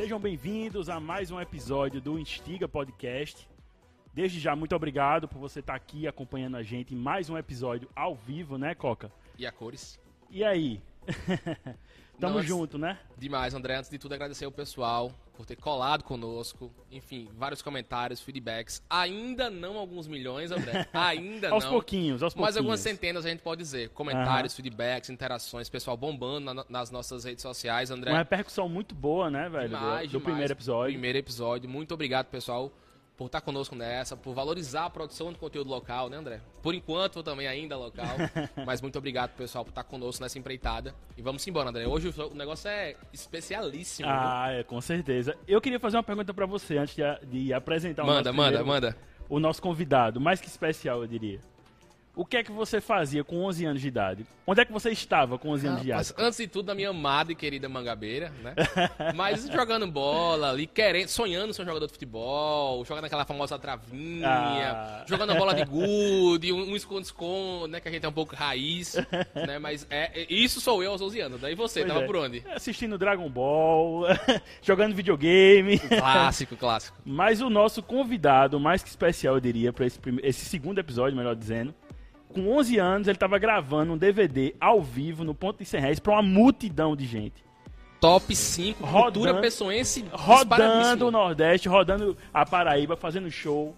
Sejam bem-vindos a mais um episódio do Instiga Podcast. Desde já, muito obrigado por você estar aqui acompanhando a gente em mais um episódio ao vivo, né, Coca? E a cores. E aí? Tamo Nossa. junto, né? Demais, André. Antes de tudo, agradecer ao pessoal por ter colado conosco. Enfim, vários comentários, feedbacks. Ainda não alguns milhões, André. Ainda aos não. pouquinhos, aos pouquinhos. Mas algumas centenas a gente pode dizer. Comentários, feedbacks, interações, pessoal bombando na- nas nossas redes sociais, André. Uma repercussão muito boa, né, velho? do- Demais, do demais. primeiro episódio. Primeiro episódio. Muito obrigado, pessoal, por estar conosco nessa, por valorizar a produção de conteúdo local, né, André? Por enquanto, também ainda local. mas muito obrigado, pessoal, por estar conosco nessa empreitada. E vamos embora, André. Hoje o negócio é especialíssimo. Ah, é, com certeza. Eu queria fazer uma pergunta pra você antes de, de apresentar o manda, nosso manda, primeiro- manda. o nosso convidado, mais que especial, eu diria. O que é que você fazia com 11 anos de idade? Onde é que você estava com 11 anos de idade? antes de tudo, na minha amada e querida Mangabeira, né? Mas jogando bola ali, querendo, sonhando ser um jogador de futebol, jogando aquela famosa travinha, Ah. jogando a bola de gude, um esconde-esconde, né? Que a gente é um pouco raiz, né? Mas é, é- isso sou eu aos 11 anos. Daí você, Pois tava é. por onde? Assistindo Dragon Ball, jogando videogame. Clássico, clássico. Mas o nosso convidado, mais que especial, eu diria, para esse, esse segundo episódio, melhor dizendo, com 11 anos ele estava gravando um DVD ao vivo no Ponto de 100 Reais para uma multidão de gente. Top 5, Rodando- cultura pessoense Rodando o. Nordeste, rodando a Paraíba, fazendo show.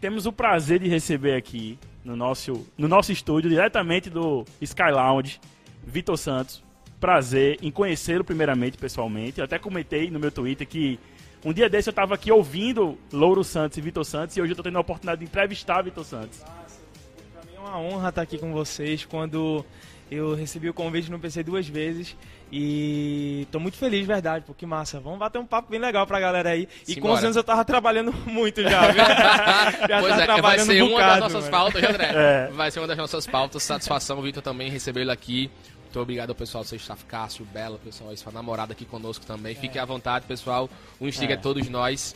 Temos o prazer de receber aqui no nosso, no nosso estúdio, diretamente do Sky Lounge, Vitor Santos. Prazer em conhecê-lo primeiramente, pessoalmente. Eu até comentei no meu Twitter que um dia desse eu estava aqui ouvindo Louro Santos e Vitor Santos e hoje eu estou tendo a oportunidade de entrevistar Vitor Santos. É uma honra estar aqui com vocês. Quando eu recebi o convite, não pensei duas vezes. E tô muito feliz, verdade, pô, que massa. Vamos bater um papo bem legal pra galera aí. E com Simbora. os anos eu tava trabalhando muito já, viu? já pois é, vai trabalhando ser um uma bocado, das nossas mano. pautas, André? É. Vai ser uma das nossas pautas. Satisfação, Vitor, também recebê-lo aqui. Muito obrigado ao pessoal do seu staff, Cássio, Bela, pessoal, sua namorada aqui conosco também. Fiquem à vontade, pessoal. O Instiga é, É. todos nós.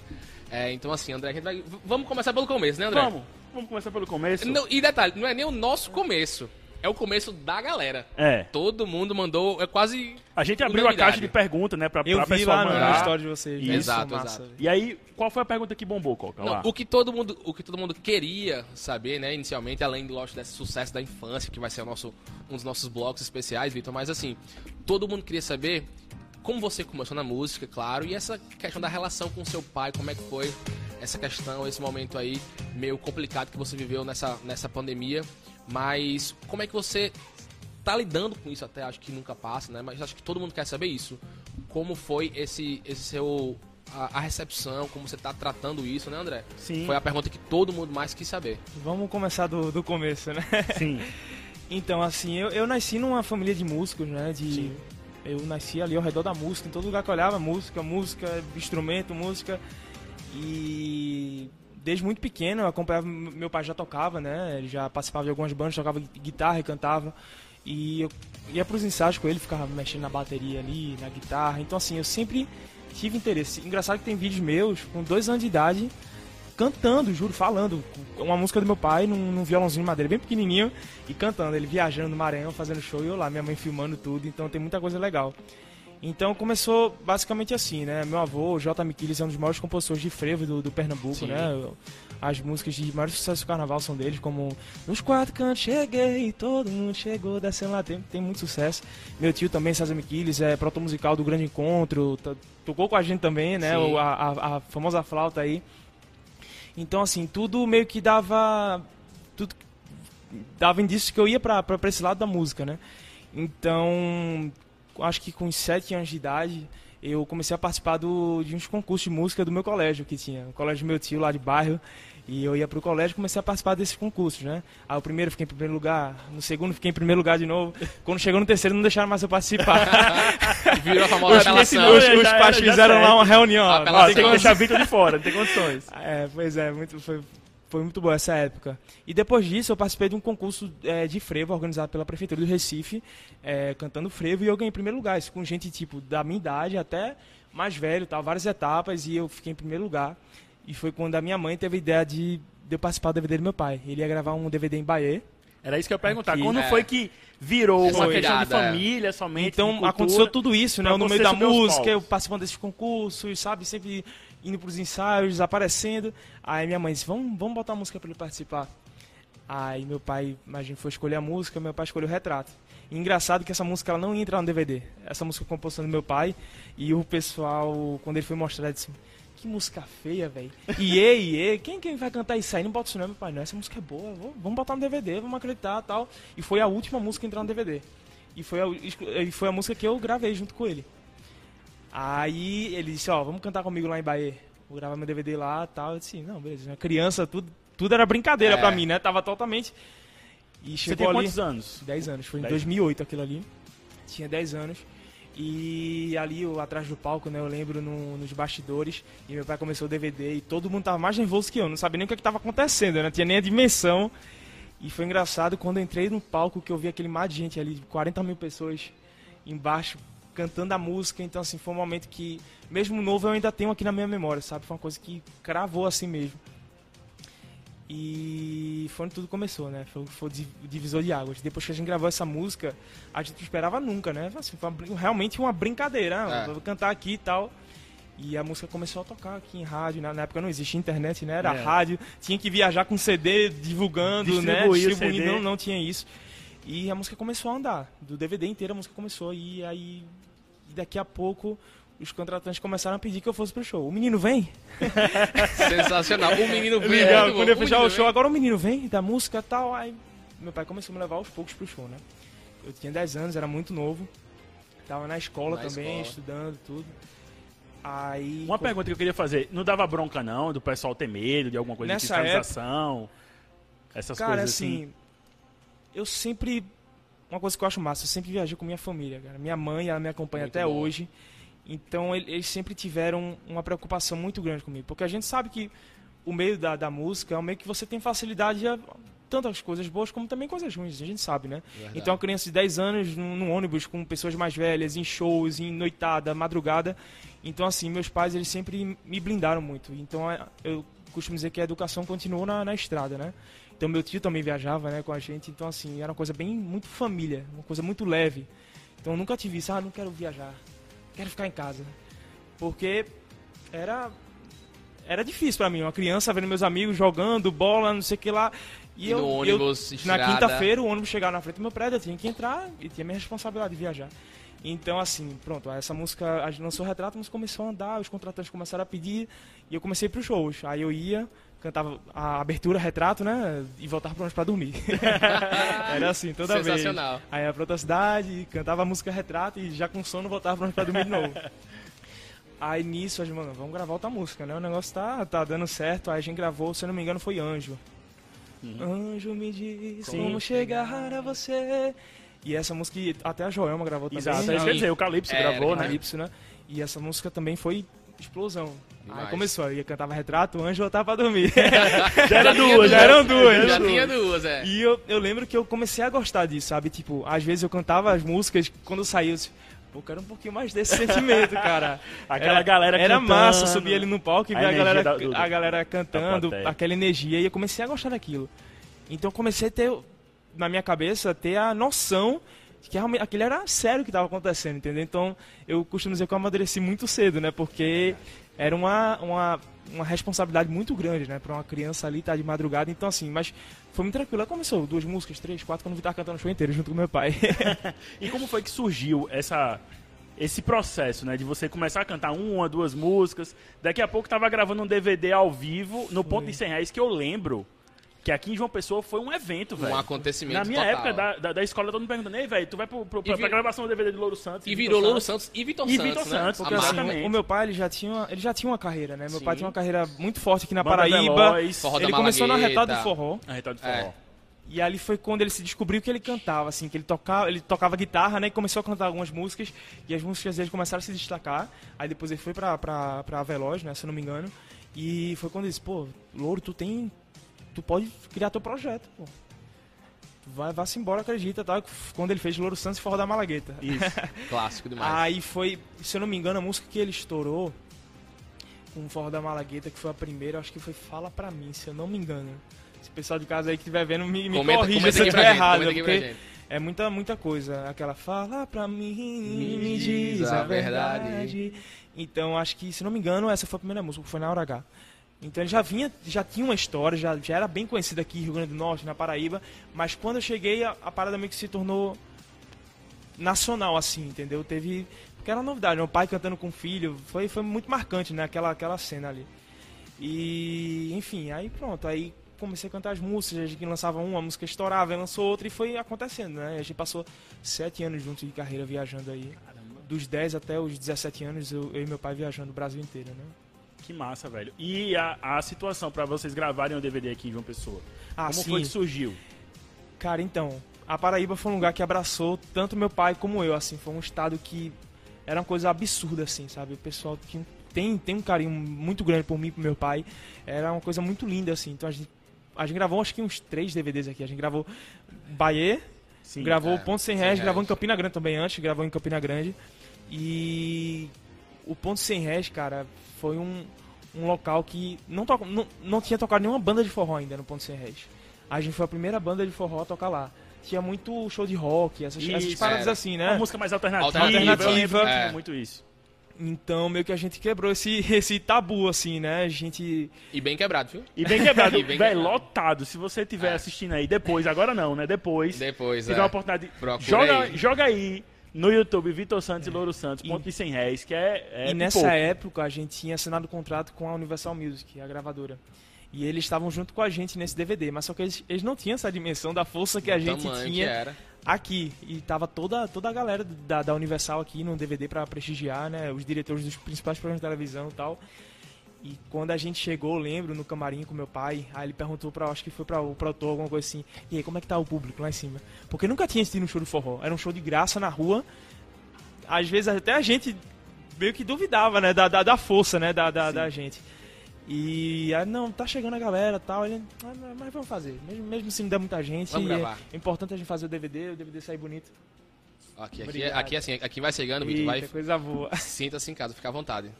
É, então, assim, André, vai... vamos começar pelo começo, né, André? Vamos, vamos começar pelo começo. Não, e detalhe, não é nem o nosso começo. É o começo da galera. É, Todo mundo mandou. É quase. a gente abriu a caixa de perguntas, né, pra, Eu pra vi pessoal lá mandar. na história de vocês. né? Exato, Isso, massa, exato. E aí, qual foi a pergunta que bombou, Coca? Não, Lá. o que todo mundo, o que todo mundo queria saber, né, inicialmente, além do lógico desse sucesso da infância, que vai ser o nosso, um dos nossos blocos especiais, Vitor, mas assim, todo mundo queria saber como você começou na música, claro, e essa questão da relação com seu pai, como é que foi essa questão, esse momento aí meio complicado que você viveu nessa, nessa pandemia, mas como é que você tá lidando com isso até, acho que nunca passa, né, mas acho que todo mundo quer saber isso. Como foi esse, esse seu... A, a recepção, como você tá tratando isso, né, André? Sim, Foi a pergunta que todo mundo mais quis saber. Vamos começar do, do começo, né? sim. Então, assim, eu, eu nasci numa família de músicos, né? De, Sim. Eu nasci ali ao redor da música, em todo lugar que eu olhava, música, música, instrumento, música. E desde muito pequeno eu acompanhava, meu pai já tocava, né? Ele já participava de algumas bandas, tocava gui- guitarra e cantava. E eu ia pros ensaios com ele, ficava mexendo na bateria ali, na guitarra. Então, assim, eu sempre tive interesse. Engraçado que tem vídeos meus com dois anos de idade cantando, juro, falando. Uma música do meu pai num, num violãozinho de madeira bem pequenininho e cantando. Ele viajando no Maranhão, fazendo show e eu lá, minha mãe filmando tudo. Então tem muita coisa legal. Então começou basicamente assim, né? Meu avô, J. Miquiles, é um dos maiores compositores de frevo do, do Pernambuco, Sim. né? As músicas de maior sucesso do carnaval são deles, como Nos Quatro Cantos Cheguei, Todo Mundo Chegou, Descendo lá, tem, tem muito sucesso. Meu tio também, César Miquiles, é protomusical do Grande Encontro, to- tocou com a gente também, né? O- a, a- a famosa flauta aí. Então, assim, tudo meio que dava. Tudo dava indícios que eu ia pra, pra, pra esse lado da música, né? Então, acho que com 7 anos de idade, eu comecei a participar do, de uns concursos de música do meu colégio que tinha. O colégio do meu tio lá de bairro. E eu ia pro colégio e comecei a participar desses concursos, né? Aí o primeiro fiquei em primeiro lugar, no segundo fiquei em primeiro lugar de novo. Quando chegou no terceiro não deixaram mais eu participar. Virou a famosa os, relação. os, os pais fizeram lá uma reunião. ó. Apelação. Ó, Tem que deixar Vitor de fora, não tem condições. é, pois é, muito, foi, foi muito boa essa época. E depois disso eu participei de um concurso é, de frevo organizado pela Prefeitura do Recife, é, cantando frevo, e eu ganhei em primeiro lugar. Isso com gente tipo da minha idade até mais velho, tal, várias etapas, e eu fiquei em primeiro lugar. E foi quando a minha mãe teve a ideia de, de eu participar do DVD do meu pai. Ele ia gravar um DVD em Bahia. Era isso que eu ia perguntar. Aqui. Quando É. foi que virou uma questão de é. família somente? de Então cultura? aconteceu tudo isso, né? Eu no meio da música, eu participando desses concursos, sabe? Sempre indo pros ensaios, aparecendo. Aí minha mãe disse, vamos, vamos botar a música pra ele participar. Aí meu pai, imagina, foi escolher a música, meu pai escolheu o retrato. E engraçado que essa música ela não ia entrar no DVD. Essa música é composição do meu pai. E o pessoal, quando ele foi mostrar, disse, que música feia, velho. Iê, iê, quem, quem vai cantar isso aí? Não bota isso não, meu pai. Não, essa música é boa, vou- vamos botar no DVD, vamos acreditar tal. E foi a última música a entrar no DVD. E foi a, e foi a música que eu gravei junto com ele. Aí ele disse, ó, vamos cantar comigo lá em Bahia. Vou gravar meu DVD lá e tal. Eu disse, não, beleza. Uma criança, tudo, tudo era brincadeira É. pra mim, né? Tava totalmente... E Você tem ali... quantos anos? 10 anos, foi em 10 2008 aquilo ali. Tinha 10 anos. E ali, atrás do palco, né, eu lembro no- nos bastidores, e meu pai começou o DVD, e todo mundo tava mais nervoso que eu, não sabia nem o que, que tava acontecendo, eu não tinha nem a dimensão. E foi engraçado quando eu entrei no palco, que eu vi aquele mar de gente ali, 40 mil pessoas embaixo, cantando a música, então assim, foi um momento que, mesmo novo, eu ainda tenho aqui na minha memória, sabe? Foi uma coisa que cravou assim mesmo. E foi onde tudo começou, né? Foi, foi o di- o divisor de águas. Depois que a gente gravou essa música, a gente não esperava nunca, né? Assim, foi uma realmente uma brincadeira, né? É. Vou cantar aqui e tal. E a música começou a tocar aqui em rádio. né? Na época não existia internet, né? Era É. rádio. Tinha que viajar com CD divulgando, né? Distribuir o Distribuindo, não, não tinha isso. E a música começou a andar. Do DVD inteiro a música começou. E aí, daqui a pouco, os contratantes começaram a pedir que eu fosse pro show. O menino vem? Sensacional. O menino veio. Legal, muito quando eu fechar o menino show, veio. agora o menino vem da música e tal. Aí meu pai começou a me levar aos poucos pro show, né? Eu tinha 10 anos, era muito novo. Tava na escola Na também, escola. estudando, tudo. Aí. Uma pô, pergunta que eu queria fazer. Não dava bronca, não, do pessoal ter medo de alguma coisa de fiscalização? Essas Cara, coisas assim, assim. eu sempre. Uma coisa que eu acho massa, eu sempre viajei com minha família, cara. Minha mãe, ela me acompanha Muito até bom. hoje. Então, ele- eles sempre tiveram uma preocupação muito grande comigo. Porque a gente sabe que o meio da, da música é um meio que você tem facilidade a tantas coisas boas como também coisas ruins, a gente sabe, né? Verdade. Então, a criança de 10 anos num, num ônibus com pessoas mais velhas, em shows, em noitada, madrugada. Então, assim, meus pais, eles sempre me blindaram muito. Então, é- eu costumo dizer que a educação continuou na, na estrada, né? Então, meu tio também viajava, né, com a gente. Então, assim, era uma coisa bem, muito família, uma coisa muito leve. Então, eu nunca tive isso, ah, não quero viajar, quero ficar em casa. Porque era era difícil pra mim, uma criança vendo meus amigos jogando bola, não sei o que lá. E, E eu, no eu- ônibus, na quinta-feira o ônibus chegava na frente do meu prédio, eu tinha que entrar e tinha minha responsabilidade de viajar. Então, assim, pronto, essa música, a gente lançou o retrato, mas começou a andar, os contratantes começaram a pedir e eu comecei pros shows. Aí eu ia, cantava a abertura, retrato, né? E voltava ônibus pra dormir. Era assim, toda vez. Sensacional. Aí ia pra outra cidade, cantava a música retrato e já com sono voltava ônibus pra dormir de novo. Aí nisso, a gente, mano, vamos gravar outra música, né? O negócio tá, tá dando certo. Aí a gente gravou, se eu não me engano, foi Anjo. Anjo me diz Sim. como chegar a você. E essa música, até a Joelma gravou também. Exato, é isso que eu ia dizer. O Calypso É, gravou, né? Calypso, né? E essa música também foi explosão. Demais. Aí começou, eu ia cantava retrato, o anjo voltava pra dormir. Já era tinha duas, já eram duas. Já tinha duas, é. E eu, eu lembro que eu comecei a gostar disso, sabe? Tipo, às vezes eu cantava as músicas, quando eu saía, eu disse, pô, eu quero um pouquinho mais desse sentimento, cara. Aquela Era- galera Era cantando, massa subir ali no palco e a ver a energia galera, do- a galera cantando, aquela energia, e eu comecei a gostar daquilo. Então eu comecei a ter, na minha cabeça, ter a noção de que realmente aquilo era sério que estava acontecendo, entendeu? Então eu costumo dizer que eu amadureci muito cedo, né? Porque era uma, uma, uma responsabilidade muito grande, né? Pra uma criança ali estar de madrugada. Então, assim, mas foi muito tranquilo. Aí começou duas músicas, três, quatro, quando eu estava cantando o show inteiro junto com meu pai. E como foi que surgiu essa, esse processo, né? De você começar a cantar uma, duas músicas. Daqui a pouco tava gravando um DVD ao vivo no Ponto de 100 Reais, que eu lembro que aqui em João Pessoa foi um evento, velho. Um acontecimento Na minha total. época da, da, da escola, todo mundo perguntando, ei, velho, tu vai pro, pro, pra, vi- pra gravação do DVD do Louro Santos? E Vitor virou Louro Santos. Santos e Vitor E Santos, Vitor né? Santos, Porque assim, o meu pai ele já tinha, ele já tinha uma carreira, né? Meu pai Sim. tinha uma carreira muito forte aqui na Banda Paraíba. Veloz, Forró da ele começou na retada do forró. Arretado de É. forró. E ali foi quando ele se descobriu que ele cantava, assim, que ele tocava, ele tocava guitarra, né? E começou a cantar algumas músicas. E as músicas dele começaram a se destacar. Aí depois ele foi pra, pra, pra Veloz, né? Se eu não me engano. E foi quando ele disse, pô, Louro, tu tem. Tu pode criar teu projeto, pô. Tu vai, vá-se embora, acredita, tá? Quando ele fez Louro Santos e Forró da Malagueta. Isso. Clássico demais. Aí foi, se eu não me engano, a música que ele estourou com o Forró da Malagueta, que foi a primeira, acho que foi Fala Pra Mim, se eu não me engano. Se o pessoal de casa aí que estiver vendo, me, me Comenta- corrija comenta se eu estiver errado, porque é muita, muita coisa. Aquela fala pra mim, Me me diz a a verdade. Então, acho que, se não me engano, essa foi a primeira música, foi na Hora H. Então, ele já vinha, já tinha uma história, já, já era bem conhecido aqui em Rio Grande do Norte, na Paraíba, mas quando eu cheguei, a, a parada meio que se tornou nacional, assim, entendeu? Teve. Porque era novidade, meu pai cantando com o filho, foi, foi muito marcante, né? Aquela, aquela cena ali. E, enfim, aí pronto, aí comecei a cantar as músicas, a gente lançava uma, a música estourava, lançou outra e foi acontecendo, né? A gente passou sete anos juntos de carreira viajando aí. Dos 10 até os 17 anos, eu, eu e meu pai viajando o Brasil inteiro, né? Que massa, velho. E a, a situação pra vocês gravarem o DVD aqui em João Pessoa? Ah, Como sim. foi que surgiu? Cara, então, a Paraíba foi um lugar que abraçou tanto meu pai como eu, assim, foi um estado que era uma coisa absurda, assim, sabe? O pessoal tinha, tem, tem um carinho muito grande por mim e pro meu pai, era uma coisa muito linda, assim, então a gente, a gente gravou acho que uns três DVDs aqui, a gente gravou Bahia, Sim. gravou é, Ponto Sem Réis. gravou em Campina Grande também antes, gravou em Campina Grande, e o Ponto Sem Réis, cara, foi um, um local que não, to, não, não tinha tocado nenhuma banda de forró ainda no Ponto Sem Réis. A gente foi a primeira banda de forró a tocar lá. Tinha muito show de rock, essas, essas Isso, paradas era. assim, Uma né? música mais alternativa. Alternativa, Eu lembro que é. muito isso. Então, meio que a gente quebrou esse, esse tabu, assim, né? A gente... E bem quebrado, viu? E bem quebrado, E bem velho, quebrado. lotado. Se você estiver É. assistindo aí depois, agora não, né? Depois, Depois, tiver é. a oportunidade, joga, aí. joga aí no YouTube Vitor Santos e Louro Santos, E- ponto de 100 réis, que é, é e nessa pipoco. época, a gente tinha assinado contrato com a Universal Music, a gravadora. E eles estavam junto com a gente nesse DVD, mas só que eles, eles não tinham essa dimensão da força que a gente tinha era. aqui. E tava toda, toda a galera da, da Universal aqui no DVD pra prestigiar, né? Os diretores dos principais programas de televisão e tal. E quando a gente chegou, lembro, no camarim com meu pai, aí ele perguntou pra, acho que foi pra o produtor, alguma coisa assim, e aí, como é que tá o público lá em cima? Porque nunca tinha assistido um show de forró, era um show de graça na rua. Às vezes até a gente meio que duvidava, né, da, da, da força, né, da, da, da gente. E aí, não, tá chegando a galera e tal, ele, "Ah, mas- vamos fazer, mesmo, mesmo se não der muita gente, Vamos é, gravar. é importante a gente fazer o DVD, o DVD sair bonito. Aqui, aqui, Obrigado. aqui assim, aqui vai chegando, Eita, vai. coisa boa. Sinta-se em casa, fica à vontade.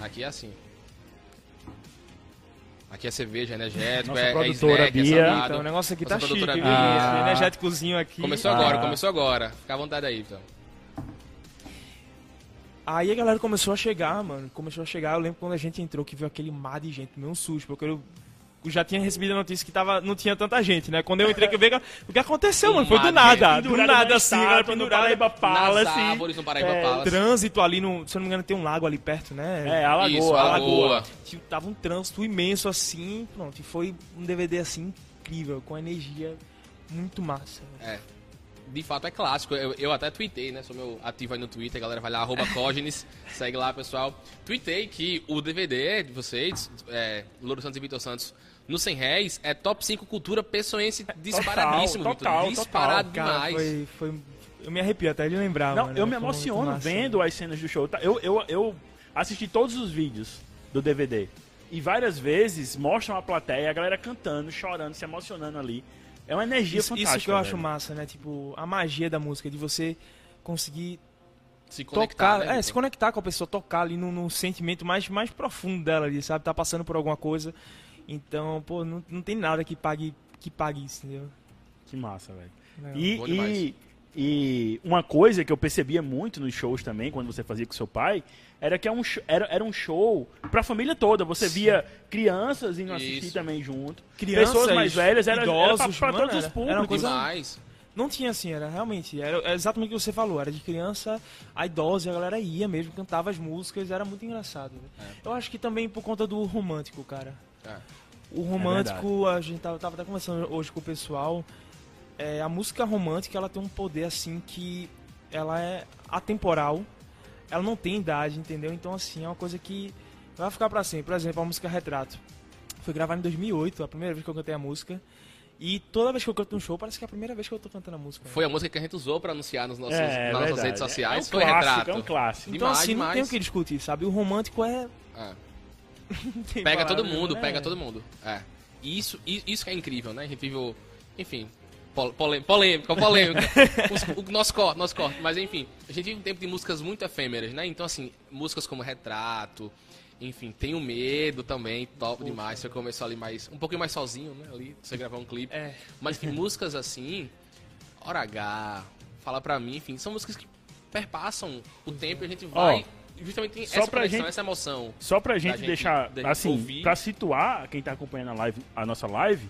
Aqui é assim. Aqui é cerveja, energético, Nossa é, é produtora, snack, é Bia. salgado. Então, o negócio aqui tá Nossa chique, produtora viu? Bia. Ah. energéticozinho aqui. Começou Ah. agora, começou agora. Fica à vontade aí, então. Aí a galera começou a chegar, mano. Começou a chegar. Eu lembro quando a gente entrou que viu aquele mar de gente, meio um susto, porque eu eu já tinha recebido a notícia que tava, não tinha tanta gente, né? Quando eu entrei, que eu vi o que aconteceu, mano, foi do nada. Do nada, na assim, galera no. Paraíba Palace. Nas árvores, no Paraíba É. Trânsito ali no. Se eu não me engano, tem um lago ali perto, né? É, a Lagoa, Isso, a Lagoa. Tava um trânsito imenso assim, pronto. E foi um DVD assim incrível, com energia muito massa. É. De fato é clássico. Eu, eu até tuitei, né? Sou meu ativo aí no Twitter, a galera vai lá, arroba Cógenes, segue lá, pessoal. Tuitei que o DVD de vocês, é, Louro Santos e Vitor Santos, no 100 réis, é top 5 cultura pessoense disparadíssimo, total, total. Disparado Cara, demais. foi, foi. Eu me arrepio até de lembrar, Não, mano. eu me emociono vendo as cenas do show. Tá, Eu, eu, eu assisti todos os vídeos do DVD. E várias vezes mostram a plateia, a galera cantando, chorando, se emocionando ali. É uma energia Isso, fantástica. isso que eu acho velho. massa, né? Tipo, a magia da música, de você conseguir Se conectar, tocar, né, é, se conectar com a pessoa, tocar ali no, no sentimento mais, mais profundo dela ali, sabe? Tá passando por alguma coisa. Então, pô, não, não tem nada que pague, que pague isso, entendeu? Que massa, velho. E, e, e uma coisa que eu percebia muito nos shows também, quando você fazia com seu pai, era que é um show, era, era um show pra família toda. Você via crianças indo assistir Isso. também junto. Crianças, pessoas mais velhas, era, era pra, idosos, pra mano, todos os era- públicos. era uma coisa- Demais. Não tinha assim, era realmente, era é exatamente o que você falou, era de criança a idosa, a galera ia mesmo, cantava as músicas, era muito engraçado. né? Eu acho que também por conta do romântico, cara. É. O romântico, a gente tava, tava até conversando hoje com o pessoal, é, a música romântica, ela tem um poder assim que ela é atemporal, ela não tem idade, entendeu? Então assim, é uma coisa que vai ficar pra sempre. Por exemplo, a música Retrato. Foi gravada em 2008, a primeira vez que eu cantei a música. E toda vez que eu canto no show, parece que é a primeira vez que eu tô cantando a música. Foi a música que a gente usou pra anunciar nos nossos, É, nas nossas redes sociais. É um Foi clássico, retrato. É um clássico. Então demais, assim, não tem demais. o que discutir, sabe? O romântico é... É. Pega todo mundo, né? pega todo mundo. É. E Isso, isso que é incrível, né? A gente vive o. Enfim. pol- polê- Polêmica, polêmica. Os- o nosso corte, nosso corte. Mas enfim, a gente vive um tempo de músicas muito efêmeras, né? Então, assim, músicas como Retrato, Enfim, Tenho Medo também, top demais. Você começou ali mais. Um pouquinho mais sozinho, né? Ali, você gravar um clipe. É. Mas enfim, músicas assim, Hora H, Fala Pra Mim, enfim, são músicas que perpassam o tempo e a gente vai. Justamente só essa pra conexão, gente- essa emoção. Só pra gente, gente- deixar, gente assim, ouvir. pra situar quem tá acompanhando a, live, a nossa live,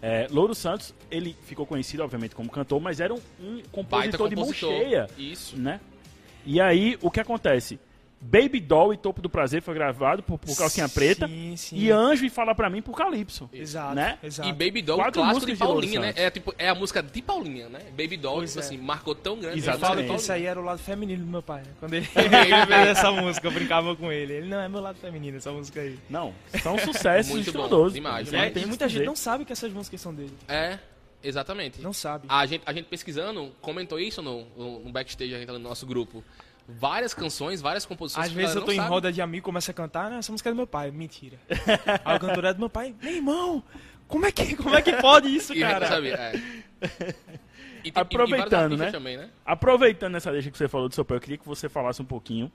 é, Louro Santos, ele ficou conhecido, obviamente, como cantor, mas era um, um Baita compositor de mão compositor. cheia, Isso. né? E aí, o que acontece? Baby Doll e Topo do Prazer foi gravado por, por Calcinha Preta, Sim, sim. e Anjo e Fala Pra Mim por Calypso. Exato, né? exato. E Baby Doll, Quatro clássico de músicas de Paulinha, né? É, tipo, é a música de Paulinha, né? Baby Doll, Pois tipo é. assim, marcou tão grande. Exatamente. a música Falo de que isso Paulinha. aí era o lado feminino do meu pai, né? Quando ele, ele fez essa música, eu brincava com ele. Ele, não, é meu lado feminino essa música aí. Não, são sucessos Muito bom, estrondosos. demais, Isso demais. não É, tem e muita gente não sabe que essas músicas são dele. É, exatamente. Não sabe. A gente, a gente pesquisando, comentou isso no, no, no backstage, a gente no nosso grupo. Várias canções, várias composições. Às a vezes eu tô em sabe. roda de amigo, começa a cantar, né? Essa música é do meu pai. Mentira. Aí o cantor é do meu pai. Meu irmão, como é que, como é que pode isso, E, cara? sabe, é. E e- e Aproveitando, artistas né? Também, né? Aproveitando essa deixa que você falou do seu pai, eu queria que você falasse um pouquinho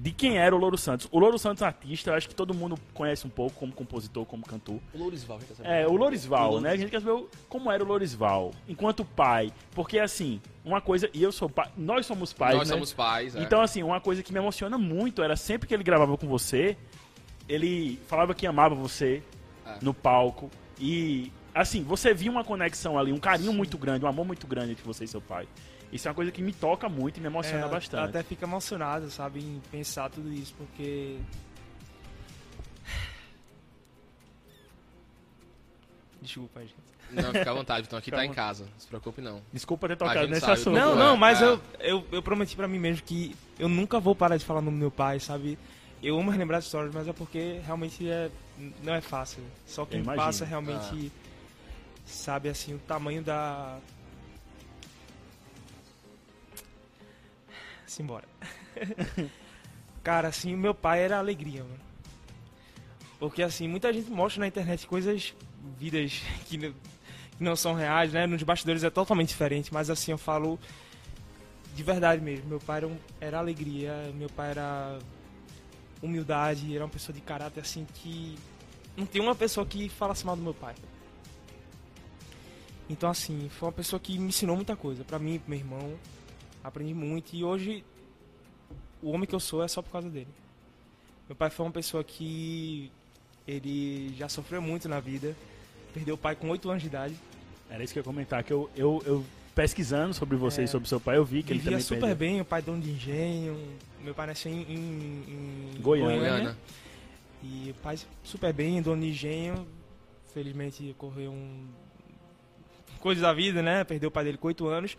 de quem era o Louro Santos. O Louro Santos artista, eu acho que todo mundo conhece um pouco como compositor, como cantor. O Lourisval, a gente tá sabendo. É, o Lorisval, O né? A gente quer saber como era o Lorisval enquanto pai. Porque, assim, uma coisa... E eu sou pai... Nós somos pais, Nós né? somos pais, é. Então, assim, uma coisa que me emociona muito era sempre que ele gravava com você, ele falava que amava você É. no palco. E, assim, você via uma conexão ali, um carinho muito grande, um amor muito grande entre você e seu pai. Isso é uma coisa que me toca muito e me emociona É, bastante. Até fica emocionado, sabe, em pensar tudo isso, porque. Desculpa, gente. Não, fica à vontade, então aqui Fica tá em casa. Não se preocupe, não. Desculpa ter tocado nesse assunto. Não, é, não, mas é. eu, eu, eu prometi pra mim mesmo que eu nunca vou parar de falar o nome do meu pai, sabe? Eu amo lembrar as histórias, mas é porque realmente é, não é fácil. Só quem passa realmente sabe assim o tamanho da. Simbora. Cara, assim, o meu pai era alegria, mano. Porque assim, muita gente mostra na internet coisas, vidas que não, que não são reais, né? Nos bastidores é totalmente diferente, mas assim, eu falo de verdade mesmo. Meu pai era, um- era alegria, meu pai era humildade, era uma pessoa de caráter assim que não tem uma pessoa que falasse mal do meu pai. Então assim, foi uma pessoa que me ensinou muita coisa, pra mim, pro meu irmão. Aprendi muito e hoje o homem que eu sou é só por causa dele. Meu pai foi uma pessoa que ele já sofreu muito na vida. Perdeu o pai com 8 anos de idade. Era isso que eu ia comentar, que eu, eu, eu pesquisando sobre você É. e sobre seu pai, eu vi que ele também super perdeu. bem, o pai dono de engenho. Meu pai nasceu em, em- em Goiânia. Goiânia. E o pai super bem, dono de engenho. Felizmente ocorreu um. Coisa da vida, né? Perdeu o pai dele com 8 anos.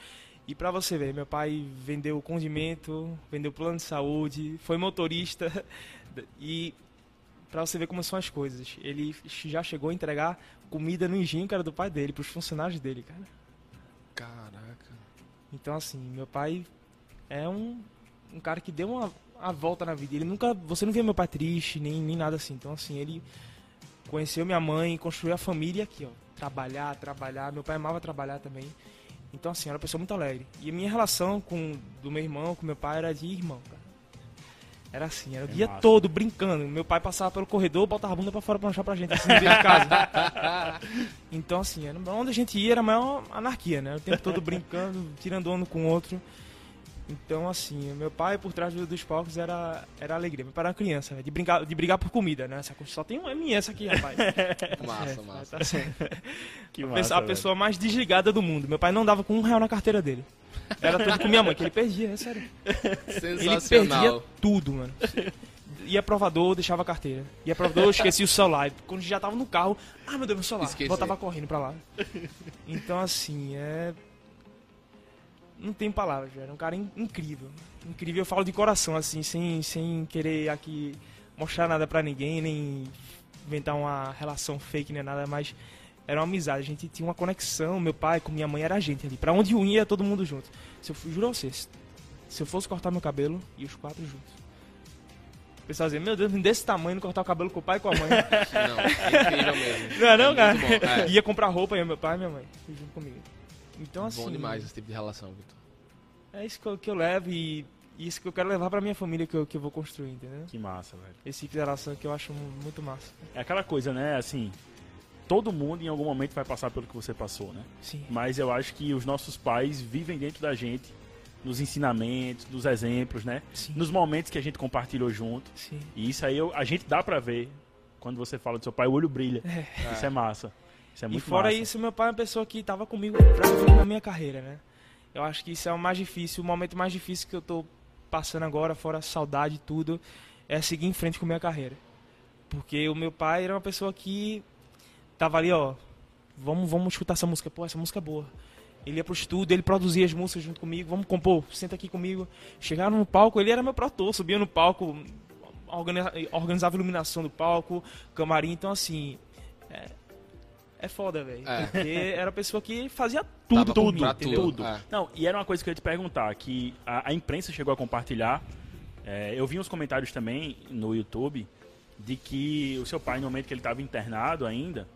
E pra você ver, meu pai vendeu condimento, vendeu plano de saúde, foi motorista. E pra você ver como são as coisas. Ele já chegou a entregar comida no engenho que era do pai dele, pros funcionários dele, cara. Caraca. Então, assim, meu pai é um, um cara que deu uma, a volta na vida. Ele nunca. Você não via meu pai triste, nem, nem nada assim. Então, assim, ele conheceu minha mãe, construiu a família aqui, ó. Trabalhar, trabalhar. Meu pai amava trabalhar também. Então, assim, era uma pessoa muito alegre. E a minha relação com do meu irmão, com meu pai, era de irmão, cara. Era assim, era o É dia massa. todo brincando. Meu pai passava pelo corredor, botava a bunda pra fora pra lanchar pra gente, assim, dentro de casa. Então, assim, era, onde a gente ia era a maior anarquia, né? O tempo todo brincando, tirando um com o outro. Então, assim, meu pai por trás do- dos palcos era, era alegria. Meu pai era uma criança, né? de, brincar, de brigar por comida, né? Essa, só tem um MS aqui, rapaz. Massa, É, massa. tá certo. Que A massa, pessoa- a velho. pessoa mais desligada do mundo. Meu pai não dava com um real na carteira dele. Era tudo com minha mãe, que ele perdia, é sério. Ele perdia Sensacional. tudo, mano. Ia provador, deixava a carteira. Ia provador, esquecia o celular. E Quando já tava no carro, ah, meu Deus, meu celular. Esqueci. Voltava correndo pra lá. Então, assim, é... Não tem palavras, velho. É um cara in- incrível. Incrível, eu falo de coração, assim, sem, sem querer aqui mostrar nada pra ninguém, nem inventar uma relação fake, nem nada, mas era uma amizade. A gente tinha uma conexão, meu pai com minha mãe era a gente ali. Pra onde um ia, todo mundo junto. Se eu, juro a vocês, se eu fosse cortar meu cabelo, e os quatro juntos. O pessoal dizia, meu Deus, desse tamanho, não cortar o cabelo com o pai e com a mãe. Não, é incrível mesmo. não é não, É cara? bom, é. Ia comprar roupa, ia meu pai e minha mãe, junto comigo. Então, assim... Bom demais esse tipo de relação, Vitor. É isso que eu, que eu levo e, isso que eu quero levar pra minha família que eu, que eu vou construir, entendeu? Que massa, velho. Esse tipo de relação que eu acho mu- muito massa. É aquela coisa, né? Assim, todo mundo em algum momento vai passar pelo que você passou, né? Sim. Mas eu acho que os nossos pais vivem dentro da gente, nos ensinamentos, nos exemplos, né? Sim. Nos momentos que a gente compartilhou junto. Sim. E isso aí eu- a gente dá pra ver quando você fala do seu pai, o olho brilha. É. Isso é massa. Isso é E muito fora massa. isso, meu pai é uma pessoa que tava comigo na minha carreira, né? Eu acho que isso é o mais difícil, o momento mais difícil que eu tô passando agora, fora a saudade e tudo, é seguir em frente com minha carreira. Porque o meu pai era uma pessoa que tava ali, ó, vamos, vamos escutar essa música, pô, essa música é boa. Ele ia pro estúdio, ele produzia as músicas junto comigo, vamos compor, senta aqui comigo. Chegaram no palco, ele era meu produtor, subia no palco, organiza- organizava a iluminação do palco, camarim, então assim, é foda, velho. É. Porque era a pessoa que fazia tudo, Tava tudo, tudo. É. Não, e era uma coisa que eu ia te perguntar, que a, a imprensa chegou a compartilhar. é, eu vi uns comentários também no YouTube de que o seu pai, no momento que ele estava internado ainda,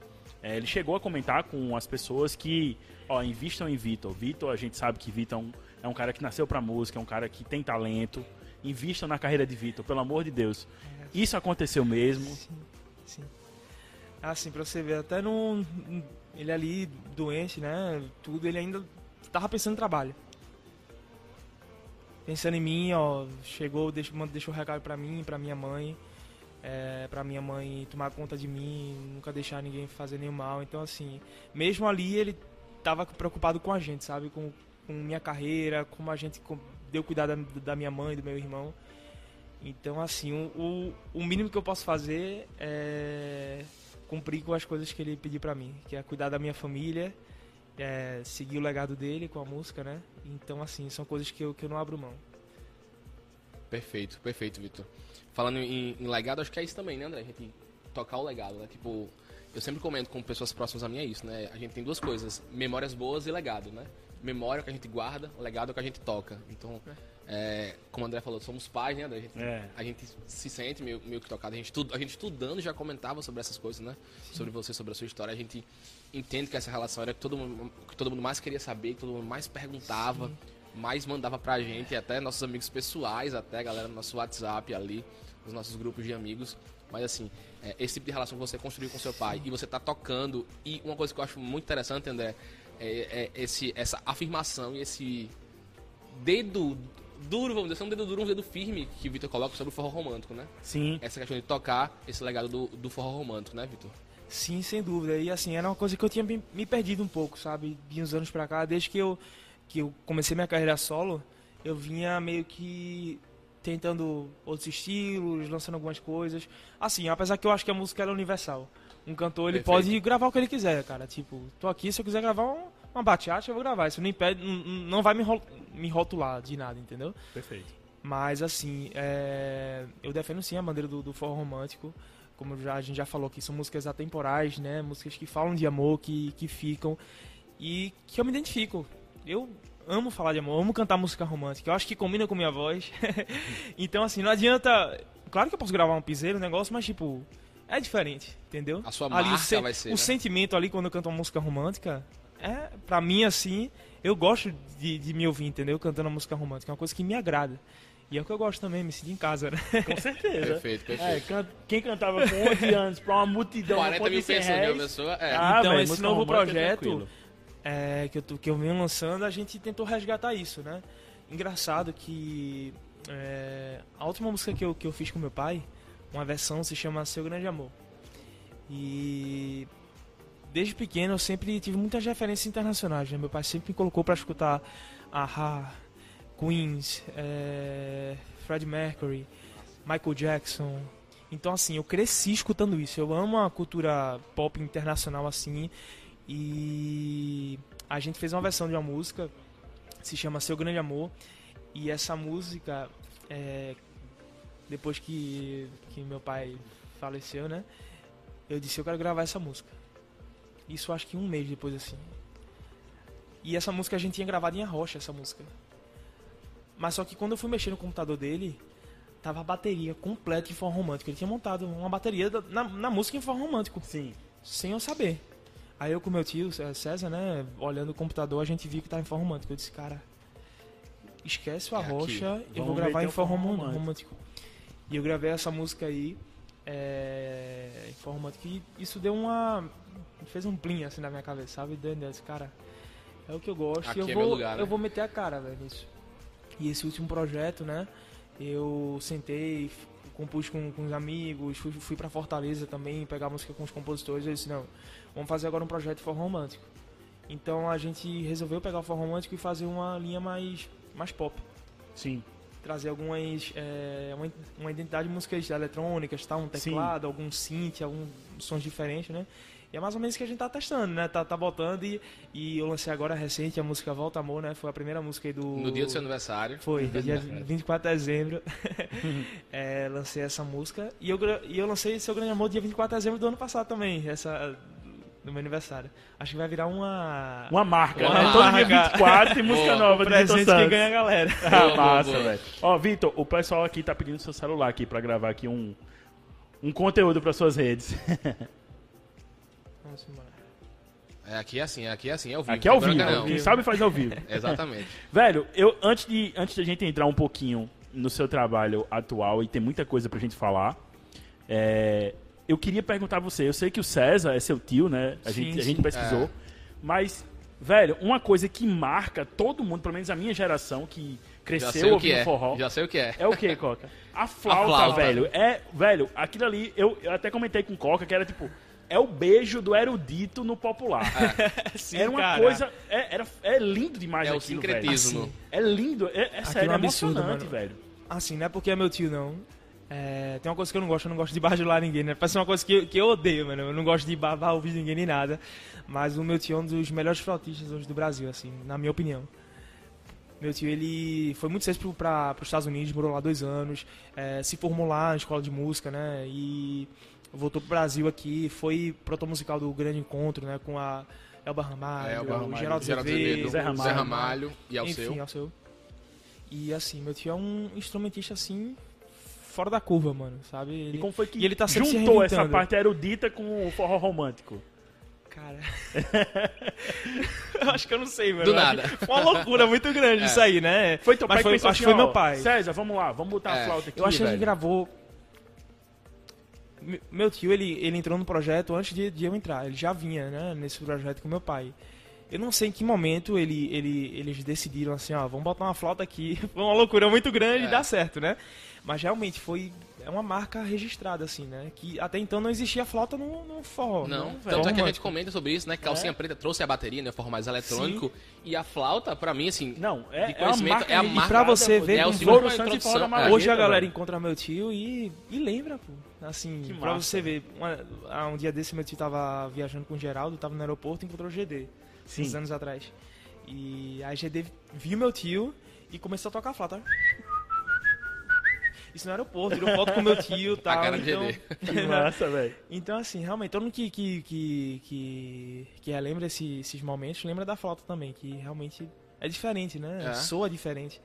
é, ele chegou a comentar com as pessoas que, ó, invistam em Vitor. Vitor, a gente sabe que Vitor é um, é um cara que nasceu pra música, é um cara que tem talento. Invistam na carreira de Vitor, pelo amor de Deus. Isso aconteceu mesmo. Sim, sim. Assim, pra você ver, até no. Ele ali, doente, né? Tudo, ele ainda tava pensando em trabalho. Pensando em mim, ó, chegou, deixou, deixou um recado pra mim, pra minha mãe. É, pra minha mãe tomar conta de mim, nunca deixar ninguém fazer nenhum mal. Então, assim, mesmo ali ele tava preocupado com a gente, sabe? Com, com minha carreira, como a gente deu cuidado da, da minha mãe, do meu irmão. Então, assim, o, o, o mínimo que eu posso fazer é cumprir com as coisas que ele pediu pra mim, que é cuidar da minha família, é, seguir o legado dele com a música, né? Então, assim, são coisas que eu, que eu não abro mão. Perfeito, perfeito, Vitor. Falando em, em legado, acho que é isso também, né, André? A gente tocar o legado, né? Tipo, eu sempre comento com pessoas próximas a mim é isso, né? A gente tem duas coisas, memórias boas e legado, né? Memória que a gente guarda, legado que a gente toca. Então, é, como o André falou, somos pais, né, André? A gente, É. a gente se sente meio, meio que tocado. A gente, a gente estudando já comentava sobre essas coisas, né? Sobre você, sobre a sua história. A gente entende que essa relação era que todo mundo, que todo mundo mais queria saber, que todo mundo mais perguntava, mais mandava pra gente, até nossos amigos pessoais, até a galera no nosso WhatsApp ali, nos nossos grupos de amigos. Mas assim, é, esse tipo de relação que você construiu com seu pai e você tá tocando. E uma coisa que eu acho muito interessante, André, é, é esse, essa afirmação e esse dedo duro, vamos dizer, um dedo duro, um dedo firme que o Vitor coloca sobre o forró romântico, né? Sim. Essa questão de tocar esse legado do, do forró romântico, né, Vitor? Sim, sem dúvida. E assim, era uma coisa que eu tinha me, perdido um pouco, sabe? De uns anos pra cá, desde que eu, que eu comecei minha carreira solo, eu vinha meio que tentando outros estilos, lançando algumas coisas. Assim, apesar que eu acho que a música ela é universal. Um cantor, ele Perfeito. pode gravar o que ele quiser, cara. Tipo, tô aqui, se eu quiser gravar um- uma bachata, eu vou gravar. Isso não impede, não, não vai me, ro- me rotular de nada, entendeu? Perfeito. Mas assim, é, eu defendo sim a bandeira do, do forró romântico. Como já, a gente já falou aqui, são músicas atemporais, né? Músicas que falam de amor, que, que ficam. E que eu me identifico. Eu amo falar de amor, amo cantar música romântica. Eu acho que combina com minha voz. então, assim, não adianta. Claro que eu posso gravar um piseiro, um negócio, mas tipo, é diferente, entendeu? A sua Ali, o marca sen- vai ser, O né? sentimento ali quando eu canto uma música romântica, é, pra mim, assim, eu gosto de, de me ouvir, entendeu? Cantando uma música romântica. É uma coisa que me agrada. E é o que eu gosto também, me sentir em casa, né? Com certeza. Perfeito, É, perfeito. can- quem cantava com 11 anos pra uma multidão, não 40 pode mil ser pessoas, né, pessoa? É. Ah, Então, velho, esse novo é projeto- é, que, eu, tô- que eu venho lançando, a gente tentou resgatar isso, né? Engraçado que é, a última música que eu, que eu fiz com meu pai, uma versão se chama Seu Grande Amor. E desde pequeno eu sempre tive muitas referências internacionais, né? Meu pai sempre me colocou para escutar Aha, Queens, é, Fred Mercury, Michael Jackson. Então assim, eu cresci escutando isso. Eu amo a cultura pop internacional assim. E a gente fez uma versão de uma música, se chama Seu Grande Amor. E essa música, é, depois que, que meu pai faleceu, né? Eu disse, eu quero gravar essa música. Isso acho que um mês depois, assim. E essa música a gente tinha gravado em Arrocha, essa música. Mas só que quando eu fui mexer no computador dele, tava a bateria completa em forró romântico. Ele tinha montado uma bateria na, na música em forró romântico Sim. sem eu saber. Aí eu com meu tio, César, né, olhando o computador, a gente viu que tava em forma romântica. Eu disse, cara, Esquece o É. Arrocha, eu Vamos vou gravar em romântico. romântico. E eu gravei essa música aí é, romântico. E isso deu uma. fez um plim assim na minha cabeça, sabe? Deu desse cara. É o que eu gosto Aqui e eu é vou, meu lugar, né? eu vou meter a cara, velho, nisso. E esse último projeto, né? Eu sentei, compus com, com os amigos, fui, fui pra Fortaleza também, pegar música com os compositores. Eu disse: não, vamos fazer agora um projeto de forró romântico. Então a gente resolveu pegar o forró romântico e fazer uma linha mais, mais pop. Sim. Trazer algumas. é, uma, uma identidade de músicas eletrônicas, tá? um Sim. teclado, algum synth, alguns sons diferentes, né? E é mais ou menos o que a gente tá testando, né? Tá, tá botando e, e eu lancei agora recente a música Volta Amor, né? Foi a primeira música aí do. No dia do seu aniversário. Foi, dia 24 de dezembro. É, lancei essa música. E eu, e eu lancei Seu Grande Amor dia 24 de dezembro do ano passado também, essa, no meu aniversário. Acho que vai virar uma. Uma marca, Uma né? Todo dia marca. 24 tem música Boa. nova do Vitor presente que ganha a galera. Ah, Boa, boa, massa, velho. Ó, Vitor, o pessoal aqui tá pedindo seu celular aqui pra gravar aqui um, um conteúdo para suas redes. Vamos embora. É, aqui é assim, aqui é assim, é ao vivo. Aqui é ao vivo. não. Quem sabe faz ao vivo. Exatamente. Velho, eu antes de antes da gente entrar um pouquinho no seu trabalho atual e tem muita coisa pra gente falar, é, eu queria perguntar a você. Eu sei que o César é seu tio, né? A, Sim, gente, a gente pesquisou, É. mas velho, uma coisa que marca todo mundo, pelo menos a minha geração que cresceu o ouvindo é. forró, Já sei o que é. é o que, Coca? A flauta, flauta. velho. É, velho, aquilo ali, eu, eu até comentei com Coca que era tipo, é o beijo do erudito no popular. Sim, era uma cara. coisa, é, era, é lindo demais É o aquilo, sincretismo. velho. É lindo, é, é sério, é é um absurdo, emocionante, mano. velho. Assim, não é porque é meu tio, não. É, tem uma coisa que eu não gosto, eu não gosto de bajular ninguém, né? Parece uma coisa que, eu- que eu odeio, mano. Eu não gosto de babar o vídeo de ninguém nem nada. Mas o meu tio é um dos melhores flautistas hoje do Brasil, assim, na minha opinião. Meu tio, ele foi muito cedo para os Estados Unidos, morou lá dois anos, é, se formou lá na escola de música, né? E voltou pro Brasil aqui, foi protomusical do Grande Encontro, né? Com a Elba Ramalho, É, o Ramalho, Geraldo Geraldo Azevedo, Zé Ramalho. Zé Ramalho e ao enfim, seu. E assim, meu tio é um instrumentista assim fora da curva, mano, sabe? Ele, E como foi que e ele tá sempre se juntou essa parte erudita com o forró romântico? Cara. eu acho que eu não sei, mano. Do nada. Foi uma loucura muito grande É. isso aí, né? Foi teu Mas pai foi- que pensou acho que assim, foi ó, meu pai. César, vamos lá, vamos botar É. a flauta aqui, Eu acho que ele gravou. Me- Meu tio, ele, ele entrou no projeto antes de, de eu entrar. Ele já vinha, né, nesse projeto com meu pai. Eu não sei em que momento ele, ele, eles decidiram assim, ó, vamos botar uma flauta aqui. Foi uma loucura muito grande É. e dá certo, né? Mas realmente foi é uma marca registrada, assim, né? Que até então não existia flauta no, no forró. Não, né? tanto é que a gente comenta sobre isso, né? Que Calcinha Preta trouxe a bateria, né? Forma mais eletrônico. E a flauta, pra mim, assim, Não, é, De é uma conhecimento, marca é a marca- pra você ver é o símbolo da e introdução. Forró É. Hoje a galera velho. encontra meu tio e, e lembra, pô. Assim, Que pra massa. você ver. Uma, ah, um dia desse meu tio tava viajando com o Geraldo, tava no aeroporto e encontrou o GD. Sim. Uns anos atrás. E aí GD viu meu tio e começou a tocar flauta. Isso no aeroporto, tirou foto com meu tio e tal. cara de então. Que massa, velho. então, assim, realmente, todo mundo que, que, que, que, que relembra esse- esses momentos lembra da flauta também, que realmente é diferente, né? É. Soa diferente.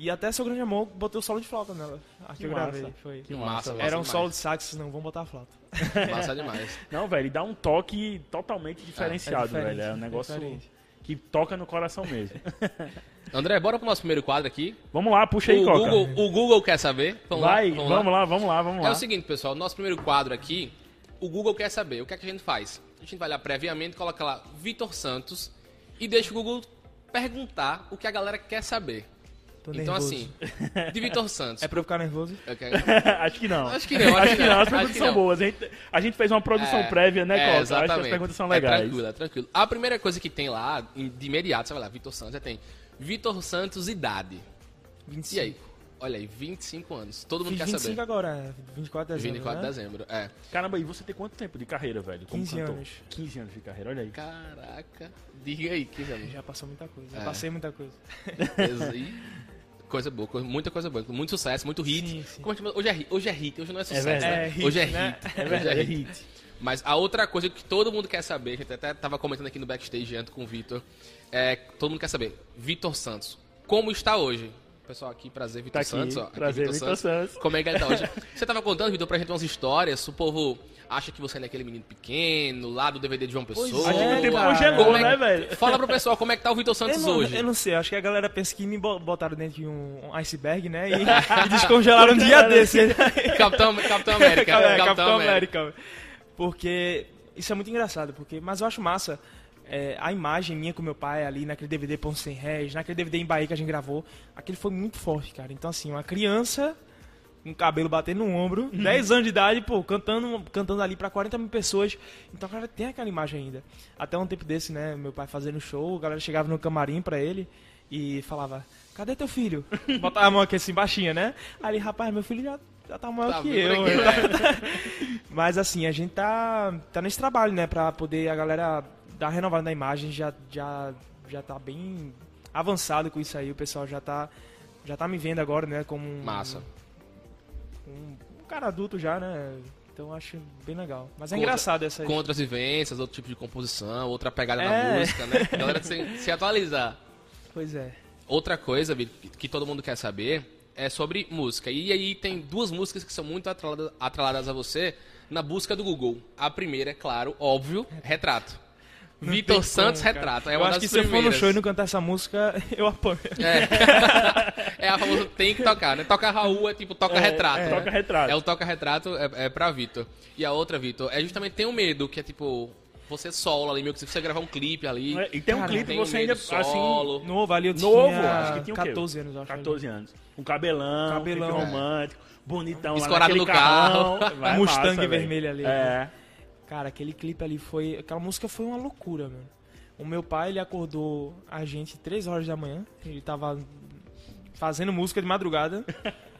E até seu grande amor botei o solo de flauta nela. A que, Que eu massa. gravei. Foi. Que Massa, massa, massa. velho. Era um demais. solo de sax, não, vamos botar a flauta. massa demais. Não, velho, e dá um toque totalmente diferenciado, diferente, velho. É um negócio diferente. que toca no coração mesmo. André, bora pro nosso primeiro quadro aqui. vamos lá, puxa aí, o, Coca. Google, o Google quer saber. Vamos Vai, lá, vamos, lá. vamos lá, vamos lá. É o seguinte, pessoal, nosso primeiro quadro aqui, o Google quer saber. O que é que a gente faz? A gente vai lá previamente, coloca lá Vitor Santos e deixa o Google perguntar o que a galera quer saber. Tô então, nervoso. assim, de Vitor Santos. É pra eu ficar nervoso? Eu quero- acho que não. Acho que não, Acho que não. As acho perguntas são não. boas. A gente, a gente fez uma produção É, prévia, né, é, Coca? Acho que as perguntas são É legais. tranquilo, é tranquilo. A primeira coisa que tem lá, de imediato, você vai lá, Vitor Santos, já tem Vitor Santos, idade. 25. E aí? Olha aí, 25 anos. Todo mundo Fiz quer 25 saber. agora, 24 de dezembro. 24 de né? dezembro, é. Caramba, e você tem quanto tempo de carreira, velho? Como 15 cantor? anos. 15 anos de carreira, olha aí. Caraca. Diga aí, que anos. Já passou muita coisa. É. Já passei muita coisa. Coisa boa, coisa- muita coisa boa. Muito sucesso, muito hit. Sim, sim. Como gente chama? hoje, é hit hoje é hit, hoje não é sucesso. verdade. né? É hit, hoje é né? hit. É Hoje verdade, é hit. hit. Mas a outra coisa que todo mundo quer saber, a gente até tava comentando aqui no backstage antes com o Vitor, é todo mundo quer saber, Vitor Santos, como está hoje? pessoal aqui, prazer, Vitor Tá Santos. Ó, aqui, prazer, Vitor Santos. Como é que ele tá hoje? Você tava contando, Vitor, pra gente umas histórias, o povo acha que você é aquele menino pequeno, lá do DVD de João Pessoa. Pois Acho que o tempo cara. congelou, Como é né, que- velho? Fala pro pessoal como é que tá o Vitor Santos Eu não, hoje. eu não sei, acho que a galera pensa que me bo- botaram dentro de um, um iceberg, né? E, e descongelaram um dia desse. Capitão, Capitão América. É, Capitão, Capitão América. América. Porque isso é muito engraçado, porque mas eu acho massa é, a imagem minha com meu pai ali naquele DVD Ponto Sem Réis, naquele DVD em Bahia que a gente gravou, aquele foi muito forte, cara. Então assim, uma criança com cabelo batendo no ombro, 10 anos de idade, pô, cantando, cantando ali pra 40 mil pessoas. Então, cara, tem aquela imagem ainda. Até um tempo desse, né, meu pai fazendo show, a galera chegava no camarim pra ele e falava, cadê teu filho? Botava a mão aqui assim, baixinha, né? Ele, rapaz, meu filho já, já tá maior Tá que eu. por aqui, Mas assim, a gente tá, tá nesse trabalho, né? Pra poder a galera dar renovada na imagem, já, já, já tá bem avançado com isso aí. O pessoal já tá, já tá me vendo agora, né? Como um, Massa. um, um cara adulto já, né? Então acho bem legal. Mas é engraçado essa Com outras vivências, outro tipo de composição, outra pegada na É. música, né? A galera se, se atualizar. Pois é. Outra coisa, que- que todo mundo quer saber é sobre música. E aí tem duas músicas que são muito atreladas, atreladas a você na busca do Google. A primeira, é claro, óbvio, Retrato. Vitor Santos como, cara. Retrato. É eu acho que se eu for no show e não cantar essa música, eu apoio. É. é a famosa tem que tocar, né? Toca Raul é tipo toca É, retrato. é. Toca retrato. É o toca retrato é, é pra Vitor. E a outra, Vitor, é justamente tem o medo, que é tipo você solo ali, meio que se você gravar um clipe ali. E tem um Cara, clipe tem você um ainda, medo solo. assim, Novo ali eu novo, tinha acho que tinha o quê? 14 anos, eu acho. 14 anos. Um cabelão, Cabelão, clipe é. romântico, bonitão Escorado lá no carro. carrão. Vai Mustang massa, vermelho ali. É. Cara, aquele clipe ali foi. Aquela música foi uma loucura, mano. O meu pai, ele acordou a gente 3 horas da manhã. Ele tava fazendo música de madrugada.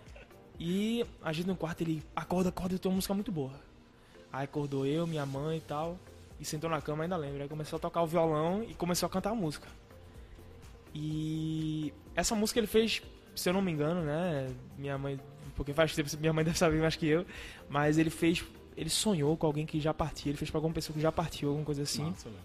e a gente no quarto, ele acorda, acorda, eu tenho uma música muito boa. Aí acordou eu, minha mãe e tal. E sentou na cama, ainda lembro. Aí começou a tocar o violão e começou a cantar a música. E essa música ele fez, se eu não me engano, né? Minha mãe, porque faz tempo, minha mãe deve saber mais que eu. Mas ele fez, ele sonhou com alguém que já partiu. Ele fez pra alguma pessoa que já partiu, alguma coisa assim. Velho.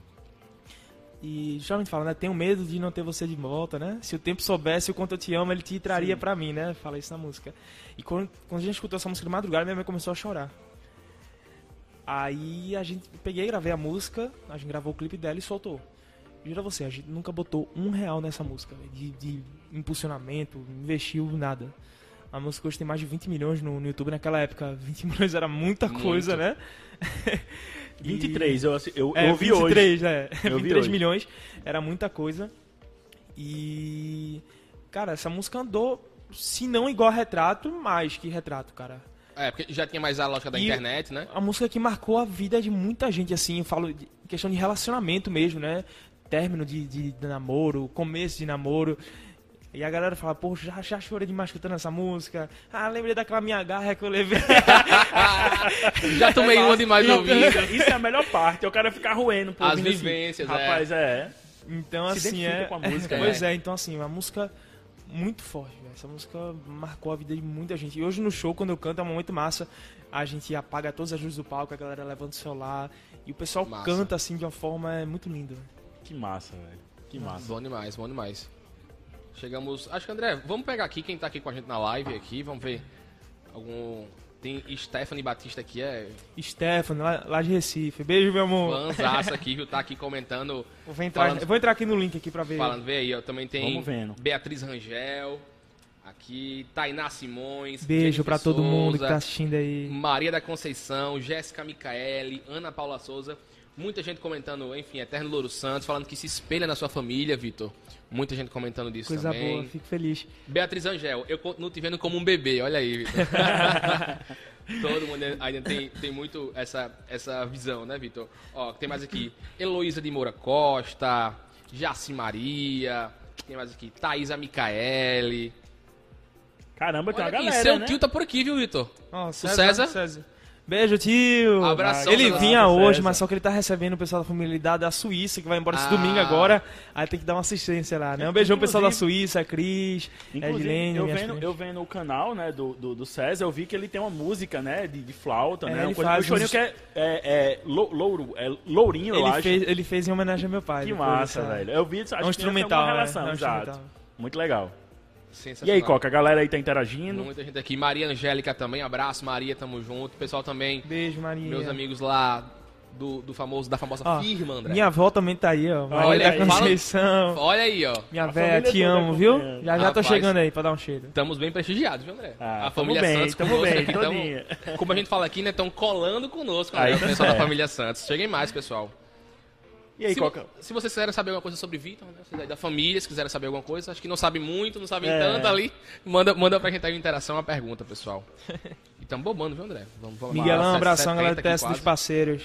E justamente fala, né? Tenho medo de não ter você de volta, né? Se o tempo soubesse o quanto eu te amo, ele te traria pra mim, né? Fala isso na música. E quando, quando a gente escutou essa música de madrugada, minha mãe começou a chorar. Aí a gente peguei, gravei a música, a gente gravou o clipe dela e soltou. Juro a você, a gente nunca botou um real nessa música, de, de impulsionamento, investiu nada. A música hoje tem mais de 20 milhões no, no YouTube. Naquela época, 20 milhões era muita Muito. coisa, né? 23, eu, eu, É, eu vi hoje. 23, né? Eu vi 23 hoje. milhões, era muita coisa. E. Cara, essa música andou, se não igual a retrato, mais que retrato, cara. É, porque já tinha mais a lógica da E- internet, né? A música que marcou a vida de muita gente, assim, eu falo de questão de relacionamento mesmo, né? Término de, de, de namoro, começo de namoro. E a galera fala, pô, já, já chorei demais escutando essa música. Ah, lembrei daquela minha garra que eu levei. Já tomei uma demais no ouvido. Isso, é a melhor parte, é o cara ficar roendo. Pô, As assim. vivências, é. Rapaz, é. Então, Se assim, é. com a música, pois né? é, então, assim, uma música muito forte, velho. Essa música marcou a vida de muita gente. E hoje no show, quando eu canto, é um momento massa. A gente apaga todas as luzes do palco, a galera levanta o celular. E o pessoal Massa. canta, assim, de uma forma é muito linda. Que massa, velho. Que massa. Bom demais, bom demais. Chegamos. Acho que André, vamos pegar aqui quem tá aqui com a gente na live aqui, vamos ver algum. Tem Stephanie Batista aqui, é Stefano, lá, lá de Recife. Beijo, meu amor. fanzaça aqui, viu? Tá aqui comentando. Vou entrar, Falando- eu vou entrar aqui no link aqui pra ver. Falando, vê aí, ó, também tem Vamos vendo. Beatriz Rangel, aqui, Tainá Simões. Beijo pra todo mundo que tá assistindo aí. Maria da Conceição, Jéssica Micaele, Ana Paula Souza. Muita gente comentando, enfim, Eterno Louro Santos, falando que se espelha na sua família, Vitor. Muita gente comentando disso Coisa também. boa, fico feliz. Beatriz Angel, eu continuo te vendo como um bebê, olha aí, Vitor. Todo mundo ainda tem, tem muito essa, essa visão, né, Vitor? Ó, tem mais aqui. Heloísa de Moura Costa, Jaci Maria, tem mais aqui, Thaisa Micaele. Caramba, tem Olha uma aqui, galera, seu né? tio tá por aqui, viu, Vitor? Ó, César? Beijo, tio. Abração, Ele vinha hoje, mas só que ele tá recebendo o pessoal da família da, Suíça, que vai embora esse Ah. domingo agora. Aí tem que dar uma assistência lá, né? Um beijão pro pessoal da Suíça, a Cris, Inclusive, Edilene, eu vendo, eu vendo o canal né, do, do, do César, eu vi que ele tem uma música né, de, de flauta, É, né? ele Uma coisa, faz o chorinho uns- que é, é, é lou- louro, é lourinho, eu Ele acho. fez, ele fez em homenagem ao meu pai. Que massa, velho. Eu vi, acho É um que tem instrumental, né? relação, É um exato. instrumental. Muito legal. E aí, Coca, a galera aí tá interagindo. Muita gente aqui. Maria Angélica também, abraço, Maria, tamo junto. Pessoal também, Beijo, Maria. meus amigos lá do, do famoso, da famosa Ó, firma, André. Minha avó também tá aí, ó. Olha Maria aí. da Conceição. Olha aí, ó. Minha A véia, família te amo, viu? Já já tô chegando aí pra dar um cheiro. Estamos bem prestigiados, viu, André? Ah, a tamo família bem, Santos tamo conosco bem, aqui, tamo-. Como a gente fala aqui, né? Estão colando conosco, Aí né? O pessoal da certo. família Santos. Cheguem mais, pessoal. E aí, se, Coca? se vocês quiserem saber alguma coisa sobre Vitor, né? Aí da família, se quiserem saber alguma coisa, acho que não sabem muito, não sabem É. tanto ali, manda, manda pra gente aí uma interação, uma pergunta, pessoal. E tamo bobando, viu, André? Vamos, vamos lá, Miguelão, sete- abração, 70 galera do teste dos parceiros.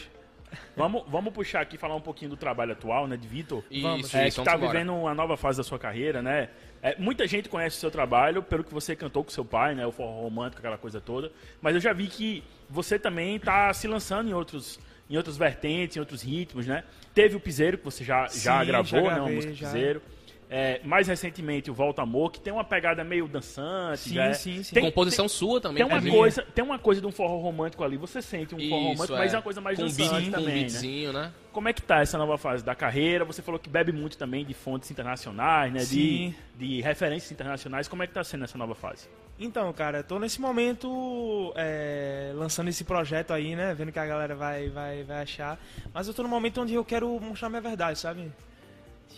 Vamos, vamos puxar aqui e falar um pouquinho do trabalho atual, né, de Vitor. Isso, É, isso, que tá vamos embora. vivendo uma nova fase da sua carreira, né? É, muita gente conhece o seu trabalho pelo que você cantou com seu pai, né? O forró romântico, aquela coisa toda. Mas eu já vi que você também tá se lançando em outros, em outros vertentes, em outros ritmos, né? Teve o Piseiro, que você já, já Sim, gravou, já né? Uma gravei, música já. Piseiro. É, mais recentemente o Volta Amor, que tem uma pegada meio dançante. Sim, né? sim, sim. Tem, Composição sua também, tem uma coisa, tem uma coisa de um forró romântico ali. Você sente um forró romântico, mas é uma coisa mais com dançante beat, com um também, né? beatzinho, né? Como é que tá essa nova fase da carreira? Você falou que bebe muito também de fontes internacionais, né? De, Sim. de referências internacionais. Como é que tá sendo essa nova fase? Então, cara, tô nesse momento é, lançando esse projeto aí, né? Vendo que a galera vai, vai, vai achar. Mas eu tô no momento onde eu quero mostrar minha verdade, sabe?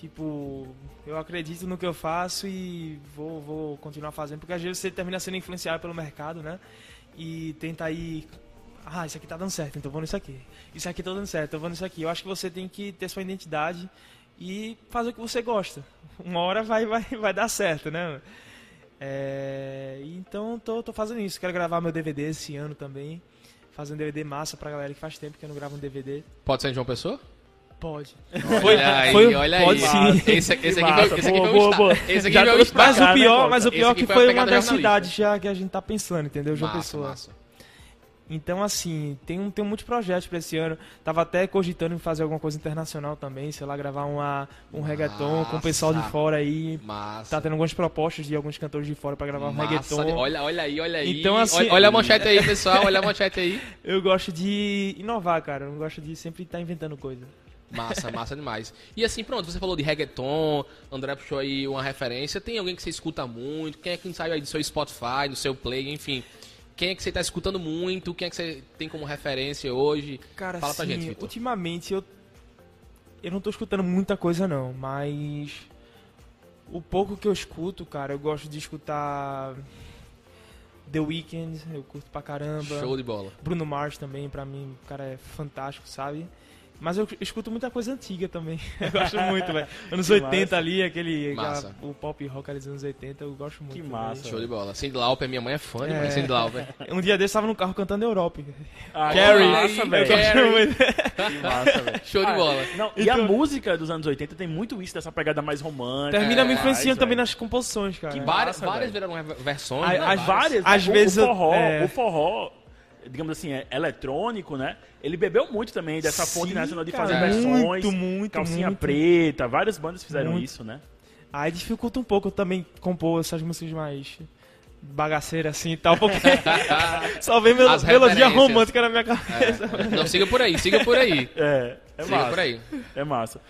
Tipo, eu acredito no que eu faço e vou, vou continuar fazendo. Porque às vezes você termina sendo influenciado pelo mercado, né? E tenta aí. Ah, isso aqui tá dando certo, então vou nisso aqui. Isso aqui tá dando certo, então vou nisso aqui. Eu acho que você tem que ter sua identidade e fazer o que você gosta. Uma hora vai, vai, vai dar certo, né? É, então tô, tô fazendo isso. Quero gravar meu DVD esse ano também. Fazer um DVD massa pra galera que faz tempo que eu não gravo um DVD. Pode ser em João Pessoa? Pode. olha aí, foi- olha pode aí. sim. Esse, esse aqui Massa, foi, esse aqui boa, foi boa, boa. Esse aqui Já foi o trouxe pra Mas cá, o né, pior, mas o pior que foi foi uma das cidades já que a gente tá pensando, entendeu? João Massa, Pessoa. massa. Então, assim, tem, um, tem muitos projetos pra esse ano. Tava até cogitando em fazer alguma coisa internacional também, sei lá, gravar uma, um reggaeton com o pessoal de fora aí. Massa. Tá tendo algumas propostas de alguns cantores de fora pra gravar um Massa. reggaeton. Olha, olha aí, olha aí. Então, assim- olha, olha a manchete aí, pessoal. Olha a manchete aí. Eu gosto de inovar, cara. Eu gosto de sempre estar inventando coisa. Massa, massa demais. E assim, pronto, você falou de reggaeton, André puxou aí uma referência. Tem alguém que você escuta muito? Quem é que saiu aí do seu Spotify, do seu Play, enfim? Quem é que você tá escutando muito? Quem é que você tem como referência hoje? Cara, Fala pra assim, gente, Vitor. ultimamente eu eu não tô escutando muita coisa não, mas o pouco que eu escuto, cara, eu gosto de escutar The Weeknd, eu curto pra caramba. Show de bola. Bruno Mars também, pra mim, o cara é fantástico, sabe? Mas eu escuto muita coisa antiga também. Eu gosto muito, velho. Anos Que 80 massa. ali, aquele. Massa. aquela- o pop rock ali dos anos 80, eu gosto muito. Que também. massa. Show de bola. Cindy Lauper, minha mãe é fã de É. Cindy Lauper. Um dia desse tava no carro cantando Europe. Ah, Carrie, que massa, velho. Que massa, velho. Show de Ah, bola. Não, e Então- a música dos anos 80 tem muito isso, dessa pegada mais romântica. Termina me É, influenciando mais, também nas composições, cara. Que várias, massa, várias viraram versões. As- né? as várias. Às o, vezes o forró, é. o forró, digamos assim, é eletrônico, né? Ele bebeu muito também dessa fonte Sim, nacional de cara, fazer versões. muito, muito, calcinha muito. preta, várias bandas fizeram Muito. isso, né? Aí dificulta um pouco também compor essas músicas mais bagaceiras assim e tal, porque só vem mel As melodia romântica na minha cabeça. É. Não, siga por aí, siga por aí. É, é siga massa. por aí. É massa.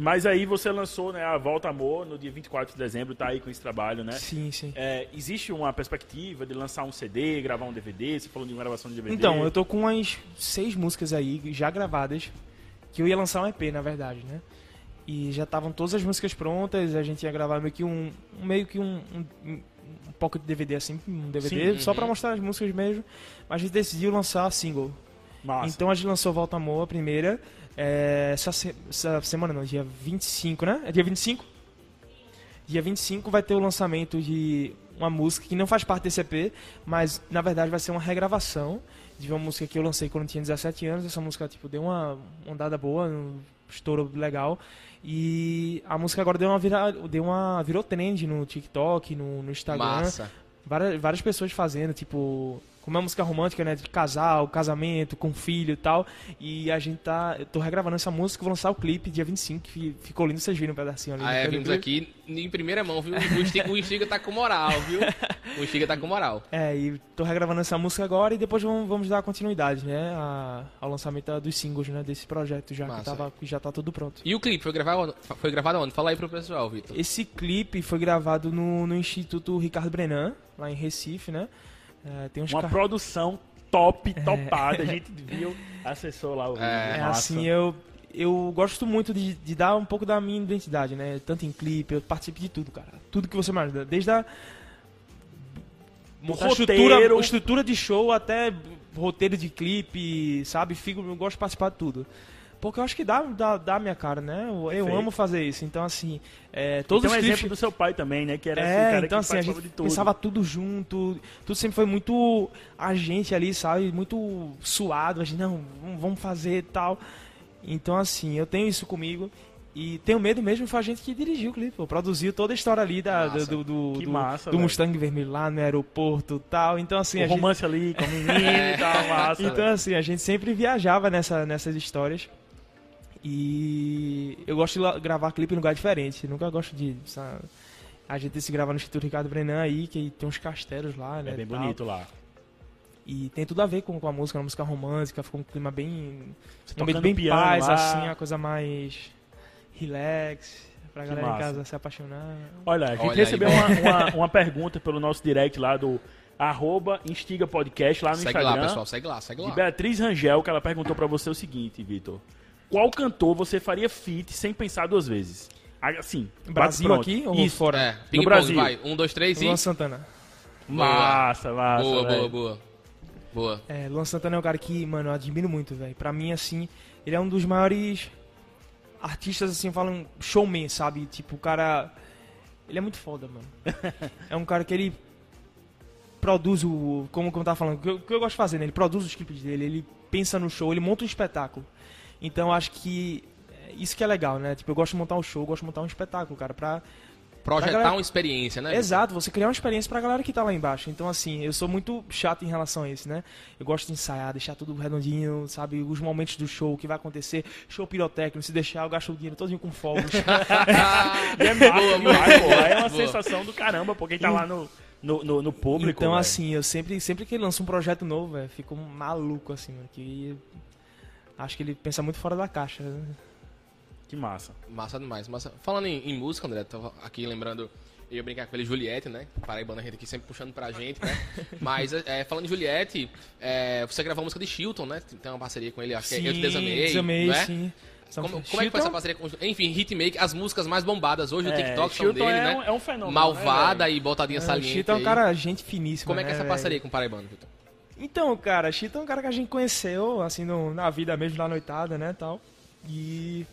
Mas aí você lançou né, a Volta Amor no dia 24 de dezembro, tá aí com esse trabalho, né? Sim, sim. É, existe uma perspectiva de lançar um CD, gravar um DVD? Você falou de uma gravação de DVD. Então, eu tô com umas seis músicas aí já gravadas, que eu ia lançar um EP, na verdade, né? E já estavam todas as músicas prontas, a gente ia gravar meio que um, meio que um, um, um pocket DVD assim, um DVD, Sim, só uhum. pra mostrar as músicas mesmo. Mas a gente decidiu lançar a single. Massa. Então a gente lançou Volta Amor, a primeira. É, essa, se- essa semana não, dia 25, né? É dia 25? Dia 25 vai ter o lançamento de uma música que não faz parte desse EP, mas na verdade vai ser uma regravação de uma música que eu lancei quando eu tinha 17 anos. Essa música tipo deu uma andada boa, um estouro legal. E a música agora deu uma vira, deu uma virou trend no TikTok, no, no Instagram Massa. várias, várias pessoas fazendo, tipo, como é música romântica, né? De casal, casamento, com filho e tal. E a gente tá. Eu tô regravando essa música, vou lançar o clipe dia 25, que ficou lindo, vocês viram um pedacinho ali. Ah, é, vimos aqui em primeira mão, viu? O Stiga, o tá com moral, viu? O Stiga tá com moral. É, e tô regravando essa música agora e depois vamos, vamos dar continuidade, né? a- ao lançamento dos singles, né? Desse projeto já, que, tava, que já tá tudo pronto. E o clipe foi gravado, foi gravado onde? Fala aí pro pessoal, Vitor. Esse clipe foi gravado no, no Instituto Ricardo Brenan, lá em Recife, né? É, tem uns Uma ca- produção top, topada. A gente viu, acessou lá o vídeo. É, É massa. assim, eu, eu gosto muito de, de dar um pouco da minha identidade, né? Tanto em clipe, eu participo de tudo, cara. Tudo que você imagina. Desde a. montar estrutura, estrutura de show até roteiro de clipe, sabe? Fico, eu gosto de participar de tudo. Porque eu acho que dá, dá, dá a minha cara, né? Eu, eu amo fazer isso. Então, assim, é, todos um os clipes... exemplo do seu pai também, né? Que era esse É, cara então que assim, a gente de tudo. pensava tudo junto, tudo sempre foi muito a gente ali, sabe? Muito suado, a gente, não, vamos- fazer e tal. Então assim, eu tenho isso comigo e tenho medo mesmo foi a gente que dirigiu o clipe, pô, produziu toda a história ali da, Massa. do, do, do, massa, do. Mustang vermelho lá no aeroporto e tal. Então assim, o a gente, romance ali com o menino e tal, massa. então assim, a gente sempre viajava nessa, nessas histórias. E eu gosto de gravar clipe em lugar diferente. Nunca gosto de. sabe? A gente se grava no Instituto Ricardo Brenan aí, que tem uns castelos lá, né? É bem bonito lá. E tem tudo a ver com, com a música, uma música romântica, ficou um clima bem. Você Um ambiente tocando bem piano paz, lá. assim, uma coisa mais relax, pra Que galera em massa. casa se apaixonar. Olha, a gente Olha aí, recebeu uma, velho. uma, uma pergunta pelo nosso direct lá do arroba Instiga Podcast lá no Segue Instagram. lá, pessoal, segue lá, segue De lá. Beatriz Rangel, que ela perguntou pra você o seguinte, Vitor. Qual cantor você faria feat sem pensar duas vezes? Assim, Brasil aqui ou Isso. fora? É, ping Brasil. vai. Um, dois, três e... Luan Santana. Massa, massa. Boa, boa, velho. boa. Boa. É, Luan Santana é um cara que, mano, eu admiro muito, velho. Pra mim, assim, ele é um dos maiores artistas, assim, falam showman, sabe? Tipo, o cara. Ele é muito foda, mano. é um cara que ele produz o. Como, como eu tava falando, o que eu, o que eu gosto de fazer, né? Ele produz os clipes dele, ele pensa no show, ele monta um espetáculo. Então, eu acho que. é Isso que é legal, né? Tipo, eu gosto de montar um show, eu gosto de montar um espetáculo, cara, pra Projetar galera- uma experiência, né? Exato, você criar uma experiência pra galera que tá lá embaixo. Então, assim, eu sou muito chato em relação a isso, né? Eu gosto de ensaiar, deixar tudo redondinho, sabe? Os momentos do show, o que vai acontecer. Show pirotécnico, se deixar, eu gasto o dinheiro todinho com fogos. E é massa Boa, demais, pô. É uma boa. sensação do caramba, pô, quem tá lá no, no, no, no público. então, velho. assim, eu sempre, sempre que ele lança um projeto novo, velho, fico maluco, assim, mano. Que acho que ele pensa muito fora da caixa. né? Que massa. Massa demais. Massa. Falando em, em música, André, tava aqui lembrando. Eu ia brincar com ele, Juliette, né? Paraibana, a gente aqui sempre puxando pra gente, né? Mas, é, falando em Juliette, é, você gravou a música de Chilton, né? Tem uma parceria com ele, acho que é Eu Te Desamei, Desamei, não é? sim. Como, como é que foi essa parceria com... Enfim, Hitmake, as músicas mais bombadas hoje, o É, TikTok são Chilton dele, é né? um- é um fenômeno, Malvada né, e botadinha O saliente Chito é um cara, gente finíssima. Como é que é né, essa parceria com o Paraibano, Vitor? Então, cara, Chito é um cara que a gente conheceu, assim, no- na vida mesmo, na noitada, né, tal. E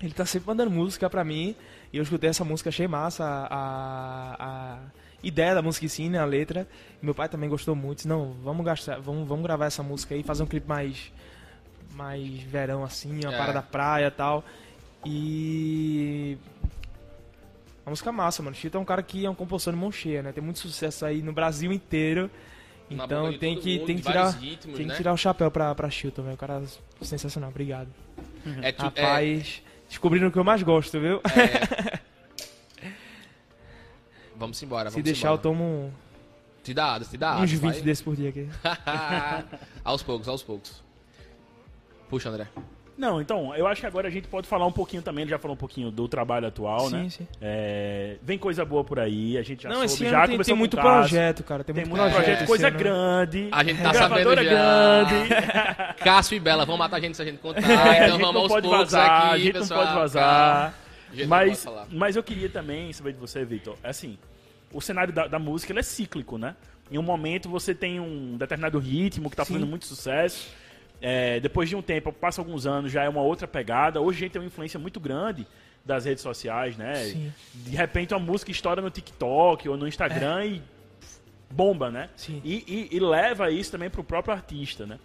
ele tá sempre mandando música pra mim. E eu escutei essa música, achei massa a, a ideia da música em si, né, a letra. Meu pai também gostou muito. Disse, não, vamos gastar, vamos, vamos gravar essa música aí, fazer um clipe mais mais verão assim, uma É. parada da praia e tal. E uma música massa, mano. Chito é um cara que é um compositor de mão cheia, né? Tem muito sucesso aí no Brasil inteiro. Então tem que, mundo, tem que tirar, ritmos, tem que né? tirar o chapéu pra, pra Chilton, velho. O cara é sensacional, obrigado. É, tu- é, Rapaz, descobriram o que eu mais gosto, viu? vamos embora, vamos Se deixar, eu embora. tomo um- Te dá, te dá. uns 20 vai. desses por dia aqui. aos poucos, aos poucos. Puxa, André. Não, então, eu acho que agora a gente pode falar um pouquinho também, ele já falou um pouquinho do trabalho atual, sim, né? sim. É, vem coisa boa por aí, a gente já Não, soube, esse já tem, tem muito projeto, cara. Tem, Tem muito projeto. projeto, coisa ano. grande. A gente tá sabendo já. grande. Cássio e Bela vão matar a gente se a gente contar. É, a então gente vamos não aos pode vazar, aqui, a gente pessoal. não pode vazar. calma. A gente não Mas, pode falar. mas eu queria também saber de você, Vitor. Assim, o cenário da, da música ele é cíclico, né? Em um momento você tem um determinado ritmo que tá fazendo muito sucesso. É, depois de um tempo, passa alguns anos, já é uma outra pegada. Hoje a gente tem uma influência muito grande das redes sociais, né? Sim. De repente uma música estoura no TikTok ou no Instagram e bomba, né? Sim. E, e- e leva isso também pro próprio artista, né?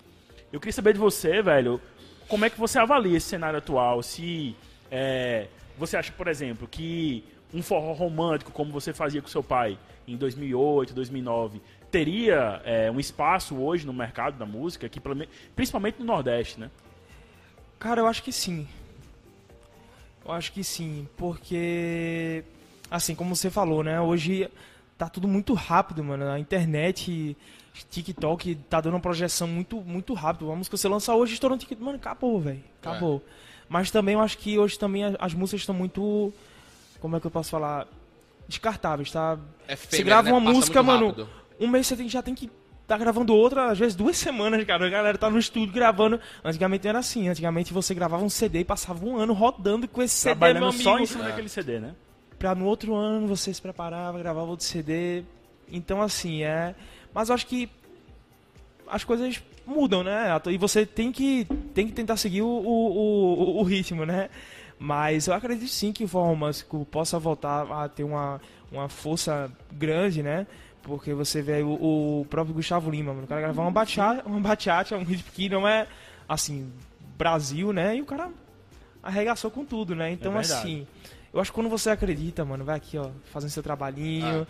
Eu queria saber de você, velho, como é que você avalia esse cenário atual? Se é, você acha, por exemplo, que um forró romântico, como você fazia com seu pai em 2008, 2009, teria é, um espaço hoje no mercado da música, aqui, principalmente no Nordeste, né? Cara, eu acho que sim. Eu acho que sim, porque assim, como você falou, né? Hoje tá tudo muito rápido, mano. A internet, TikTok tá dando uma projeção muito muito rápido. Uma música que você lança hoje, estourou no TikTok, mano, acabou, velho. Acabou. Mas também eu acho que hoje também a- as músicas estão muito como é que eu posso falar? Descartáveis, tá? É Você efêmero, grava né? uma Passa música, mano, rápido. Um mês você tem- já tem que tá gravando outra, às vezes duas semanas, cara. A galera tá no estúdio gravando. Antigamente não era assim. Antigamente você gravava um CD e passava um ano rodando com esse CD, meu amigo. só em cima É. daquele CD, né? Pra no outro ano você se preparava, gravava outro CD. Então, assim, é... Mas eu acho que as coisas mudam, né? E você tem que, tem que tentar seguir o, o, o, o ritmo, né? Mas eu acredito sim que o forró romântico possa voltar a ter uma, uma força grande, né? Porque você vê o, o próprio Gustavo Lima, mano. O cara gravou uma bachata, uma bachata, um ritmo que não é, assim, Brasil, né? E o cara arregaçou com tudo, né? Então, verdade. assim, eu acho que quando você acredita, mano, vai aqui, ó, fazendo seu trabalhinho.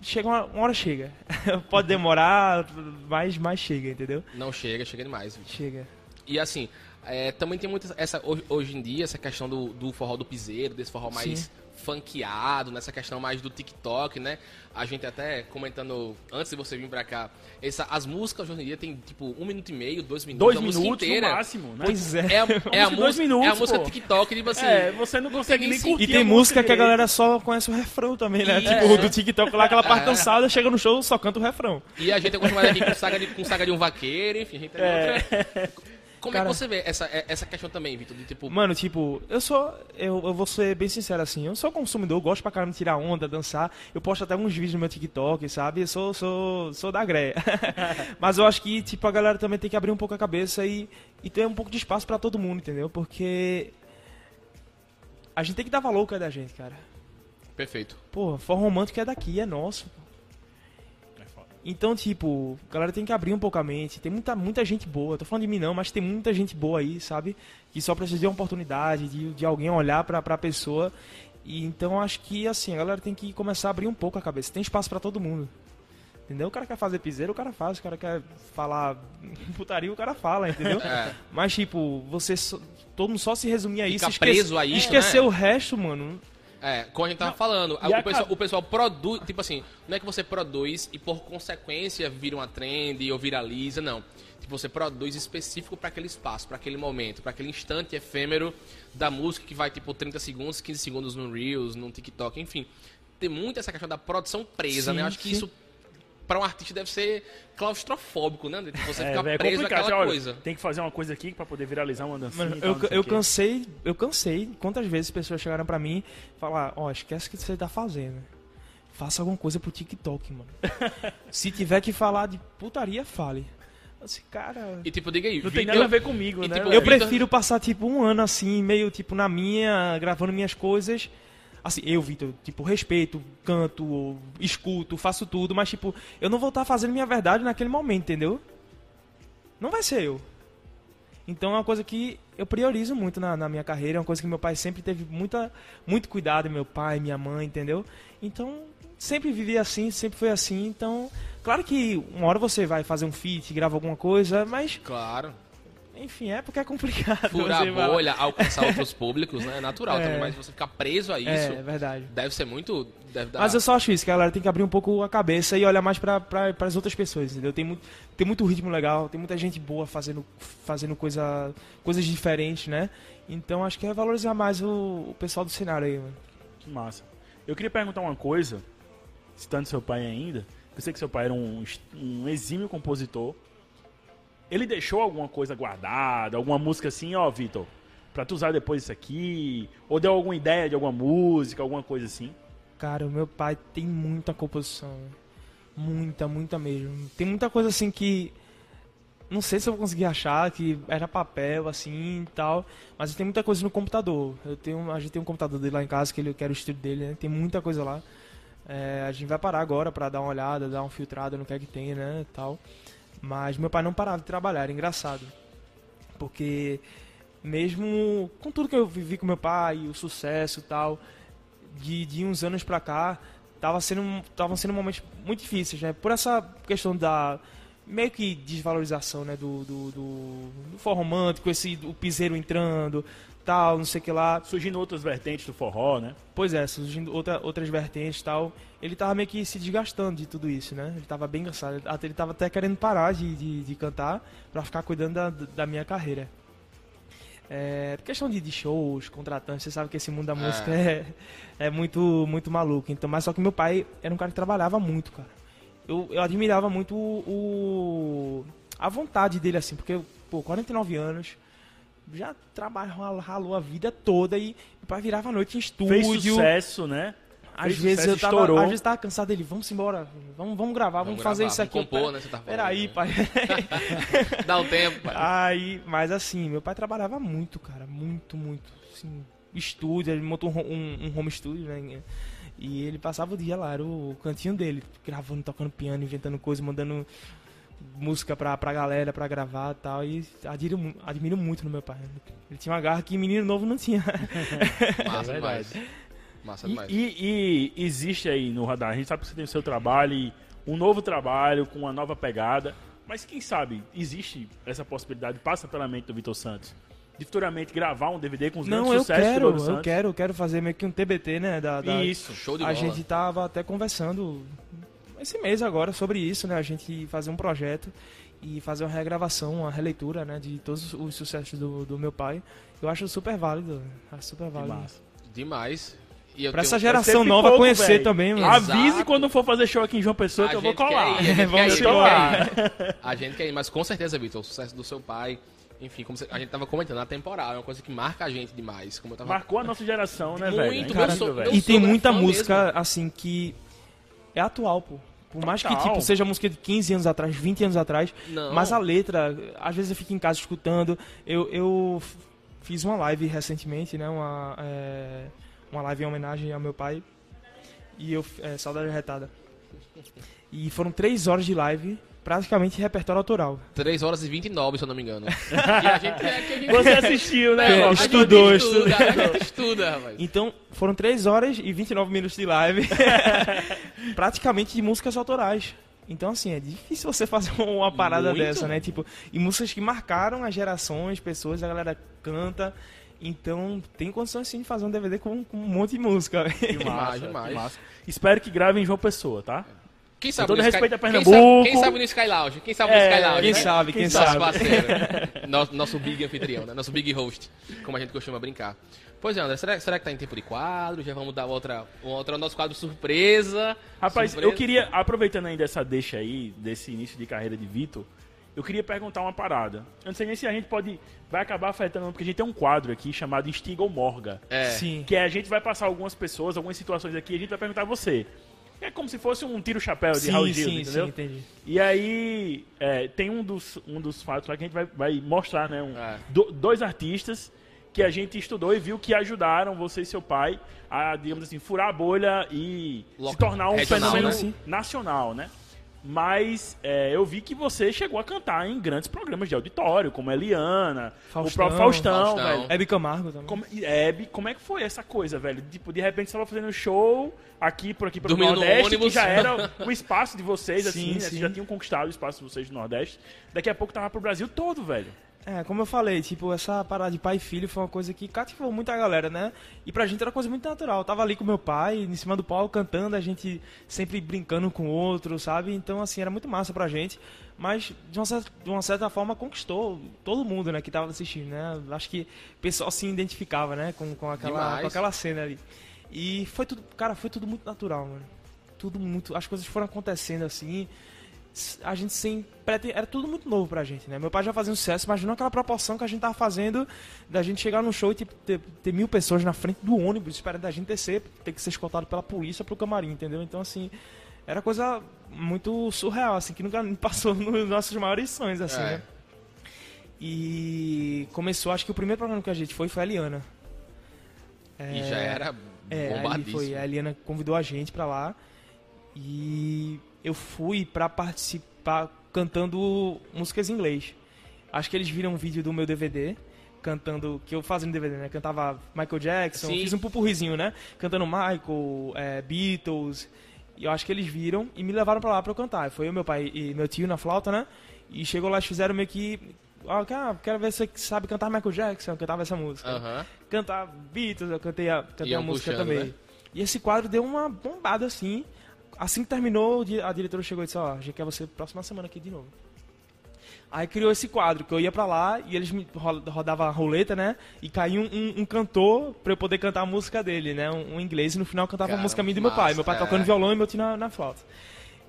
Chega uma, uma hora chega. Pode demorar, mas, mas chega, entendeu? Não chega, chega demais. Vitor. Chega. E assim, é, também tem muito essa hoje, hoje em dia essa questão do, do forró do piseiro, desse forró mais Sim. Funkeado, nessa questão mais do TikTok, né? A gente até comentando antes de você vir pra cá, essa, as músicas hoje em dia tem tipo um minuto e meio, dois minutos, Dois minutos inteira. no máximo, né? Pois é. É, a- é a música minutos, é a música pô. TikTok, tipo assim. É, você não consegue nem curtir E tem a música que a galera só conhece o refrão também, né? É. Tipo, do TikTok lá, aquela parte É. dançada, chega no show, só canta o refrão. E a gente é acostumado aqui com saga de, com saga de um vaqueiro, enfim, a gente tem outra. Como é Cara- que você vê essa, essa questão também, Vitor? De tipo, Mano, tipo, eu sou. Eu, eu vou ser bem sincero assim, eu sou consumidor, gosto pra caramba de tirar onda, dançar. Eu posto até uns vídeos no meu TikTok, sabe? Eu sou, sou, sou da greia. Mas eu acho que, tipo, a galera também tem que abrir um pouco a cabeça e, e ter um pouco de espaço pra todo mundo, entendeu? Porque. A gente tem que dar valor ao que é da gente, cara. perfeito. Pô, forró romântico é daqui, é nosso. pô. Então, tipo, a galera tem que abrir um pouco a mente. Tem muita, muita gente boa. Tô falando de mim não, mas tem muita gente boa aí, sabe? Que só precisa de uma oportunidade, de, de alguém olhar pra, pra pessoa. E então acho que, assim, a galera tem que começar a abrir um pouco a cabeça. Tem espaço pra todo mundo. Entendeu? O cara quer fazer piseiro, o cara faz. O cara quer falar putaria, o cara fala, entendeu? É. Mas, tipo, você todo mundo só se resumir a isso. Fica preso a isso, Esquecer né? o resto, mano. É, como a gente tava falando, e o, a pessoal, o pessoal produz, tipo assim, não é que você produz e por consequência vira uma trend ou viraliza, não. Tipo, você produz específico para aquele espaço, para aquele momento, para aquele instante efêmero da música que vai tipo 30 segundos, 15 segundos no Reels, no TikTok, enfim. Tem muito essa questão da produção presa, Sim, né? Eu acho que sim. isso para um artista deve ser claustrofóbico, né? Tipo, você É, ficar velho, é preso complicado. naquela Olha, coisa. Tem que fazer uma coisa aqui pra poder viralizar uma dancinha. Mano, e tal, eu, sei eu cansei, eu cansei. Quantas vezes pessoas chegaram pra mim e falaram, ó, esquece o que você tá fazendo. Faça alguma coisa pro TikTok, mano. Se tiver que falar de putaria, fale. Eu disse, cara. E tipo, diga aí, Não tem nada a ver comigo, e, né? tipo? Eu prefiro passar, tipo, um ano assim, meio, tipo, na minha, gravando minhas coisas. Assim, eu, Vitor, tipo, respeito, canto, escuto, faço tudo, mas, tipo, eu não vou estar fazendo minha verdade naquele momento, entendeu? Não vai ser eu. Então é uma coisa que eu priorizo muito na, na minha carreira, é uma coisa que meu pai sempre teve muita, muito cuidado, meu pai, minha mãe, entendeu? Então, sempre vivi assim, sempre foi assim, então... Claro que uma hora você vai fazer um feat, grava alguma coisa, mas, Claro. Enfim, é porque é complicado. Furar a vai- bolha, alcançar outros públicos, né? É natural É. também, mas você ficar preso a isso É, verdade. deve ser muito. Deve dar... Mas eu só acho isso, que a galera tem que abrir um pouco a cabeça e olhar mais pra, pra, pras outras pessoas, entendeu? Tem muito, tem muito ritmo legal, tem muita gente boa fazendo, fazendo coisa, coisas diferentes, né? Então acho que é valorizar mais o, o pessoal do cenário aí, mano. Que massa. Eu queria perguntar uma coisa, citando seu pai ainda. Eu sei que seu pai era um, um exímio compositor. Ele deixou alguma coisa guardada, alguma música assim, ó, Vitor, pra tu usar depois isso aqui? Ou deu alguma ideia de alguma música, alguma coisa assim? Cara, o meu pai tem muita composição. Muita, muita mesmo. Tem muita coisa assim que. Não sei se eu vou conseguir achar, que era papel, assim e tal. Mas tem muita coisa no computador. Eu tenho, a gente tem um computador dele lá em casa, que ele quer o estúdio dele, né? Tem muita coisa lá. É, a gente vai parar agora pra dar uma olhada, dar uma filtrada no que é que tem, né? Tal. Mas meu pai não parava de trabalhar, era engraçado. Porque mesmo com tudo que eu vivi com meu pai, o sucesso e tal, de, de uns anos pra cá, tava sendo, estavam sendo momentos muito difíceis, né? Por essa questão da meio que desvalorização, né? Do, do, do, do forró romântico, esse, o piseiro entrando, tal, não sei o que lá. Surgindo outras vertentes do forró, né? Pois é, surgindo outra, outras vertentes e tal. Ele tava meio que se desgastando de tudo isso, né? Ele tava bem cansado. Até ele tava até querendo parar de, de, de cantar pra ficar cuidando da, da minha carreira. É, questão de, de shows, contratantes, você sabe que esse mundo da música é, é muito, muito maluco. Então, mas só que meu pai era um cara que trabalhava muito, cara. Eu, eu admirava muito o, o- a vontade dele, assim, porque, pô, 49 anos, já trabalhou, ralou a vida toda e meu pai virava a noite em Fez estúdio. sucesso, né? Às Fez vezes sucesso, eu tava, estourou. às vezes tava cansado dele, vamos embora, vamos, vamos gravar, vamos, fazer gravar, isso aqui. vamos compor, né? Você tá falando, Peraí, né? pai. Dá um tempo, pai. Aí, mas assim, meu pai trabalhava muito, cara, muito, muito. Assim, estúdio, ele montou um, um, um home studio, né? E ele passava o dia lá, era o cantinho dele, gravando, tocando piano, inventando coisas, mandando música pra, pra galera pra gravar e tal. E admiro, admiro muito no meu pai. Ele tinha uma garra que menino novo não tinha. Massa É demais. Massa E, demais. e- e existe aí no radar, a gente sabe que você tem o seu trabalho, e um novo trabalho com uma nova pegada, mas quem sabe existe essa possibilidade, passa pela mente do Vitor Santos, de futuramente gravar um DVD com os Não, grandes eu sucessos do quero, Vitor eu Santos? quero, eu quero fazer meio que um TBT, né? Da, da- Isso. Show de a bola. gente tava até conversando esse mês agora sobre isso, né? A gente fazer um projeto e fazer uma regravação, uma releitura, né? De todos os sucessos do, do meu pai. Eu acho super válido. Acho super válido. massa. Demais. E eu Pra tenho- essa geração nova pipoco, conhecer velho. também, mano. Exato. Avise quando for fazer show aqui em João Pessoa A que eu vou colar. ir, a gente Vamos lá. A gente quer ir, mas com certeza, Vitor, o sucesso do seu pai, enfim, como a gente tava comentando, a temporal é uma coisa que marca a gente demais. Como eu tava Marcou a nossa geração, né, Muito, velho? Meu E tem muita música, assim, que é atual, pô. Por mais que, Total. tipo, seja música de 15 anos atrás, 20 anos atrás, Não. mas a letra, às vezes eu fico em casa escutando. Eu, eu fiz uma live recentemente, né? Uma, é, uma live em homenagem ao meu pai. E eu, é, Saudade Retada. E foram três horas de live, praticamente repertório autoral. 3 horas e 29, se eu não me engano. e a gente, é que a gente Você assistiu, né? É, Rob? a gente estudou, estuda, a gente estuda, rapaz. Então, foram 3 horas e 29 minutos de live, praticamente de músicas autorais. Então, assim, é difícil você fazer uma parada Muito. dessa, né? Tipo, e músicas que marcaram as gerações, pessoas, a galera canta. Então, tem condições sim de fazer um DVD com, com um monte de música. Que massa, demais. que massa. Espero que gravem em João Pessoa, tá? Quem sabe todo no Sky- respeito a quem Pernambuco. sabe- Quem sabe no Sky Lounge? Quem sabe no É, Sky Lounge? quem né? sabe, quem Nosso sabe. parceiro. nosso, nosso big anfitrião, né? Nosso big host, como a gente costuma brincar. Pois é, André, será, será que tá em tempo de quadro? Já vamos dar outra, outra nosso quadro surpresa. Rapaz, Surpresa. eu queria, aproveitando ainda essa deixa aí, desse início de carreira de Vitor, eu queria perguntar uma parada. Eu não sei nem se a gente pode. Vai acabar afetando, porque a gente tem um quadro aqui chamado Instiga ou Morga. É. Sim. Que é, a gente vai passar algumas pessoas, algumas situações aqui, e a gente vai perguntar a você. É como se fosse um tiro-chapéu de Raul Gil, sim, entendeu? sim, entendi. E aí, é, tem um dos, um dos fatos lá que a gente vai, vai mostrar, né? um- É. do- dois artistas que a gente estudou e viu que ajudaram você e seu pai a, digamos assim, furar a bolha e se Local- tornar um regional, fenômeno né? Nacional, né? Mas é, eu vi que você chegou a cantar em grandes programas de auditório, como Eliana, o Faustão. próprio Faustão, Faustão. velho. Hebe Camargo também. Como, e Hebe, como é que foi essa coisa, velho? Tipo, de repente você tava fazendo show aqui, por aqui, pelo Dormindo no Nordeste, que ônibus. já era o espaço de vocês, Sim, assim, né? Vocês sim. já tinham conquistado o espaço de vocês no Nordeste. Daqui a pouco tava pro Brasil todo, velho. É, como eu falei, tipo, essa parada de pai e filho foi uma coisa que cativou muita galera, né? E pra gente era uma coisa muito natural. Eu tava ali com meu pai, em cima do palco, cantando, a gente sempre brincando com o outro, sabe? Então, assim, era muito massa pra gente. Mas, de uma certa, de uma certa forma, conquistou todo mundo, né, que tava assistindo, né? Acho que o pessoal se identificava, né, com, com, aquela, Demais. com aquela cena ali. E foi tudo, cara, foi tudo muito natural, mano. Tudo muito. As coisas foram acontecendo assim a gente sem era tudo muito novo pra gente, né? Meu pai já fazia um sucesso, imagina aquela proporção que a gente tava fazendo da gente chegar no show e tipo, ter, ter mil pessoas na frente do ônibus esperando a gente descer, ter que ser escoltado pela polícia pro camarim, entendeu? Então assim, era coisa muito surreal, assim, que nunca passou nos nossos maiores sonhos, assim, É. né? E começou, acho que o primeiro programa que a gente foi foi a Eliana. E já era É, bombadíssimo. foi, a Eliana convidou a gente pra lá e eu fui pra participar cantando músicas em inglês. Acho que eles viram um vídeo do meu DVD cantando, que eu fazia no DVD, né? Cantava Michael Jackson, Sim. fiz um pupurrizinho, né? Cantando Michael, é, Beatles E eu acho que eles viram e me levaram pra lá pra eu cantar. Foi eu, meu pai e meu tio na flauta, né? E chegou lá, eles fizeram meio que. Ah, quero ver se você sabe cantar Michael Jackson. Eu cantava essa música. Aham. Cantar Beatles, eu cantei a, cantei a música puxando, também. né? E esse quadro deu uma bombada assim. Assim que terminou, a diretora chegou e disse: Ó, a gente quer você próxima semana aqui de novo. Aí criou esse quadro, que eu ia pra lá e eles me ro- rodavam a roleta, né? E caía um, um- um cantor pra eu poder cantar a música dele, né? Um, um inglês, e no final eu cantava a Caramba, música minha e do meu pai. Meu pai é. tocando violão e meu tio na, na flauta.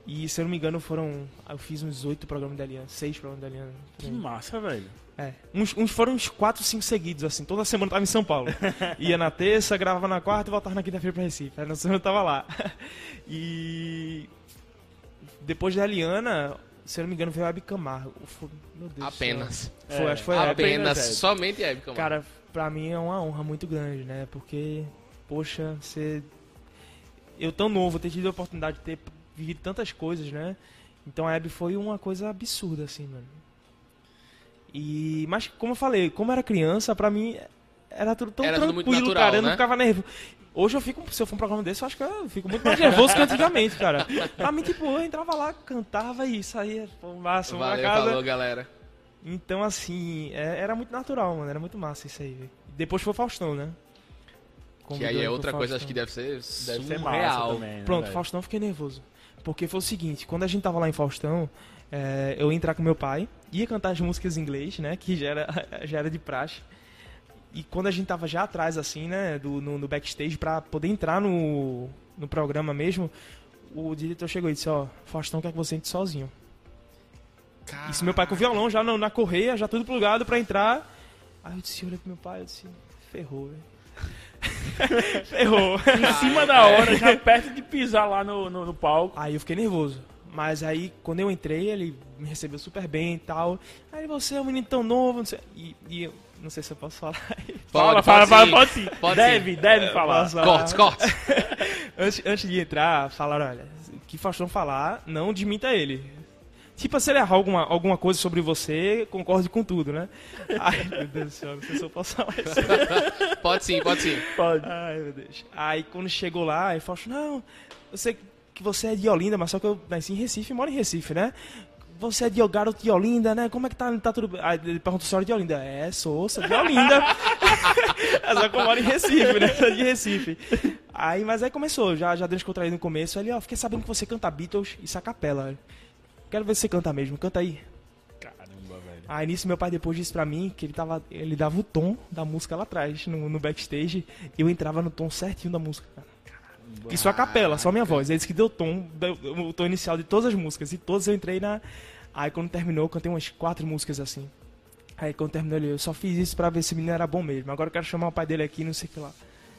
E se eu não me engano, foram. Eu fiz uns oito programas da Aliança, seis programas da Aliança. Que massa, velho. É. Uns, uns foram uns quatro, cinco seguidos, assim. Toda semana eu tava em São Paulo. Ia na terça, gravava na quarta e voltava na quinta-feira pra Recife. Aí na semana eu tava lá. E. Depois da Eliana, se eu não me engano, veio a Hebe Camargo. Foi- Meu Deus do céu. Apenas. Foi, É, acho que foi a Hebe. Apenas. Hebe. Somente Hebe, Camargo. Cara, pra mim é uma honra muito grande, né? Porque, poxa, você. Eu tão novo, ter tido a oportunidade de ter vivido tantas coisas, né? Então a Hebe foi uma coisa absurda, assim, mano. E. Mas, como eu falei, como eu era criança, pra mim era tudo tão Era tudo muito tranquilo, natural, cara. Eu não né? ficava nervoso. Hoje eu fico, se eu for um programa desse, eu acho que eu fico muito mais nervoso que antigamente, cara. Pra mim, tipo, eu entrava lá, cantava e saía, pô, massa, pra Valeu, casa. falou, galera. Então, assim, é- era muito natural, mano. Era muito massa isso aí, velho. Depois foi o Faustão, né? Que aí é outra coisa, acho que deve ser Deve ser massa também, né, Pronto, velho? Faustão, eu fiquei nervoso. Porque foi o seguinte, quando a gente tava lá em Faustão, é, eu ia entrar com meu pai, ia cantar as músicas em inglês, né? Que já era, já era de praxe. E quando a gente tava já atrás, assim, né? Do, no, no backstage, pra poder entrar no, no programa mesmo, o diretor chegou e disse, ó, Faustão quer que você entre sozinho. Isso meu pai com o violão já na, na correia, já tudo plugado pra entrar. Aí eu disse, olha pro meu pai, eu disse, ferrou, velho. ferrou. Em cima da hora, já perto de pisar lá no, no, no palco. Aí eu fiquei nervoso. Mas aí, quando eu entrei, ele me recebeu super bem e tal. Aí você é um menino tão novo, não sei. E, e eu não sei se eu posso falar. Fala, Pode, fala, pode fala, sim. pode sim. Pode deve, deve falar. Posso falar? Cortes, cortes. Antes, antes de entrar, falaram, olha, o que Faustão falar, não desminta ele. Tipo, se ele errar alguma, alguma coisa sobre você, concorde com tudo, né? Ai, meu Deus do céu, não sei se eu posso falar isso. Pode sim, pode sim. Pode. Ai, meu Deus. Aí quando chegou lá, aí Fausto, não, eu sei que você é de Olinda, mas só que eu nasci em Recife e moro em Recife, né? Você é de garoto de Olinda, né? Como é que tá, tá tudo bem? Aí ele perguntou se eu era de Olinda. É, sou, sou de Olinda. É só que eu moro em Recife, né? Sou de Recife. Aí, mas aí começou, já, já deu descontraído no começo. Ele, ó, fiquei sabendo que você canta Beatles e a capela. Quero ver se você canta mesmo, canta aí. Caramba, velho. Aí nisso meu pai depois disse pra mim que ele, tava, ele dava o tom da música lá atrás, no, no backstage, e eu entrava no tom certinho da música, cara. Isso a capela, só minha voz. Ele disse que deu o tom, deu o tom inicial de todas as músicas, e todas eu entrei na... Aí quando terminou, eu cantei umas quatro músicas assim. Aí quando terminou ele, eu só fiz isso pra ver se o menino era bom mesmo. Agora eu quero chamar o pai dele aqui, não sei o que lá.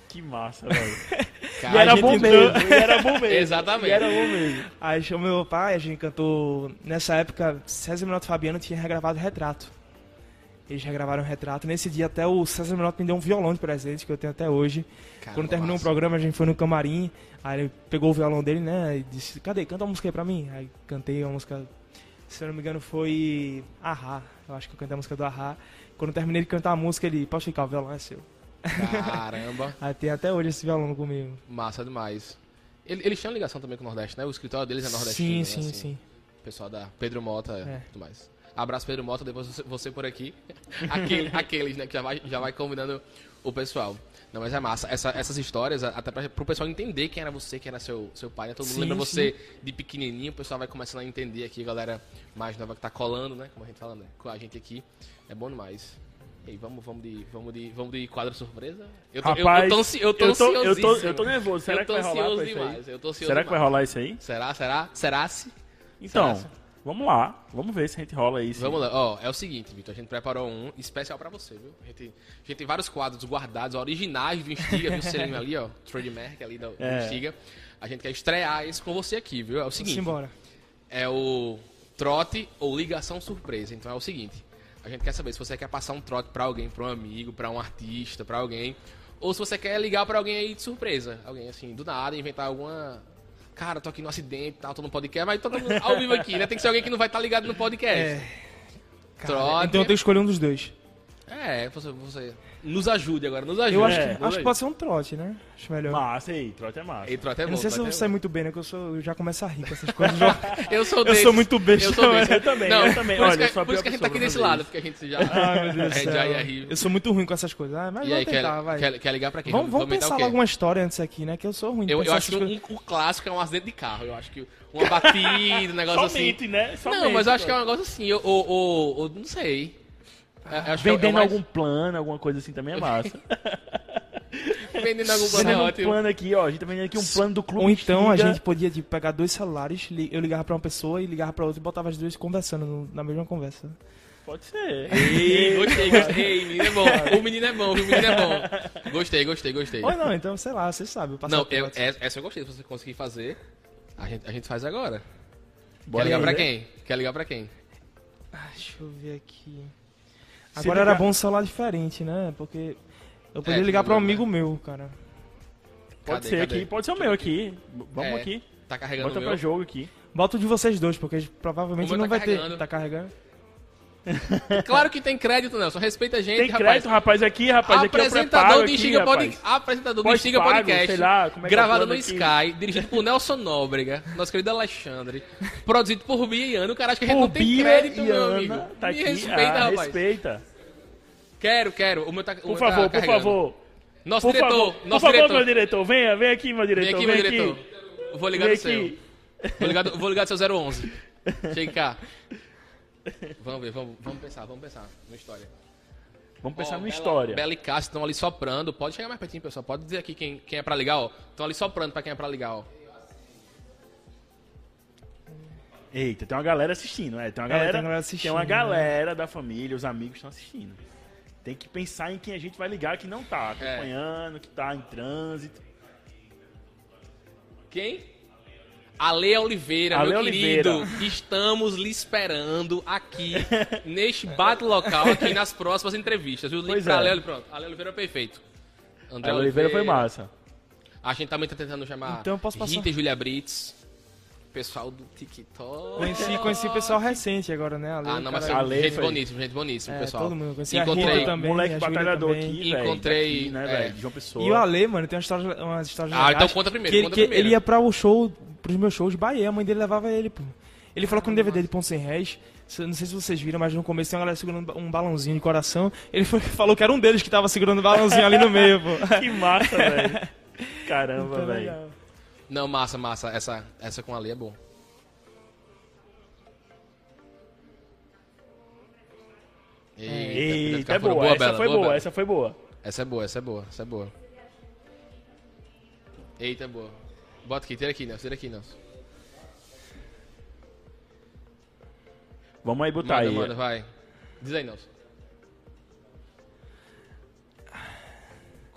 Que massa, velho. E Cara, era bom mesmo. E era bom mesmo. Exatamente. E era bom mesmo. Aí chamou meu pai, a gente cantou. Nessa época, César Menotti e Fabiano tinha regravado Retrato. Eles regravaram Retrato. Nesse dia, até o César Menotti me deu um violão de presente, que eu tenho até hoje. Quando terminou massa. o programa, a gente foi no camarim. Aí ele pegou o violão dele, né? E disse: Cadê? Canta uma música aí pra mim. Aí cantei uma música. Se eu não me engano, foi. Ahá. Eu acho que eu cantei a música do Ahá. Quando eu terminei de cantar a música, ele: Pode ficar, o violão é seu. Caramba, Aí tem até hoje esse violão comigo. massa demais. Ele- Eles tinham ligação também com o Nordeste, né? O escritório deles é nordestino, sim, né? sim, Assim, sim. O pessoal da Pedro Mota e É. tudo mais. Abraço, Pedro Mota, depois você, você por aqui. Aquele- aqueles, né, que já vai, já vai combinando o pessoal. Não, mas é massa. Essa- essas histórias, até pra, pro pessoal entender quem era você, quem era seu, seu pai, né? Todo mundo Sim, lembra você de pequenininho, o pessoal vai começando a entender aqui, galera mais nova que tá colando, né? Como a gente fala, né? Com a gente aqui. É bom demais. E aí, vamos, vamos, de, vamos, de, vamos de quadro surpresa? Eu tô, eu- Rapaz, eu, tô, ansi- eu tô eu tô, eu tô, eu nervoso. Será Eu que tô vai rolar ansioso demais. Eu tô ansioso Será que vai demais. rolar isso aí? Será, será? Será-se? Então, Será? Vamos lá. Vamos ver se a gente rola isso. Vamos lá, ó, é o seguinte, Vitor, a gente preparou um especial pra você, viu? A gente, a gente tem vários quadros guardados, originais do Instiga, viu? Selinho ali, ó, trademark ali do, do É. Instiga. A gente quer estrear esse com você aqui, viu? É o seguinte, Simbora. é o trote ou ligação surpresa. Então é o seguinte, a gente quer saber se você quer passar um trote pra alguém, pra um amigo, pra um artista, pra alguém, ou se você quer ligar pra alguém aí de surpresa. Alguém assim, do nada, inventar alguma... Cara, tô aqui no acidente, tal, tô no podcast, mas tô todo ao vivo aqui, né? Tem que ser alguém que não vai estar ligado no podcast. É. Cara, então eu tenho que escolher um dos dois. É, você, você nos ajude agora, nos ajude. Eu acho, É, que, tudo acho que pode ser um trote, né? Acho melhor. Massa aí, trote é massa. E trote é eu bom, não sei se eu é bom. muito bem, né? Que eu, sou, eu já começo a rir com essas coisas. Eu- Eu sou eu desse. sou muito besta. Eu sou desse. Eu também, Não, eu também. Por isso Olha, que, por isso que a gente tá aqui desse lado, porque a gente já. Ai, meu Deus A gente já ia rir. Eu sou muito ruim com essas coisas. Ah, mas E vamos aí, tentar, quer, vai. quer, quer ligar pra quem? Vamos, vamos pensar logo uma história antes aqui, né? Que eu sou ruim. de Eu, eu acho que o clássico é um acidente de carro. Eu acho que uma batida, um negócio assim. Somente, né? Não, mas eu acho que é um negócio assim. Eu, eu, eu- eu não sei. Que é- é Vendendo mais- algum plano, alguma coisa assim também é massa. Vendendo algum plano é Vendendo um ótimo. plano aqui, ó. A gente tá vendendo aqui um plano do clube. Ou então a gente podia tipo, pegar dois celulares, eu ligava pra uma pessoa e ligava pra outra e botava as duas conversando no- na mesma conversa. Pode ser. Ei, gostei, gostei. Ei, menino é bom. O menino é bom, viu? O menino é bom. Gostei, gostei, gostei. Ou não, então, sei lá, você sabe. Não, eu, essa eu gostei. Se você conseguir fazer, a gente, a gente faz agora. Bora Quer ligar pra fazer? quem? Quer ligar pra quem? Ah, Deixa eu ver aqui. Agora ligar- era bom um celular diferente, né? Porque eu podia É, ligar pra um né? amigo meu, cara. Pode Cadê, ser cadê? aqui, pode ser o meu aqui. Vamos É, aqui. Tá carregando Bota o pra meu. jogo aqui. Bota o de vocês dois, porque provavelmente O meu não tá vai carregando. ter. Tá carregando? Claro que tem crédito, Nelson. Respeita a gente, Tem rapaz. crédito, rapaz, aqui, rapaz. Aqui é apresentador do aqui, Instiga rapaz. Pod... Apresentador do Instiga Podcast. sei lá, como é é gravado no aqui? Sky, dirigido por Nelson Nóbrega, nosso querido Alexandre. produzido por Bia e Ana. O cara acha que a gente Pô, não tem Bia crédito, meu Ana, amigo. Tá Me aqui. respeita, ah, rapaz. Respeita. Quero, quero. O meu tá, o Por meu favor, tá por carregando. favor. Nosso Por diretor, favor, por nosso favor, diretor. meu diretor. Venha, vem aqui, meu Vem diretor. aqui, Vem meu aqui. diretor. Eu Vou ligar Vem no seu. Vou ligar, do- vou ligar do seu 011. Chega cá. Vamos ver, vamos, vamos pensar, vamos pensar numa história. Vamos pensar Ó, numa Bela- história. Bela e Cássio estão ali soprando. Pode chegar mais pertinho, pessoal. Pode dizer aqui quem, quem é pra ligar, ó. Estão ali soprando pra quem é pra ligar, ó. Eita, tem uma galera assistindo, é. Tem uma É, galera, tem galera assistindo, tem uma né? galera da família, os amigos estão assistindo. Tem que pensar em quem a gente vai ligar que não tá É. acompanhando, que tá em trânsito. Quem? Ale Oliveira, Ale meu querido. Oliveira. Estamos lhe esperando aqui, neste bate local, aqui nas próximas entrevistas. Pois pra é. Ale Oliveira. Pronto, Ale Oliveira é perfeito. André A Oliveira foi massa. A gente também tá tentando chamar Então Rita e Julia Brits. Pessoal do TikTok. Conheci, conheci o pessoal recente agora, né? Ale, Ah, não, mas cara, Ale gente foi- boníssima, gente boníssima, É, pessoal. todo mundo. Conheci Encontrei também, Moleque batalhador também. aqui, velho. Encontrei, daqui, né, é. velho? de João Pessoa. E o Ale, mano, tem umas histórias, umas histórias Ah, legais. então conta primeiro, que ele, conta que primeiro. ele ia pra o show, pros meus shows de Bahia, a mãe dele levava ele, pô. Ele falou que no DVD de Ponto Sem Réis, não sei se vocês viram, mas no começo tem uma galera segurando um balãozinho de coração. Ele foi- falou que era um deles que tava segurando o balãozinho ali no meio, pô. Que massa, velho. Caramba, Então, velho. Não, massa, massa. Essa, essa com a Ale é bom. Eita, é foram boa. Essa Bela, foi boa, Bela. essa foi boa. Essa é boa, essa é boa, essa é boa. Eita, é boa. Bota aqui, tira aqui, Nelson, tira aqui, Nelson. Vamos aí botar Manda, aí. manda, vai. Diz aí, Nelson.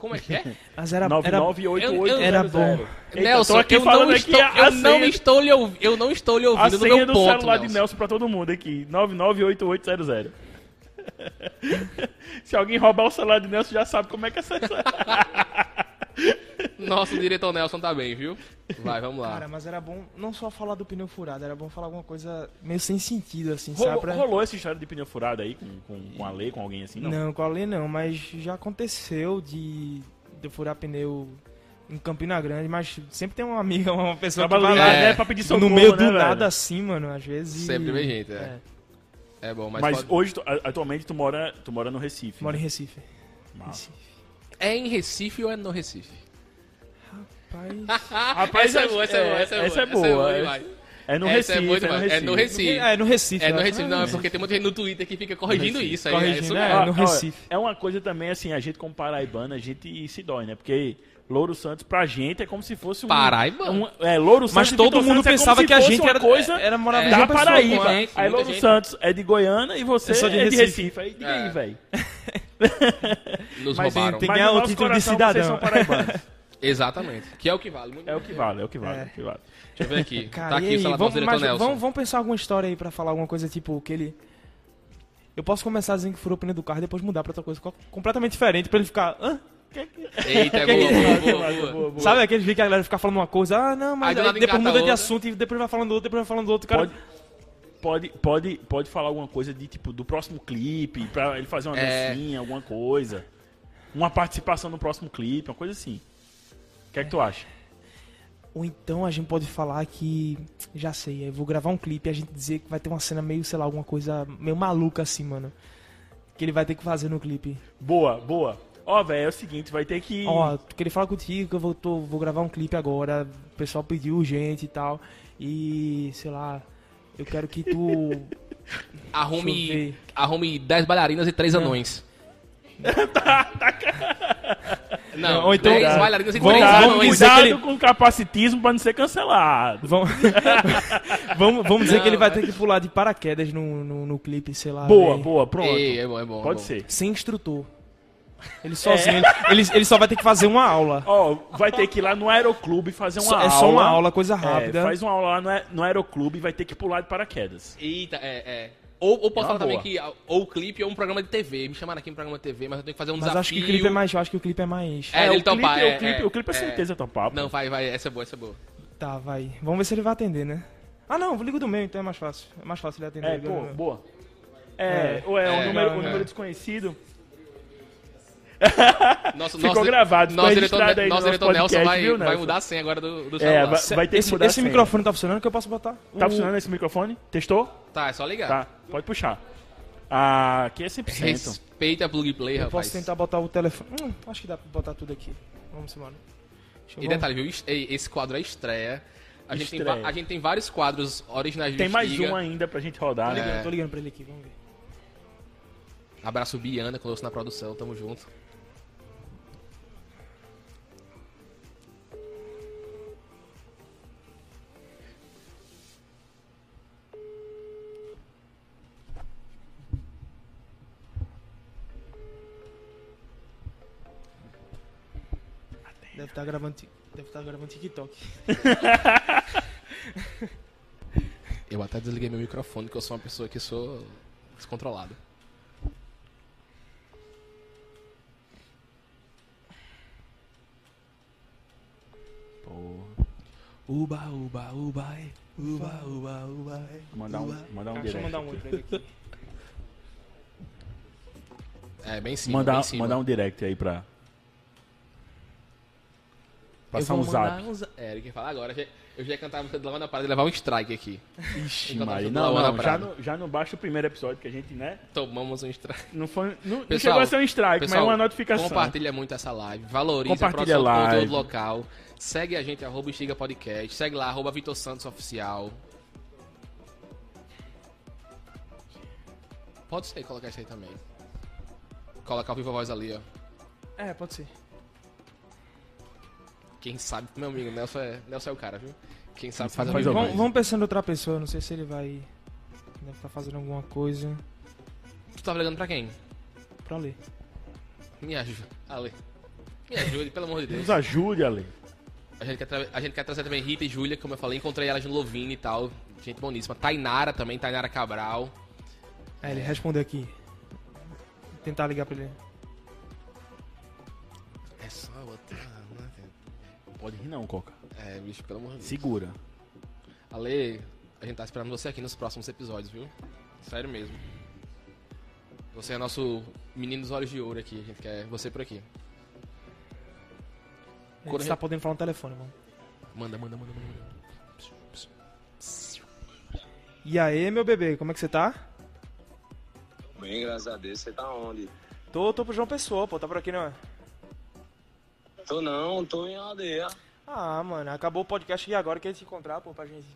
Como é que é? Mas era, era, 998800. Era bom. Eita, Nelson, aqui eu, não falando estou, aqui a, eu, a não senha, estou lhe ouvi- eu não estou lhe a ouvindo no senha meu do ponto, celular de Nelson. Nelson pra todo mundo aqui. 998800. Se alguém roubar o celular de Nelson, já sabe como é que é essa. Nosso diretor Nelson tá bem, viu? Vai, vamos lá. Cara, mas era bom não só falar do pneu furado, era bom falar alguma coisa meio sem sentido, assim, Rolou, sabe? Pra- rolou essa história de pneu furado aí com, com, com a lei, com alguém assim? Não. Não, com a lei não, mas já aconteceu de, de furar pneu em Campina Grande, mas sempre tem uma amiga, uma pessoa que Trabalhando, vai lá É. né? Pra pedir socorro, no meio né, do velho? nada assim, mano, às vezes. Sempre vem gente, é. É bom, mas, Mas, pode- hoje, tu- atualmente, tu mora, tu mora no Recife. Moro em né? Recife. Massa. Recife. é em Recife ou é no Recife? Rapaz. Rapaz, essa é boa, essa é boa, essa é boa. essa é boa. demais. É no Essa é Recife, boa é no demais. É no Recife. Recife. É, no Recife. É no Recife, não, é porque tem muita gente no Twitter que fica corrigindo Recife. isso aí. Corrigindo, é é, no Recife. É uma coisa também, assim, a gente como paraibano, a gente se dói, né? Porque Louro Santos, pra gente, é como se fosse um... Paraibano? um- é, Louro Santos Mas todo Vitor mundo Santos é pensava se que a gente uma era, coisa era É, em da Paraíba. gente, Aí Louro gente. Santos é de Goiânia e você de é de Recife. Recife. Aí diga É. aí, velho. Nos Mas roubaram. tem- Mas ganhar no o título de cidadão. Exatamente. Que é o que vale. Muito É o que vale, é o que vale, É. é o que vale. Deixa eu ver aqui. Cara, tá aqui aí, o vamos, mas Nelson. vamos, vamos pensar alguma história aí pra falar alguma coisa tipo que ele. Eu posso começar dizendo que furou o pneu do carro e depois mudar pra outra coisa co- completamente diferente pra ele ficar. Hã? Eita, é boa, boa, boa, boa. boa. Sabe aquele vídeo que a galera fica falando uma coisa, ah, não, mas Aí aí depois muda de assunto e depois vai falando outro, depois vai falando outro. Cara, Pode- pode, pode, pode falar alguma coisa de tipo do próximo clipe, pra ele fazer uma É. dancinha, alguma coisa. Uma participação no próximo clipe, uma coisa assim. O que é que tu acha? Ou então a gente pode falar que. Já sei, eu vou gravar um clipe e a gente dizer que vai ter uma cena meio, sei lá, alguma coisa meio maluca assim, mano. Que ele vai ter que fazer no clipe. Boa, boa. Ó, velho, é o seguinte, vai ter que. Ó, queria falar contigo que eu vou, tô- vou gravar um clipe agora. O pessoal pediu urgente e tal. E, sei lá, eu quero que tu. Arrume, arrume 10 bailarinas e 3 anões. Não, Ou então- 10 bailarinas e Vamos- 3 vamos anões. dizer que ele- com o capacitismo pra não ser cancelado. Vamos, vamos, vamos dizer Não, que ele vai mas- ter que pular de paraquedas no, no, no clipe, sei lá. Boa, velho. boa, pronto. Ei, é bom, é bom. é Pode bom. ser. Sem instrutor. Ele sozinho. Ele, ele, ele só vai ter que fazer uma aula. Ó, vai ter que ir lá no Aeroclube fazer uma Só- aula. é só uma aula, coisa É, rápida. faz uma aula lá no, aer- no Aeroclube e vai ter que pular de paraquedas. Eita, é, é. Ou, ou posso É falar também boa. que ah, ou o clipe ou um programa de TV. Me chamaram aqui em programa de TV, mas eu tenho que fazer um Mas desafio. acho que o clipe é mais. Eu acho que o clipe é mais. É, o ele topar, clipe, é, o clipe, é, o clipe é é. certeza topar. pô. Não, vai, vai. Essa é boa, essa é boa. Tá, vai. Vamos ver se ele vai atender, né? Ah, não, ligo do meu, então é mais fácil. É mais fácil ele atender. É, pô, boa. É, É, ou é, o é, número, é. o número desconhecido. Nosso, Ficou gravado, ficou nosso diretor, aí no nosso nosso diretor Nelson podcast, vai, viu, vai Nelson? mudar a senha agora do, do É, celular. vai, vai ter que esse mudar esse a senha. microfone tá funcionando que eu posso botar? Tá O- funcionando esse microfone? Testou? Tá, é só ligar. Tá, pode puxar. Ah, aqui é 100%. Respeita a plug and play, Eu rapaz. posso tentar botar o telefone. Hum, acho que dá pra botar tudo aqui. Vamos embora. E detalhe, viu? Esse quadro é estreia. A gente, tem, a gente tem vários quadros originais Tem mais um ainda pra gente Tô rodar, ligando, né? tô ligando pra ele aqui, vamos ver. Abraço Biana, conosco na produção, tamo junto. Deve estar gravando, ti- deve estar gravando TikTok. Eu até desliguei meu microfone, que eu sou uma pessoa que sou descontrolada. Uba, uba, uba, é. uba, uba, uba, é. Mandar um, mandar um Deixa eu direct. mandar um ele aqui. É, bem cima, mandar, bem mandar um direct aí pra. Passar um zap. um zap. É, ele quer falar agora. já- Eu já ia cantar a música do Lavando a Parada e levar um strike aqui. Ixi, Maria. Não, não, já não, já não basta o primeiro episódio que a gente, né? Tomamos um strike. Não, foi, não, não Pessoal, chegou a ser um strike, mas é Pessoal, uma notificação. Compartilha muito essa live. Valoriza Compartilha a produção a do live. conteúdo local. Segue a gente, arroba Estiga Podcast. Segue lá, arroba Vitor Santos Oficial. Pode ser colocar isso aí também. Colocar o Viva Voz ali, ó. É, pode ser. Quem sabe, meu amigo, Nelson é, Nelson é o cara, viu? Quem sabe faz, Faz a Vamos, vamos pensando em outra pessoa, não sei se ele vai. Deve estar fazendo alguma coisa Tu tava ligando pra quem? pra ler. Me ajuda. Ale. Me ajude, pelo amor de Deus. Nos ajude, Ale. A gente, quer tra- a gente quer trazer também Rita e Júlia, como eu falei, encontrei elas no Lovini e tal. Gente boníssima. Tainara também, Tainara Cabral. É, ele respondeu aqui. Vou tentar ligar pra ele. Pode rir não, Coca. É, bicho, pelo amor de Deus. Segura. Ale, a gente tá esperando você aqui nos próximos episódios, viu? Sério mesmo. Você é nosso menino dos olhos de ouro aqui. A gente quer você por aqui. Quando está a podendo falar no telefone, mano. Manda, manda, manda, manda. E aí, meu bebê, como é que você tá? Bem, graças a Deus. Você tá onde? Tô, tô pro João Pessoa, pô, tá por aqui, não é? Tô não, tô em aldeia. Ah, mano, acabou o podcast e agora quer te encontrar, pô, pra gente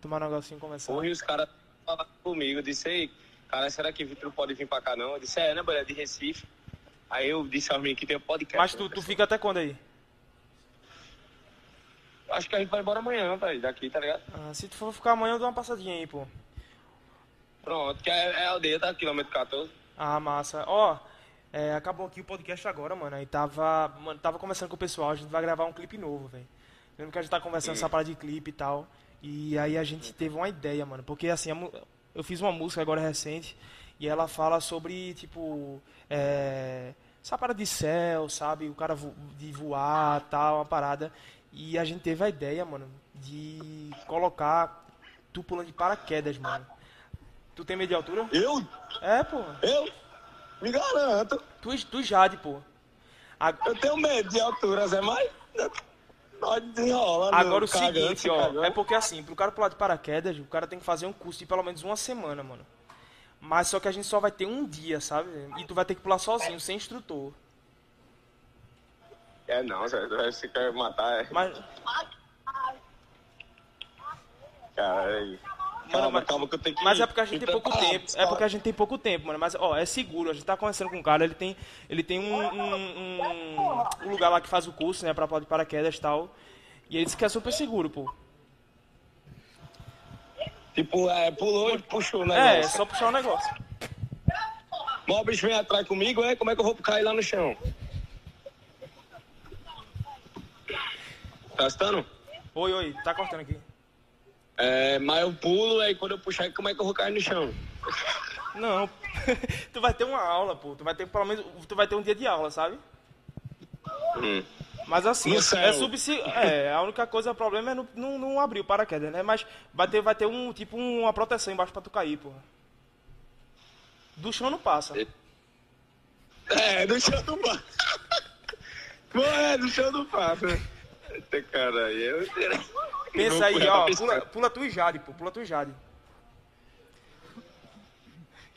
tomar um negocinho e conversar. Porra, e os caras falaram comigo. Eu disse, ei, cara, será que Vitor pode vir pra cá não? Eu disse, é, né, mulher de Recife. Aí eu disse aos meninos que tem um podcast. Mas tu, tu fica até quando aí? Acho que a gente vai embora amanhã, velho, daqui, tá ligado? Ah, se tu for ficar amanhã, eu dou uma passadinha aí, pô. Pronto, que é, é aldeia, tá? Quilômetro 14. Ah, massa. Ó, é, acabou aqui o podcast agora, mano. Aí tava, mano, tava conversando com o pessoal, a gente vai gravar um clipe novo, velho. Lembra que a gente tá conversando essa parada de clipe e tal. E aí a gente teve uma ideia, mano. Porque assim, eu fiz uma música agora recente e ela fala sobre, tipo, é, essa parada de céu, sabe? O cara vo- de voar tal, uma parada. E a gente teve a ideia, mano, de colocar tu pulando de paraquedas, mano. Tu tem medo de altura? Eu? É, pô. Eu? Me garanto. Tu, tu Jade, pô. A- Eu tenho medo de altura, Zé, mas. Pode desenrolar. Agora o cagando, seguinte, se ó, cagando. é porque assim, pro cara pular de paraquedas, o cara tem que fazer um curso de pelo menos uma semana, mano. Mas só que a gente só vai ter um dia, sabe? E tu vai ter que pular sozinho, sem instrutor. É não. Você quer matar, é. Mas, Cara, aí. Calma, mas- calma que eu tenho que. mas é porque a gente tem pouco preparar, tempo. É porque a gente tem pouco tempo, mano. Mas, ó, é seguro. A gente tá conversando com um cara, ele tem, ele tem um, um, um- um lugar lá que faz o curso, né, pra de paraquedas e tal. E ele disse que é super seguro, pô. Tipo, é, pulou e puxou o É, é negócio. só puxar o negócio. Mas o bicho vem atrás comigo, é? Como é que eu vou cair lá no chão? Tá escutando? Oi, oi, tá cortando aqui. É, mas eu pulo, aí quando eu puxar, como é que eu vou cair no chão? Não, tu vai ter uma aula, pô. Tu vai ter pelo menos, tu vai ter um dia de aula, sabe? Hum. Mas assim, No é, é subsi... É, a única coisa, o problema é não, não, não abrir o paraquedas, né? Mas vai ter, vai ter um, tipo, uma proteção embaixo pra tu cair, porra. Do chão não passa. É, no chão do passa. Pô, é, no chão do passa. Eita, cara, aí eu... Pensa aí, ó, pula, pula tu e Jade, pô, pula tu e Jade.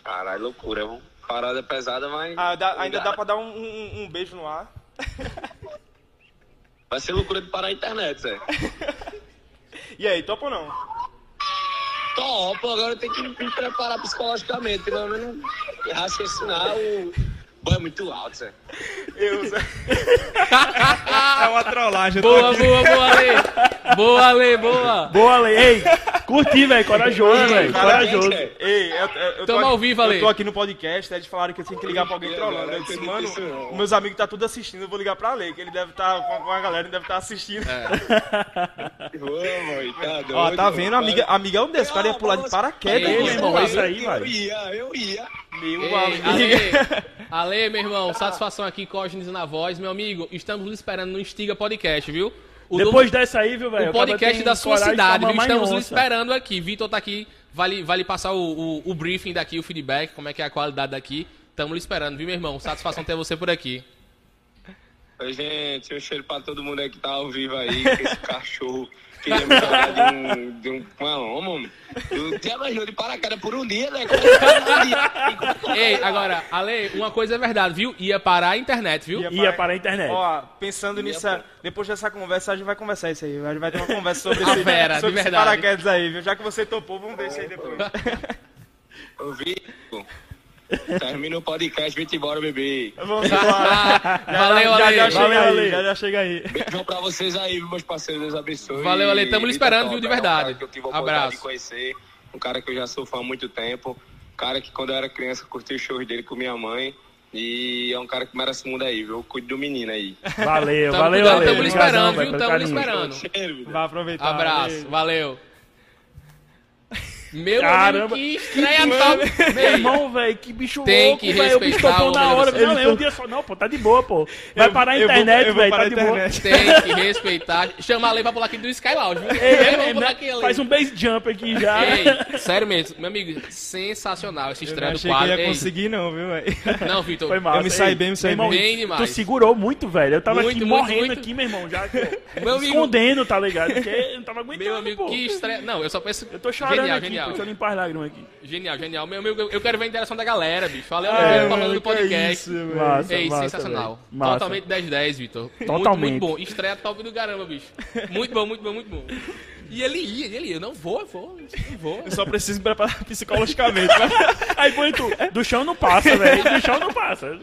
Caralho, loucura. é Parada pesada, mas... Ah, dá- ainda dá pra dar um, um- um beijo no ar. Vai ser loucura de parar a internet, Zé. E aí, topa ou não? Topo, agora eu tenho que me preparar psicologicamente, pelo menos raciocinar o... Bom, é muito alto, Zé. Eu, Zé. É uma trollagem. Boa, boa, boa, Ale. Boa, Ale, boa. Boa, Ale. Ei, curti, velho. Corajoso, velho. Corajoso. Ei, eu, eu, eu tô Tamo aqui- ao vivo, Ale. Eu tô aqui no podcast, eles falaram que eu tinha que ligar pra alguém trolando. Eu disse, mano, meus amigos tá tudo assistindo, eu vou ligar pra Ale, que ele deve estar com a- com a galera, ele deve estar assistindo. Ô, mãe, tá doido. Ó, tá vendo? Amiga, amiga é um desses, o cara ia pular de paraquedas, Ei, meu mano. irmão, é isso aí, Eu vai. ia, eu ia. Meu Ei, amigo. Ale, Ale, meu irmão, satisfação aqui, Cógenes na voz. Meu amigo, estamos esperando no Instiga Podcast, viu? O Depois dessa aí, viu, velho? o podcast da sua cidade, viu? Estamos lhe esperando. aqui. Vitor tá aqui, vai, vai lhe passar o, o, o briefing daqui, o feedback, como é que é a qualidade daqui. Estamos lhe esperando, viu, meu irmão? Satisfação ter você por aqui. Oi, gente, um cheiro pra todo mundo aí que tá ao vivo aí, que esse cachorro queria me jogar de um, de um mano. Eu te imaginou de paraquedas por um dia, né? É um? Ei, agora, Ale, uma coisa é verdade, viu? Ia parar a internet, viu? Ia para a internet. Ó, pensando nisso, depois dessa conversa, a gente vai conversar isso aí. A gente vai ter uma conversa sobre esse, Vera, de sobre esse verdade. paraquedas aí, viu? Já que você topou, vamos ver isso aí depois. Ô, Vitor, termina o podcast, vem embora, bebê. Vamos embora. Valeu, já, Ale. já, chega Valeu, aí, Ale. já, já chega aí. Beijão pra vocês aí, meus parceiros, Deus abençoe. Valeu, Ale, tamo lhe esperando, viu, de é um verdade. que eu tive a Abraço. de conhecer, um cara que eu já sou fã há muito tempo, um cara que quando eu era criança curti os shows dele com minha mãe. E é um cara que merece o mundo aí, viu? Eu cuido do menino aí. Valeu, Tamo valeu, Ale. tamo lhe esperando, viu? Tamo lhe esperando. Cheiro. Vai aproveitar. Abraço, valeu. Meu Caramba, amigo, que estreia top. Meu irmão, velho, que bicho Tem louco, que velho. O bicho topou na hora. Não, é um dia só. Não, pô, tá de boa, pô. Vai Eu- parar a eu internet, eu velho, tá de boa. Tem que respeitar. Chama a lei pra pular aqui do Sky Lounge. Ei, Ei, ei, faz um base jump aqui já. Ei, sério mesmo, meu amigo, sensacional esse Eu estreia não do achei que quadro. ia conseguir, não, viu, velho? Não, Vitor. Foi massa. Eu me saí bem, me saí bem. Bem demais. Tu segurou muito, velho. Eu tava Muito, aqui muito, morrendo muito. aqui, meu irmão, já Meu amigo- escondendo, tá ligado? Porque eu não tava aguentando, Meu amigo, pô. que estreia. Não, eu só penso. Eu tô chorando genial, aqui, genial. Pô, deixa eu limpar as lágrimas aqui. Genial, genial. Meu amigo, eu- quero ver a interação da galera, bicho. Valeu, É, mano, falando do é podcast. isso, velho. Massa, Ei, massa, sensacional. Massa. Totalmente 10-10, Vitor. Muito, Totalmente. muito bom. Estreia top do caramba, bicho. Muito bom, muito bom, muito bom. E ele ia, ele ia. Eu não vou, eu vou, eu vou. Eu só preciso me preparar psicologicamente. Aí põe tu, do chão não passa, velho. Do chão não passa.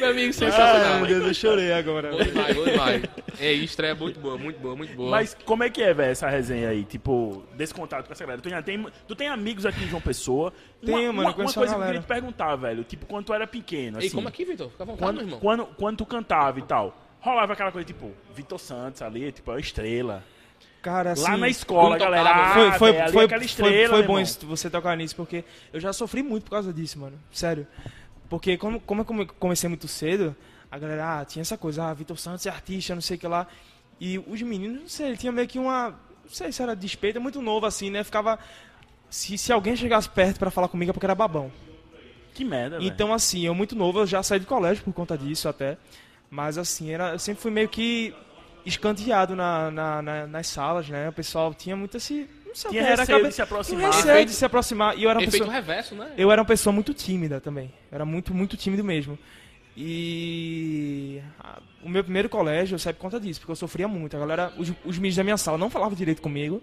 Meu amigo, Ai, sensacional. meu Deus, eu chorei agora. Bom demais, bom demais. Ei, estreia muito boa, muito boa, muito boa. Mas como é que é, velho, essa resenha aí? Tipo, desse contato com essa galera. Tu, já tem, tu tem amigos aqui em João Pessoa? Tenho, uma, mano, Uma, uma coisa que eu queria te perguntar, velho. Tipo, quando tu era pequeno, assim. Ei, como aqui, Vitor? Fica à vontade, meu quando, irmão. quando, quando tu cantava e tal, rolava aquela coisa, tipo, Vitor Santos ali, tipo, é uma estrela. Cara, assim, Lá na escola, galera. Ah, foi, foi, foi, aquela foi, estrela, foi meu bom isso, você tocar nisso, porque eu já sofri muito por causa disso, mano. Sério. Porque como, como eu come- comecei muito cedo, a galera, ah, tinha essa coisa, ah, Vitor Santos é artista, não sei o que lá. E os meninos, não sei, tinha meio que uma. não sei se era despeito, é muito novo assim, né? Ficava. Se, se alguém chegasse perto pra falar comigo é porque era babão. Que merda, velho. Então, assim, eu muito novo, eu já saí do colégio por conta disso até. Mas, assim, era, eu sempre fui meio que escanteado na, na- na- nas salas, né? O pessoal tinha muito esse. Não sei o que era receio de se aproximar. Tinha receio Efeito- de se aproximar. E eu era uma Efeito pessoa. reverso, né? Eu era uma pessoa muito tímida também. Eu era muito, muito tímido mesmo. E o meu primeiro colégio eu saí por conta disso, porque eu sofria muito. A galera, os, os meninos da minha sala não falavam direito comigo.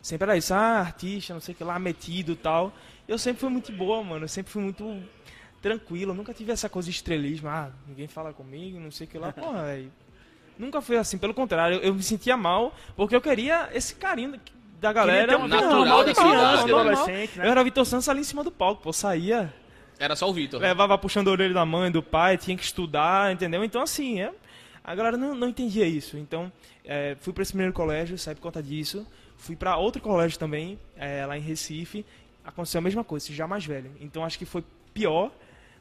Sempre era isso, ah, artista, não sei o que lá, metido e tal. Eu sempre fui muito boa, mano. Eu sempre fui muito tranquilo. Eu nunca tive essa coisa de estrelismo. Ah, ninguém fala comigo, não sei o que lá. Porra. Nunca foi assim, pelo contrário. Eu, eu me sentia mal, porque eu queria esse carinho da galera. ter um natural de da criança, adolescente, né? Eu era Vitor Santos ali em cima do palco, pô. Eu saía, Era só o Vitor. levava puxando a orelha da mãe, do pai, tinha que estudar, entendeu? Então, assim, é, a galera não, não entendia isso. Então, é, fui para esse primeiro colégio, saí por conta disso. Fui para outro colégio também, é, lá em Recife. Aconteceu a mesma coisa, já mais velho. Então, acho que foi pior,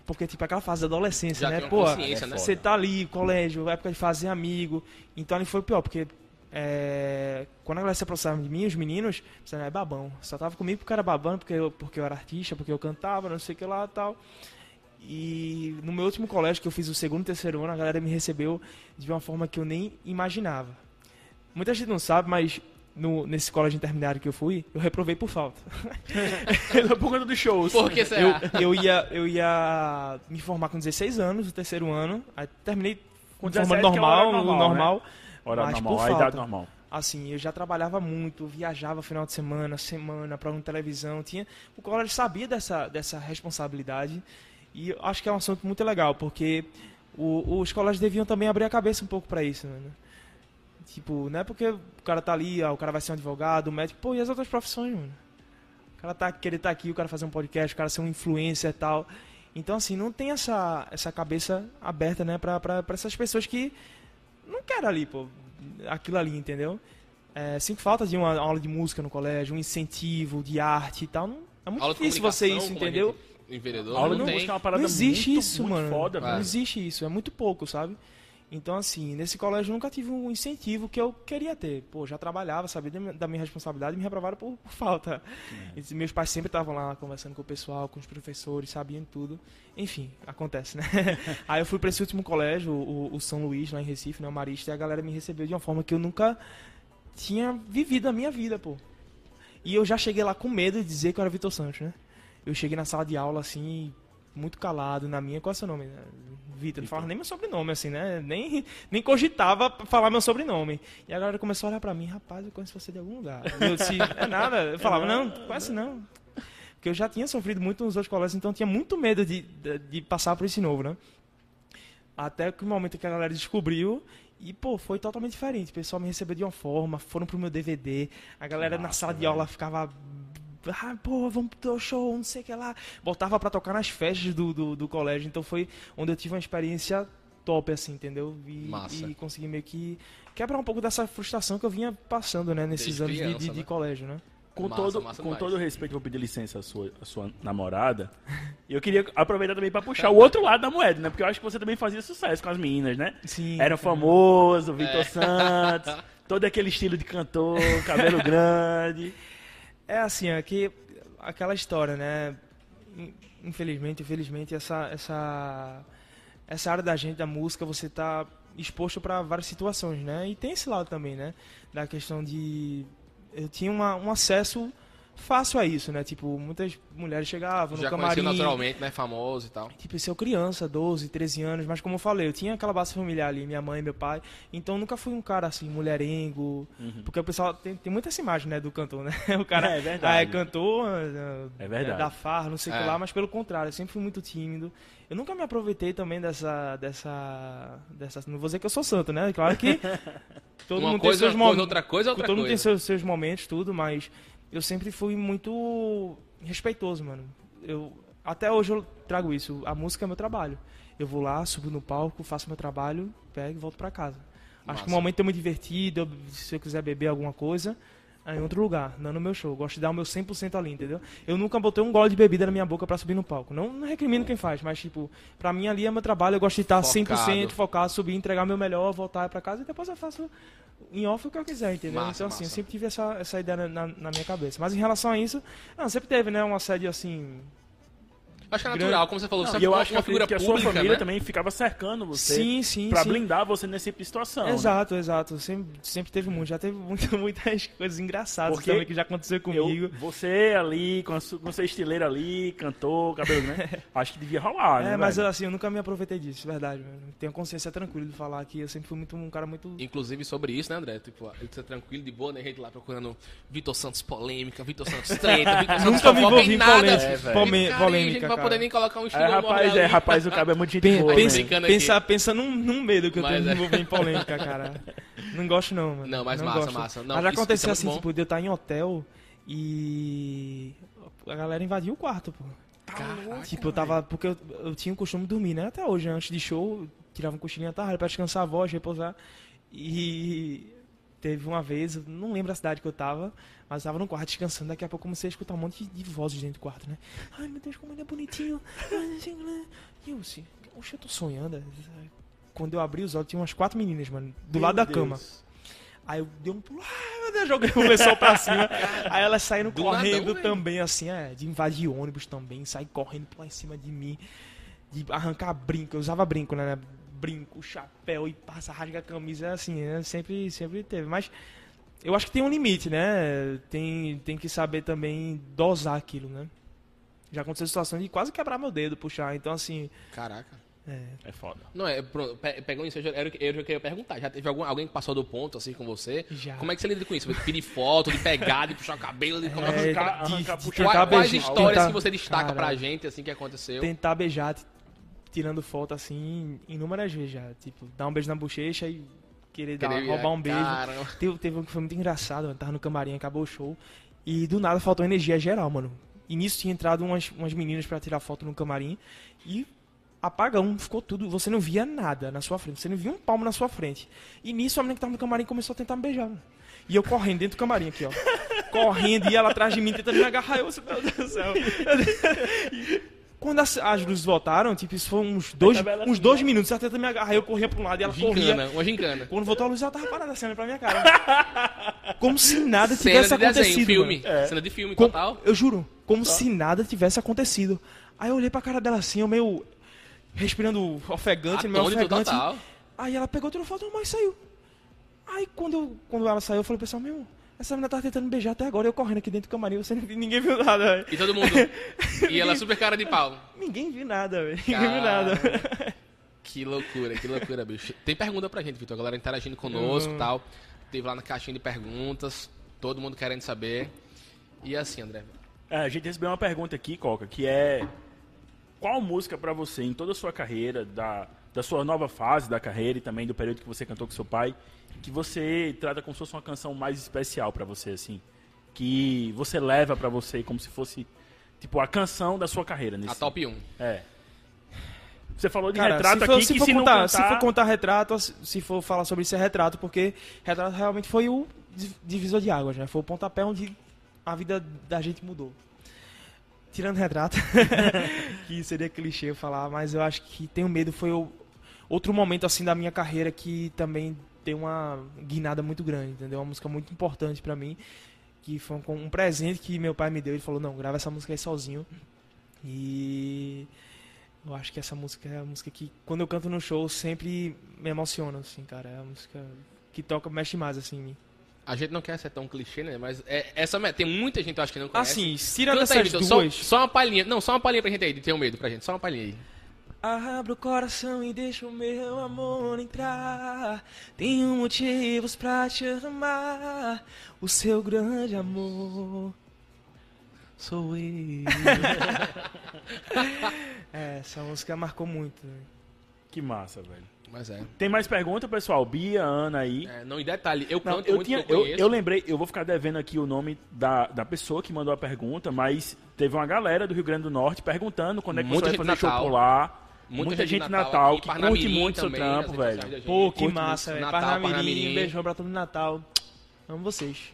porque, tipo, aquela fase da adolescência, Já né? Pô, né? você tá ali, colégio, época de fazer amigo. Então, ali foi pior, porque é, quando a galera se aproximava de mim, os meninos, você é babão. Só tava comigo porque eu era babando, porque eu, porque eu era artista, porque eu cantava, não sei o que lá e tal. E no meu último colégio, que eu fiz o segundo e terceiro ano, a galera me recebeu de uma forma que eu nem imaginava. Muita gente não sabe, mas no, nesse colégio intermediário que eu fui, eu reprovei por falta. Por conta dos shows. Por que será? Eu, eu, ia, eu ia me formar com 16 anos, no terceiro ano, aí terminei Com de forma 17, que é o normal, normal, normal, Hora mas normal, por a idade falta. normal. Assim, eu já trabalhava muito, viajava final de semana, semana, programa de televisão, tinha, o colégio sabia dessa, dessa responsabilidade e eu acho que é um assunto muito legal, porque o- os colégios deviam também abrir a cabeça um pouco para isso, né? Tipo, não é porque o cara tá ali, ó, o cara vai ser um advogado, um médico, pô, e as outras profissões, mano? O cara tá querer estar aqui, o cara fazer um podcast, o cara ser um influencer e tal. Então, assim, não tem essa, essa cabeça aberta, né, pra, pra, pra essas pessoas que não querem ali, pô, aquilo ali, entendeu? É, sinto falta de uma aula de música no colégio, um incentivo de arte e tal. Não, é muito Aula difícil você isso, entendeu? gente- Em vereador, Aula não, de tem. música é uma parada Não existe muito, isso, muito mano. foda, não velho. existe isso, é muito pouco, sabe? Então, assim, nesse colégio eu nunca tive um incentivo que eu queria ter. Pô, já trabalhava, sabia da minha- da minha responsabilidade e me reprovaram por, por falta. E meus pais sempre estavam lá conversando com o pessoal, com os professores, sabiam tudo. Enfim, acontece, né? Aí eu fui para esse último colégio, o, o São Luís, lá em Recife, né, o Marista, e a galera me recebeu de uma forma que eu nunca tinha vivido a minha vida, pô. E eu já cheguei lá com medo de dizer que eu era Vitor Santos, né? Eu cheguei na sala de aula, assim, muito calado na minha. Qual é o seu nome? Vitor. Não falava nem meu sobrenome, assim, né? Nem, nem cogitava falar meu sobrenome. E a galera começou a olhar pra mim, rapaz, eu conheço você de algum lugar. E eu disse, é nada. Eu falava, não, conhece não. Porque eu já tinha sofrido muito nos outros colégios, então eu tinha muito medo de, de, de passar por esse novo, né? Até que o momento que a galera descobriu. E, pô, foi totalmente diferente. O pessoal me recebeu de uma forma, foram pro meu DVD. A galera na Massa, sala de velho. aula ficava. Ah, pô, vamos pro show, não sei o que lá. Botava pra tocar nas festas do, do, do colégio. Então foi onde eu tive uma experiência top, assim, entendeu? E, Massa. e consegui meio que quebrar um pouco dessa frustração que eu vinha passando, né, nesses Desde anos de- de, criança, de né? colégio, né? Com, Massa, todo, massa com todo respeito, vou pedir licença à sua, à sua namorada. E eu queria aproveitar também pra puxar o outro lado da moeda, né? Porque eu acho que você também fazia sucesso com as meninas, né? Sim. Era o famoso, Vitor É. Santos, todo aquele estilo de cantor, cabelo grande. É assim, é que aquela história, né? In- Infelizmente, infelizmente, essa, essa, essa área da gente, da música, você tá exposto para várias situações, né? E tem esse lado também, né? Da questão de... Eu tinha uma, um acesso fácil a isso, né? Tipo, muitas mulheres chegavam Já no camarim... naturalmente, né? Famoso e tal. Tipo, se eu criança, 12, 13 anos, mas como eu falei, eu tinha aquela base familiar ali, minha mãe, meu pai, então nunca fui um cara assim, mulherengo, porque o pessoal tem, tem muita essa imagem, né, do cantor, né? O cara É, é verdade. ah, é cantor, ah, É verdade. da farra, não sei o É. que lá, mas pelo contrário, eu sempre fui muito tímido. Eu nunca me aproveitei também dessa, dessa, dessa, não vou dizer que eu sou santo, né? Claro que todo Uma mundo coisa tem é seus coisa, momentos, outra coisa é outra todo mundo tem coisa. seus, seus momentos, tudo, mas eu sempre fui muito respeitoso, mano. Eu, até hoje eu trago isso. A música é meu trabalho. Eu vou lá, subo no palco, faço meu trabalho, pego e volto pra casa. Acho que o Massa. momento é muito divertido. se eu quiser beber alguma coisa, em outro lugar, não no meu show. Eu gosto de dar o meu 100% ali, entendeu? Eu nunca botei um gole de bebida na minha boca pra subir no palco. Não, não recrimino quem faz, mas, tipo, pra mim ali é meu trabalho. Eu gosto de estar Focado. 100% focado, subir, entregar meu melhor, voltar pra casa e depois eu faço em off o que eu quiser, entendeu? Massa, então, assim, eu massa. sempre tive essa, essa ideia na, na- na minha cabeça. Mas em relação a isso, não, sempre teve, né? Um assédio, assim... Acho que é natural, como você falou, você e eu é uma, acho uma que, figura que a sua pública, família né? também ficava cercando você Sim, sim, pra sim. blindar você nesse tipo de situação. né? Exato, exato. Sempre, sempre teve muito. Já teve muito, muitas coisas engraçadas Porque também que já aconteceu comigo. Eu, você ali, com, a su, com seu estileiro ali, cantou, cabelo, né? Acho que devia rolar, né? É, mas velho? assim, eu nunca me aproveitei disso, verdade. Mano. Tenho a consciência tranquila de falar que eu sempre fui muito um cara muito. Inclusive sobre isso, né, André? Tipo, ele tá tranquilo, de boa, né? Gente lá procurando Vitor Santos polêmica, Vitor Santos treta, Vitor Santos Nunca me envolvi em polêmica, É, polêmica, não vai cara. Poder nem colocar um estilo É, rapaz, é, rapaz, o cabo é muito gente Pen- boa. pensa, né? pensa, pensa num, num medo que eu Mas tenho de é. envolver em polêmica, cara. Não gosto não, mano. Não, mas não massa, gosto. massa. Não, mas já isso- aconteceu isso é assim, tipo, de eu estar em hotel e a galera invadiu o quarto, pô. Tipo, eu tava. Porque eu, eu tinha o costume de dormir, né? Até hoje, antes de show, tirava um cochilinho à tarde pra descansar a voz, repousar. E teve uma vez, não lembro a cidade que eu tava, mas eu tava no quarto descansando. Daqui a pouco comecei a escutar um monte de, vozes dentro do quarto, né? Ai meu Deus, como ele é bonitinho. E eu assim, oxe, eu tô sonhando. Quando eu abri os olhos, tinha umas quatro meninas, mano, do lado da Meu cama. Deus. Aí eu dei um pulo, ai meu Deus, joguei o lençol pra cima. Aí elas saíram Do correndo também, assim, é, de invadir ônibus também, sair correndo por lá em cima de mim, de arrancar brinco. Eu usava brinco, né? Brinco, chapéu e passa, rasga a camisa, assim, né? Sempre, sempre teve. Mas eu acho que tem um limite, né? Tem, tem que saber também dosar aquilo, né? Já aconteceu situação de quase quebrar meu dedo, puxar. Então, assim, Caraca. É foda. Não, é, pronto, pe- pegando isso, eu já, era o que- eu já queria perguntar. Já teve algum, alguém que passou do ponto, assim, com você? Já. Como é que você lida com isso? De pedir foto, de pegar, de puxar o cabelo, de... como- É, Arrancar- de- arrancar, de puxar- Quais, quais beijar- histórias tentar- que você destaca Cara, pra gente, assim, que aconteceu? tentar beijar, tirando foto assim, inúmeras vezes já. Tipo, dar um beijo na bochecha e querer, dar, roubar um beijo. Caramba. Teve, teve um que foi muito engraçado, mano. Tava no camarim, acabou o show. E do nada faltou energia geral, mano. E nisso tinha entrado umas, umas meninas pra tirar foto no camarim. E apagão, ficou tudo. Você não via nada na sua frente. Você não via um palmo na sua frente. E nisso a menina que tava no camarim começou a tentar me beijar, mano. E eu correndo dentro do camarim aqui, ó. correndo e ela atrás de mim tentando me agarrar. Eu, meu Deus do céu. E Quando as, as luzes voltaram, tipo, isso foi uns dois, tabela uns assim, dois minutos. Ela tentando me agarrar. Eu corria pra um lado e ela corria. Gincana, uma gincana. Quando voltou a luz, ela tava parada assim, olhando pra minha cara. Como se nada tivesse Cena de desenho, acontecido. filme. mano. Cena de filme, Com- total. eu juro, como se nada tivesse acontecido. Aí eu olhei pra cara dela assim, eu meio respirando ofegante, meio ofegante. total. Aí ela pegou, tirou foto, mas saiu. Aí quando, eu, quando ela saiu, eu falei, pessoal, meu, essa menina tava tentando me beijar até agora, eu correndo aqui dentro do camarim, você não, ninguém viu nada, velho. E todo mundo. e ela super cara de pau. Ninguém viu nada, velho. Ninguém viu nada. Que loucura, que loucura, bicho. Tem pergunta pra gente, Vitor. A galera interagindo conosco e Hum. tal. Teve lá na caixinha de perguntas. Todo mundo querendo saber. E assim, André. É, a gente recebeu uma pergunta aqui, Coca, que é qual música pra você em toda a sua carreira, da, da sua nova fase da carreira e também do período que você cantou com seu pai, que você trata como se fosse uma canção mais especial pra você, assim, que você leva pra você como se fosse tipo a canção da sua carreira nesse A top 1. É. Você falou de Cara, retrato se for, aqui se for se contar, não se for contar retrato, se for falar sobre isso é retrato, porque retrato realmente foi o di- divisor de águas, né? Foi o pontapé onde a vida da gente mudou. Tirando retrato, que seria clichê eu falar, mas eu acho que Tenho Medo foi o, outro momento assim da minha carreira que também tem uma guinada muito grande, entendeu? Uma música muito importante pra mim, que foi um, um presente que meu pai me deu. Ele falou: "Não, grava essa música aí sozinho". E eu acho que essa música é a música que, quando eu canto no show, sempre me emociona, assim, cara. É a música que toca, mexe mais, assim, em mim. A gente não quer ser tão clichê, né? Mas é, essa tem muita gente, eu acho que não conhece. Assim, tirando Canta aí, essas Vitor, só, duas... só uma palhinha. Não, só uma palhinha pra gente aí, de ter um medo pra gente. Só uma palhinha aí. Abra o coração e deixa o meu amor entrar. Tenho motivos pra te amar. O seu grande amor sou eu. é, essa música marcou muito. né? que massa, velho. Mas é. Tem mais pergunta, pessoal? Bia, Ana aí. É, não, em detalhe, eu Não, canto eu, muito tinha, eu eu, lembrei, eu vou ficar devendo aqui o nome da, da pessoa que mandou a pergunta, mas teve uma galera do Rio Grande do Norte perguntando quando é que Muita você vai fazer show Natal. por lá. Muita Muita, gente de Natal Natal, aqui, que curte muito seu também, nas trampo, velho. gente. Pô, que massa, velho. Parnamirim, Parnamirim. um beijão pra todo Natal. Amo vocês.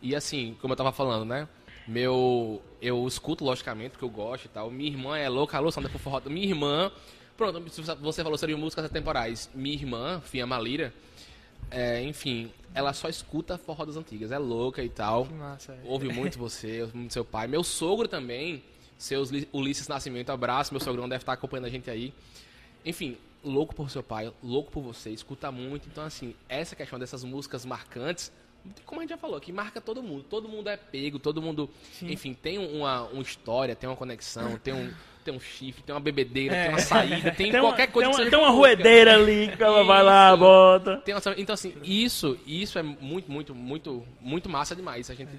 E assim, como eu tava falando, né? Meu. Eu escuto, logicamente, porque eu gosto e tal. Minha irmã é louca, alô, Sandra por forró. Minha irmã. Pronto, você falou sobre músicas atemporais. Minha irmã, Fia Malira, é, enfim, ela só escuta forró das antigas. É louca e tal. Que massa. Ouve muito você, ouve muito seu pai. Meu sogro também, seus Li- Ulisses Nascimento, abraço. Meu sogrão deve estar acompanhando a gente aí. Enfim, louco por seu pai, louco por você, escuta muito. Então, assim, essa questão dessas músicas marcantes, como a gente já falou, que marca todo mundo. Todo mundo é pego, todo mundo, enfim, tem uma, uma história, tem uma conexão, tem um, tem um chifre, tem uma bebedeira, tem uma saída, tem, Tem uma, qualquer coisa tem que uma, tem uma ruedeira ali que ela vai lá, bota. Tem uma- então, assim, isso, isso é muito, muito, muito, muito massa demais. A gente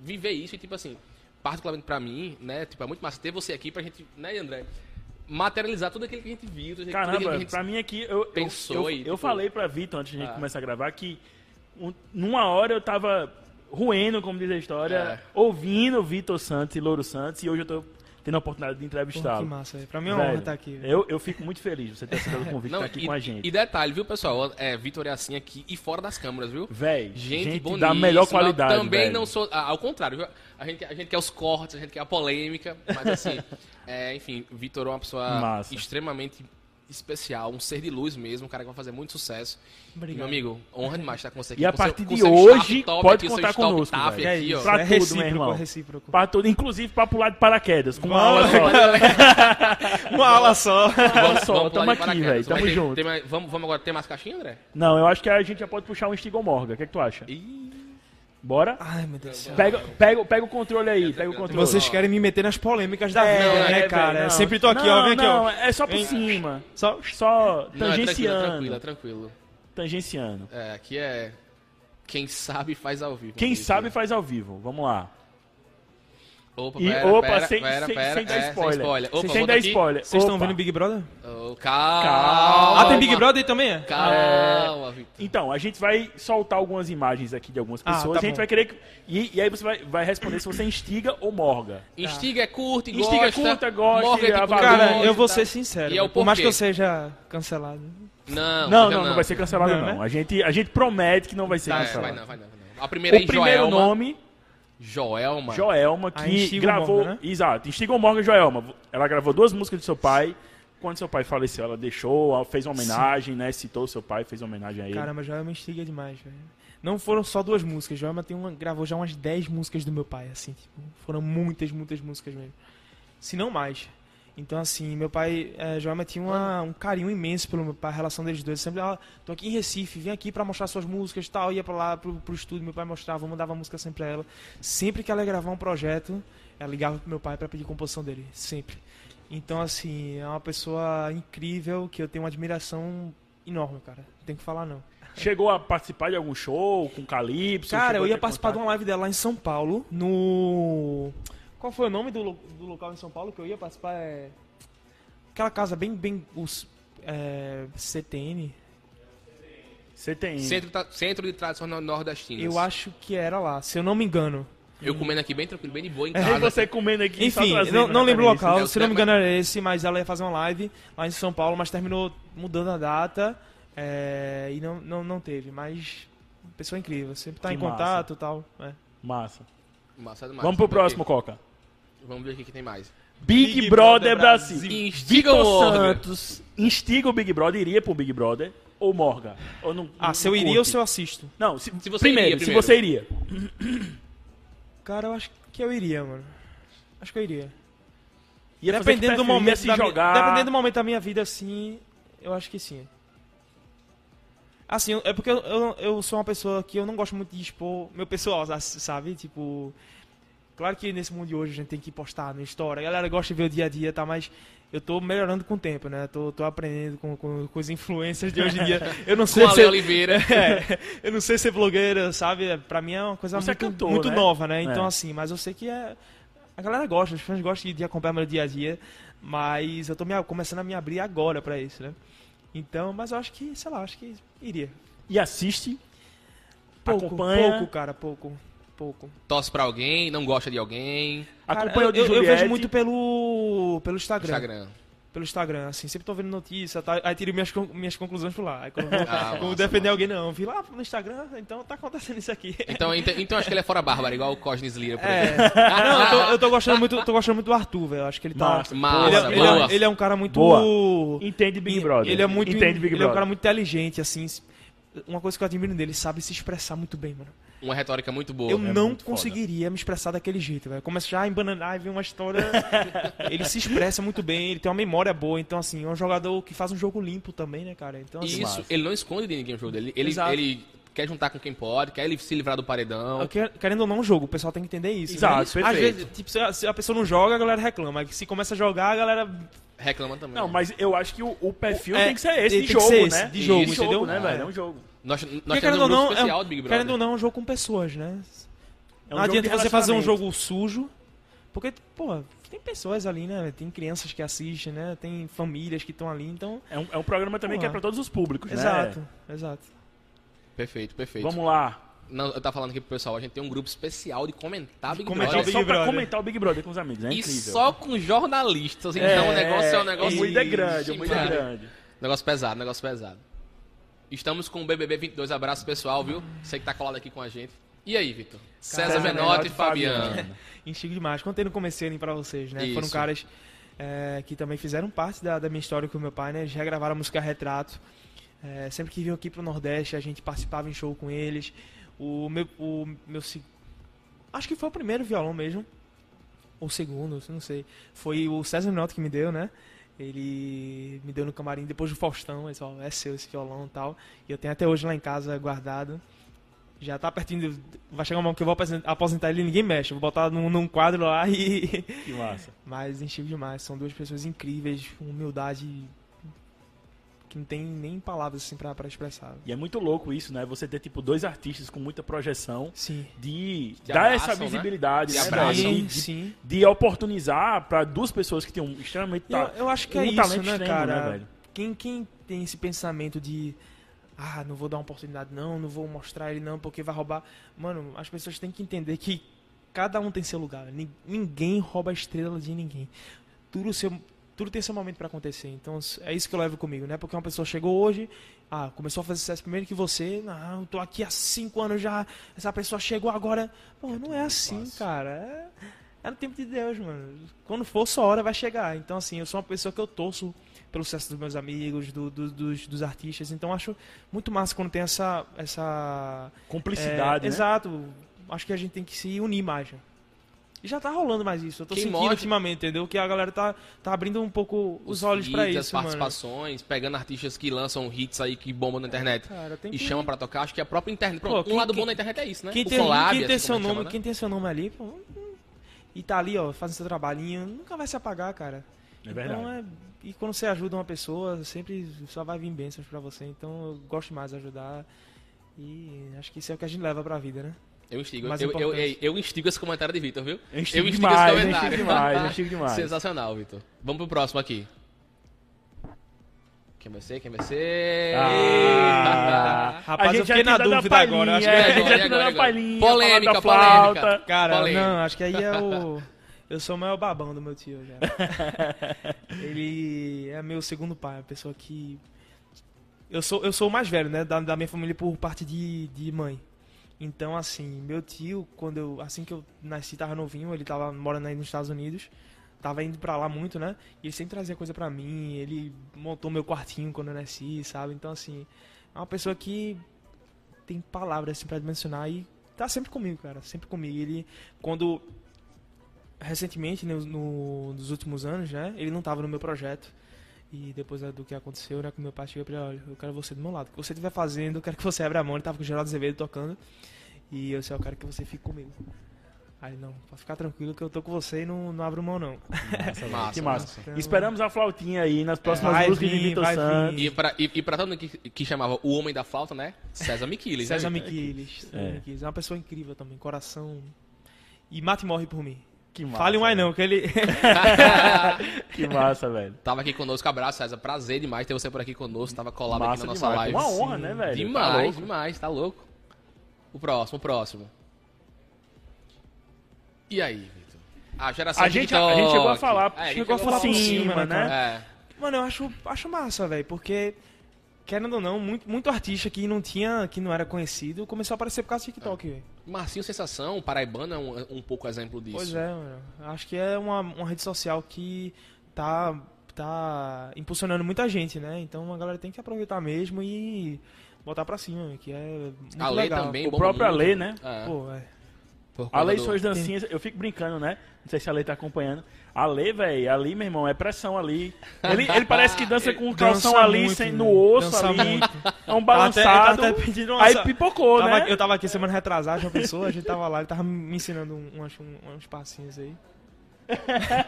viver isso e, tipo assim, particularmente pra mim, né? Tipo, é muito massa ter você aqui pra gente, né, André? Materializar tudo aquilo que a gente viu, tudo aquilo que a Caramba, gente pra mim aqui, eu, eu, pensou eu, e, eu tipo- falei pra Vitor antes de a gente Ah. começar a gravar que um- numa hora eu tava ruendo, como diz a história, É. ouvindo Vitor Santos e Louro Santos e hoje eu tô tendo a oportunidade de Pô, que entrevistá-lo. massa, velho. Pra mim é uma honra estar aqui. velho. eu, eu fico muito feliz de você ter aceitado o convite de Não, estar aqui e, com a gente. e detalhe, viu, pessoal? É, Vitor é assim aqui e fora das câmeras, viu? Véi, Gente, gente, boníssima. da melhor qualidade. Também velho. não sou. ah, Ao contrário, viu? A gente, a gente quer os cortes, a gente quer a polêmica, mas assim, é, enfim, Vitor é uma pessoa Massa. extremamente especial, um ser de luz mesmo, um cara que vai fazer muito sucesso. Obrigado. Meu amigo, honra demais estar com você aqui. E a com seu- partir com de seu hoje, top pode aqui, seu contar conosco. É aqui, ó. isso, Pra é tudo, meu recíproco, irmão. recíproco. Pra tudo, inclusive pra pular de paraquedas, com uma Vamos. aula só. Uma aula só. Olha só, tamo aqui, velho, tamo tem- junto. tem mais- vamos, vamos agora, tem mais caixinha, André? Não, eu acho que a gente já pode puxar um Stigo Morga. O que, é que tu acha? Bora? Ai, meu Deus do céu. Pega, pega, pega o controle aí, pega o controle. Vocês querem me meter nas polêmicas da É, vida, né, velho, cara? não. Sempre tô aqui, não, ó. Vem aqui, não, ó. é só por Vem. cima. Só... Só Não, é tranquilo, é tangenciando. tranquilo, é tranquilo. tangenciando. É, aqui é. Quem sabe faz ao vivo. Quem sabe faz ao vivo. Vamos lá. Opa, E, pera, opa, pera, sem, pera, sem, pera, sem dar é, spoiler. Opa, sem dar aqui. spoiler. Vocês estão vendo Big Brother? Oh, calma. Calma. Ah, tem Big Brother também, é? Calma, Vitor. Então, a gente vai soltar algumas imagens aqui de algumas Ah, pessoas. tá a gente bom. vai querer. que- E, e aí você vai, vai responder se você instiga ou morga. Instiga é curto e Instiga é gosta. curta, gosta, morre é tipo avalia. Cara, gosta, eu vou tá? ser sincero. E é o por mais que eu seja cancelado. Não, Não, não, não, vai ser cancelado, Não, não. né? A, gente, a gente promete que não vai ser Tá, é, cancelado. vai não, vai não, vai não. A primeira O aí, primeiro nome, Joelma. Joelma, que Instiga gravou. Morgan, né? Exato, Instiga o Morgan Joelma. Ela gravou duas músicas de seu pai. Quando seu pai faleceu, ela deixou, fez uma homenagem, né? Citou seu pai, fez uma homenagem a ele. Caramba, Joelma instiga demais, velho. Não foram só duas músicas. Joelma tem uma, gravou já umas 10 músicas do meu pai, assim. Tipo, foram muitas, muitas músicas mesmo. Se não mais. Então, assim, meu pai, é, Joelma tinha uma- um carinho imenso pai, a relação deles dois. Sempre, ah, tô aqui em Recife, vim aqui pra mostrar suas músicas e tal. Ia pra lá, pro, pro estúdio, meu pai mostrava, eu mandava música sempre pra ela. Sempre que ela ia gravar um projeto, ela ligava pro meu pai pra pedir composição dele. Sempre. Então, assim, é uma pessoa incrível que eu tenho uma admiração enorme, cara. Não tem que falar, não. Chegou a participar de algum show com Calypso? Cara, eu ia participar de contato? uma live dela lá em São Paulo, no. Qual foi o nome do, do local em São Paulo que eu ia participar? É. Aquela casa bem. bem os, é, CTN. CTN. Centro, Centro de Tradição no- Nordestinas. Eu acho que era lá, se eu não me engano. Eu comendo aqui bem tranquilo, bem de boa em E casa. você comendo aqui só Enfim, trazendo não, não lembro o local, Eu se não me engano era esse, mas ela ia fazer uma live lá em São Paulo, mas terminou mudando a data é, e não, não, não teve. Mas, pessoa incrível, sempre tá Que em massa. contato e tal. é. Massa. Massa demais. Vamos pro próximo. Coca. Vamos ver o que que tem mais. Big, Big Brother Brother Brasil. Brasil. Instiga Vitor o. Santos instiga o Big Brother, iria pro Big Brother ou Morgan? Ou não, Ah, não se eu iria curte? ou se eu assisto? Não, se, Se você primeiro, iria, se primeiro. você iria. Cara, eu acho que eu iria, mano. Acho que eu iria. Ia dependendo do momento se jogar. dependendo do momento da minha vida assim eu acho que sim assim é porque eu, eu, eu sou uma pessoa que eu não gosto muito de expor meu pessoal sabe tipo claro que nesse mundo de hoje a gente tem que postar na história a galera gosta de ver o dia a dia tá mas eu tô melhorando com o tempo né tô, tô aprendendo com, com, com os influencers de hoje em dia eu não sei Com a se Lê Oliveira. é, eu não sei ser blogueira, sabe? Pra mim é uma coisa Você é muito, cantor, muito né? nova, né? Então, É. assim, mas eu sei que é. A galera gosta, os fãs gostam de, de acompanhar meu dia a dia, mas eu tô me, começando a me abrir agora pra isso, né? Então, mas eu acho que, sei lá, acho que iria. E assiste. Pouco, acompanha. pouco, cara, pouco. Pouco. Torce pra alguém, não gosta de alguém. Acompanha eu, o de eu, eu Juliette. vejo muito pelo, pelo Instagram. Instagram. pelo Instagram, assim, sempre tô vendo notícia, tá? aí tiro minhas, minhas conclusões por lá. Aí quando eu vou, Ah, vou massa, defender alguém, não, vi lá no Instagram, então tá acontecendo isso aqui. Então, então, então acho que ele é fora bárbaro, igual o Cosnes Lira, por É, exemplo. não, eu tô, eu tô gostando muito, tô gostando muito do Arthur, velho. Acho que ele tá. Massa. Massa, ele, é, ele, boa. é, ele é um cara muito. Boa. Entende Big Brother. Ele é muito. Entende Big ele é um Brother. cara muito inteligente, assim. Uma coisa que eu admiro dele, ele sabe se expressar muito bem, mano. Uma retórica muito boa. eu é não muito foda. conseguiria me expressar daquele jeito, velho. Começa já a embananar e ver uma história. ele se expressa muito bem, ele tem uma memória boa. Então, assim, é um jogador que faz um jogo limpo também, né, cara? Então, E assim, isso, ele não esconde de ninguém o jogo dele. Ele, Exato. ele quer juntar com quem pode, quer ele se livrar do paredão. quer- querendo ou não, um jogo, o pessoal tem que entender isso. Exato, né? isso, Às vezes, tipo, se a, pessoa não joga, a galera reclama. Se começa a jogar, a galera Reclama também. Não, mas eu acho que o, o perfil O- é, tem que ser esse, tem de jogo, ser esse, né? de jogo, né, entendeu? velho? É. É um jogo. Nós, nós Porque, querendo um ou não, especial é, do Big Brother. querendo ou não, é um jogo com pessoas, né? É um não jogo adianta você fazer um jogo sujo, porque, pô, tem pessoas ali, né? Tem crianças que assistem, né? Tem famílias que estão ali, então... É um, é um programa também Pô, que é pra todos os públicos, Exato, né? exato. Perfeito, perfeito. Vamos lá. Não, eu tava falando aqui pro pessoal, a gente tem um grupo especial de comentar Big comentar Brother. Big só pra Brother. comentar o Big Brother com os amigos, é E incrível. só com jornalistas, então o negócio é um negócio... O moído é grande, o moído é grande. Negócio pesado, negócio pesado. Estamos com o BBB 22, abraço pessoal, viu? Você que tá colado aqui com a gente. E aí, Vitor? César César Menotti e Fabiano. Fabiano. Enchigo demais. Contei no começo ali pra vocês, né? Isso. Foram caras é, que também fizeram parte da, da minha história com o meu pai, né? Eles regravaram a música Retrato. É, sempre que vinham aqui pro Nordeste, a gente participava em show com eles. O meu, o meu acho que foi o primeiro violão mesmo, ou o segundo, não sei. Foi o César Menotti que me deu, né? Ele me deu no camarim depois do Faustão, ele falou, é seu esse violão e tal. E eu tenho até hoje lá em casa guardado. Já tá pertinho, de- vai chegar um momento que eu vou aposentar- ele e ninguém mexe. Eu vou botar num, num quadro lá e. Que massa. Mas enchido demais. São duas pessoas incríveis, com humildade que não tem nem palavras assim pra, pra expressar. E é muito louco isso, né? Você ter, tipo, dois artistas com muita projeção Sim. de, dar abraçam, essa né? visibilidade, De né, abraçam. Sim, De, sim. de oportunizar pra duas pessoas que têm um extremamente Eu, ta- eu acho que é um isso, talento né, extremo, cara? né, velho? Quem, quem tem esse pensamento de ah, não vou dar uma oportunidade não, não vou mostrar ele não, porque vai roubar. Mano, as pessoas têm que entender que cada um tem seu lugar. Nin- Ninguém rouba a estrela de ninguém. Tudo, seu, tudo tem seu momento pra acontecer. Então é isso que eu levo comigo, né? Porque uma pessoa chegou hoje, ah, começou a fazer sucesso primeiro que você, não, eu tô aqui há cinco anos já, essa pessoa chegou agora. Pô, não é assim, cara. É, é no tempo de Deus, mano. Quando for sua hora, vai chegar. Então, assim, eu sou uma pessoa que eu torço pelo sucesso dos meus amigos, do- do- dos, dos artistas. Então, acho muito massa quando tem essa. essa Cumplicidade, é, né? Exato. Acho que a gente tem que se unir mais. E já tá rolando mais isso. Eu tô Quem sentindo mostra- ultimamente, entendeu? Que a galera tá, tá abrindo um pouco os, olhos hits, pra as isso, mano. participações, pegando artistas que lançam hits aí que bombam na internet. Cara, tem E que- chama pra tocar, acho que a própria internet. Pô, Pronto, quem- um lado quem- bom da internet é isso, né? Quem o tem, collab, quem tem assim seu como nome, chama, né? quem tem seu nome ali, pô, e tá ali, ó, fazendo seu trabalhinho, nunca vai se apagar, cara. É verdade. Então, é, e quando você ajuda uma pessoa, sempre só vai vir bênçãos pra você. Então eu gosto mais de ajudar. E acho que isso é o que a gente leva pra vida, né? Eu instigo. Eu, eu, eu, eu instigo esse comentário de Vitor, viu? Eu instigo esse demais, eu comentário. instigo demais, eu instigo demais. Sensacional, Vitor. Vamos pro próximo aqui. Quem vai ser? Quem vai ser? Ah, Rapaz, a gente eu fiquei já na dúvida agora, acho que a gente já dado a palhinha, Polêmica, polêmica. Cara, Polêmica. não, acho que aí é o. Eu sou o maior babão do meu tio já. Ele é meu segundo pai, a pessoa que. Eu sou, eu sou o mais velho, né? Da, da minha família por parte de, de mãe. Então, assim, meu tio, quando eu. Assim que eu nasci, tava novinho, ele tava morando aí nos Estados Unidos. Tava indo pra lá muito, né? E ele sempre trazia coisa pra mim. Ele montou meu quartinho quando eu nasci, sabe? Então, assim, é uma pessoa que tem palavras assim pra mencionar e tá sempre comigo, cara. Sempre comigo. Ele, quando. Recentemente, no, no- nos últimos anos, né? Ele não tava no meu projeto. E depois do que aconteceu, né? Com meu pai chegou pra ele, olha, eu quero você do meu lado. O que você estiver fazendo, eu quero que você abra a mão. Ele tava com o Geraldo Azevedo tocando. E eu disse, eu quero que você fique comigo. Aí, não, pode ficar tranquilo que eu tô com você e não, não abro mão, não. Massa, Que massa. Então- Esperamos a flautinha aí nas próximas Vai músicas de vir, Vitor vai Santos. vir. E pra, e, e pra todo mundo que, que chamava o Homem da Flauta, né? César Miquiles. César né, Vitor? Miquiles. César É. É uma pessoa incrível também, coração. E mate e morre por mim. Que massa. Fale mais velho. não, que ele. Que massa, velho. Tava aqui conosco, abraço, César. Prazer demais ter você por aqui conosco. Tava colado aqui Massa na nossa demais. live. Uma honra, Sim. né, velho? Tá Demais, louco. demais, tá louco. O próximo, o próximo. E aí, Vitor? A geração A gente, TikTok. a gente chegou a falar, É, chegou a falar por cima, cima, né? É. Mano, eu acho, acho massa, velho, porque, querendo ou não, muito, muito artista que não tinha, que não era conhecido, começou a aparecer por causa do TikTok, velho. Marcinho Sensação, paraibano é um, um pouco exemplo disso. Pois é, mano. Acho que é uma, uma rede social que tá, tá impulsionando muita gente, né? Então a galera tem que aproveitar mesmo e botar pra cima, que é muito A lei legal. também, O próprio muito. Ale, né? É, Pô, é. por A Lei do- suas dancinhas, eu fico brincando, né? Não sei se a Lei tá acompanhando. A Lei, velho, ali, meu irmão, é pressão ali. Ele, ele parece que dança com o calção Dança ali, muito, sem, velho. no osso Dança ali. muito. É um Tava até- eu balançado. tava até aí pipocou, Tava- né? Eu tava aqui semana retrasada, uma pessoa, a gente tava lá, ele tava me ensinando um- umas- um- uns passinhos aí.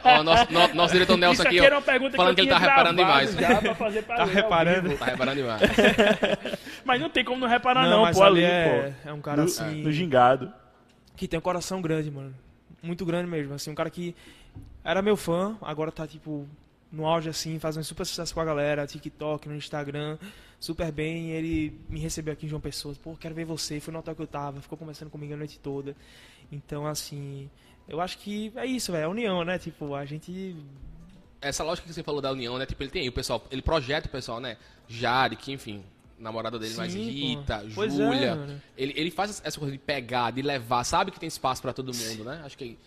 Ó, nosso, no- nosso diretor Nelson aqui, aqui ó, falando que, que ele tá tinha reparando gravado demais. Já pra fazer pra Tá reparando? Tá reparando demais. Mas não tem como não reparar não, mas pô, ali, ali é, pô. é um cara No, assim, no gingado. que tem um coração grande, mano. Muito grande mesmo, assim, um cara que era meu fã, agora tá, tipo, no auge, assim, fazendo super sucesso com a galera, TikTok, no Instagram, super bem. Ele me recebeu aqui em João Pessoa, pô, quero ver você, foi no hotel que eu tava, ficou conversando comigo a noite toda. Então, assim, eu acho que é isso, velho, é a união, né? Tipo, a gente Essa lógica que você falou da união, né? Tipo, ele tem aí o pessoal, ele projeta o pessoal, né? Jari, que enfim, namorada dele, mais Rita, pô. É, Júlia. mano. ele, ele faz essa coisa de pegar, de levar, sabe que tem espaço pra todo mundo, né? Acho que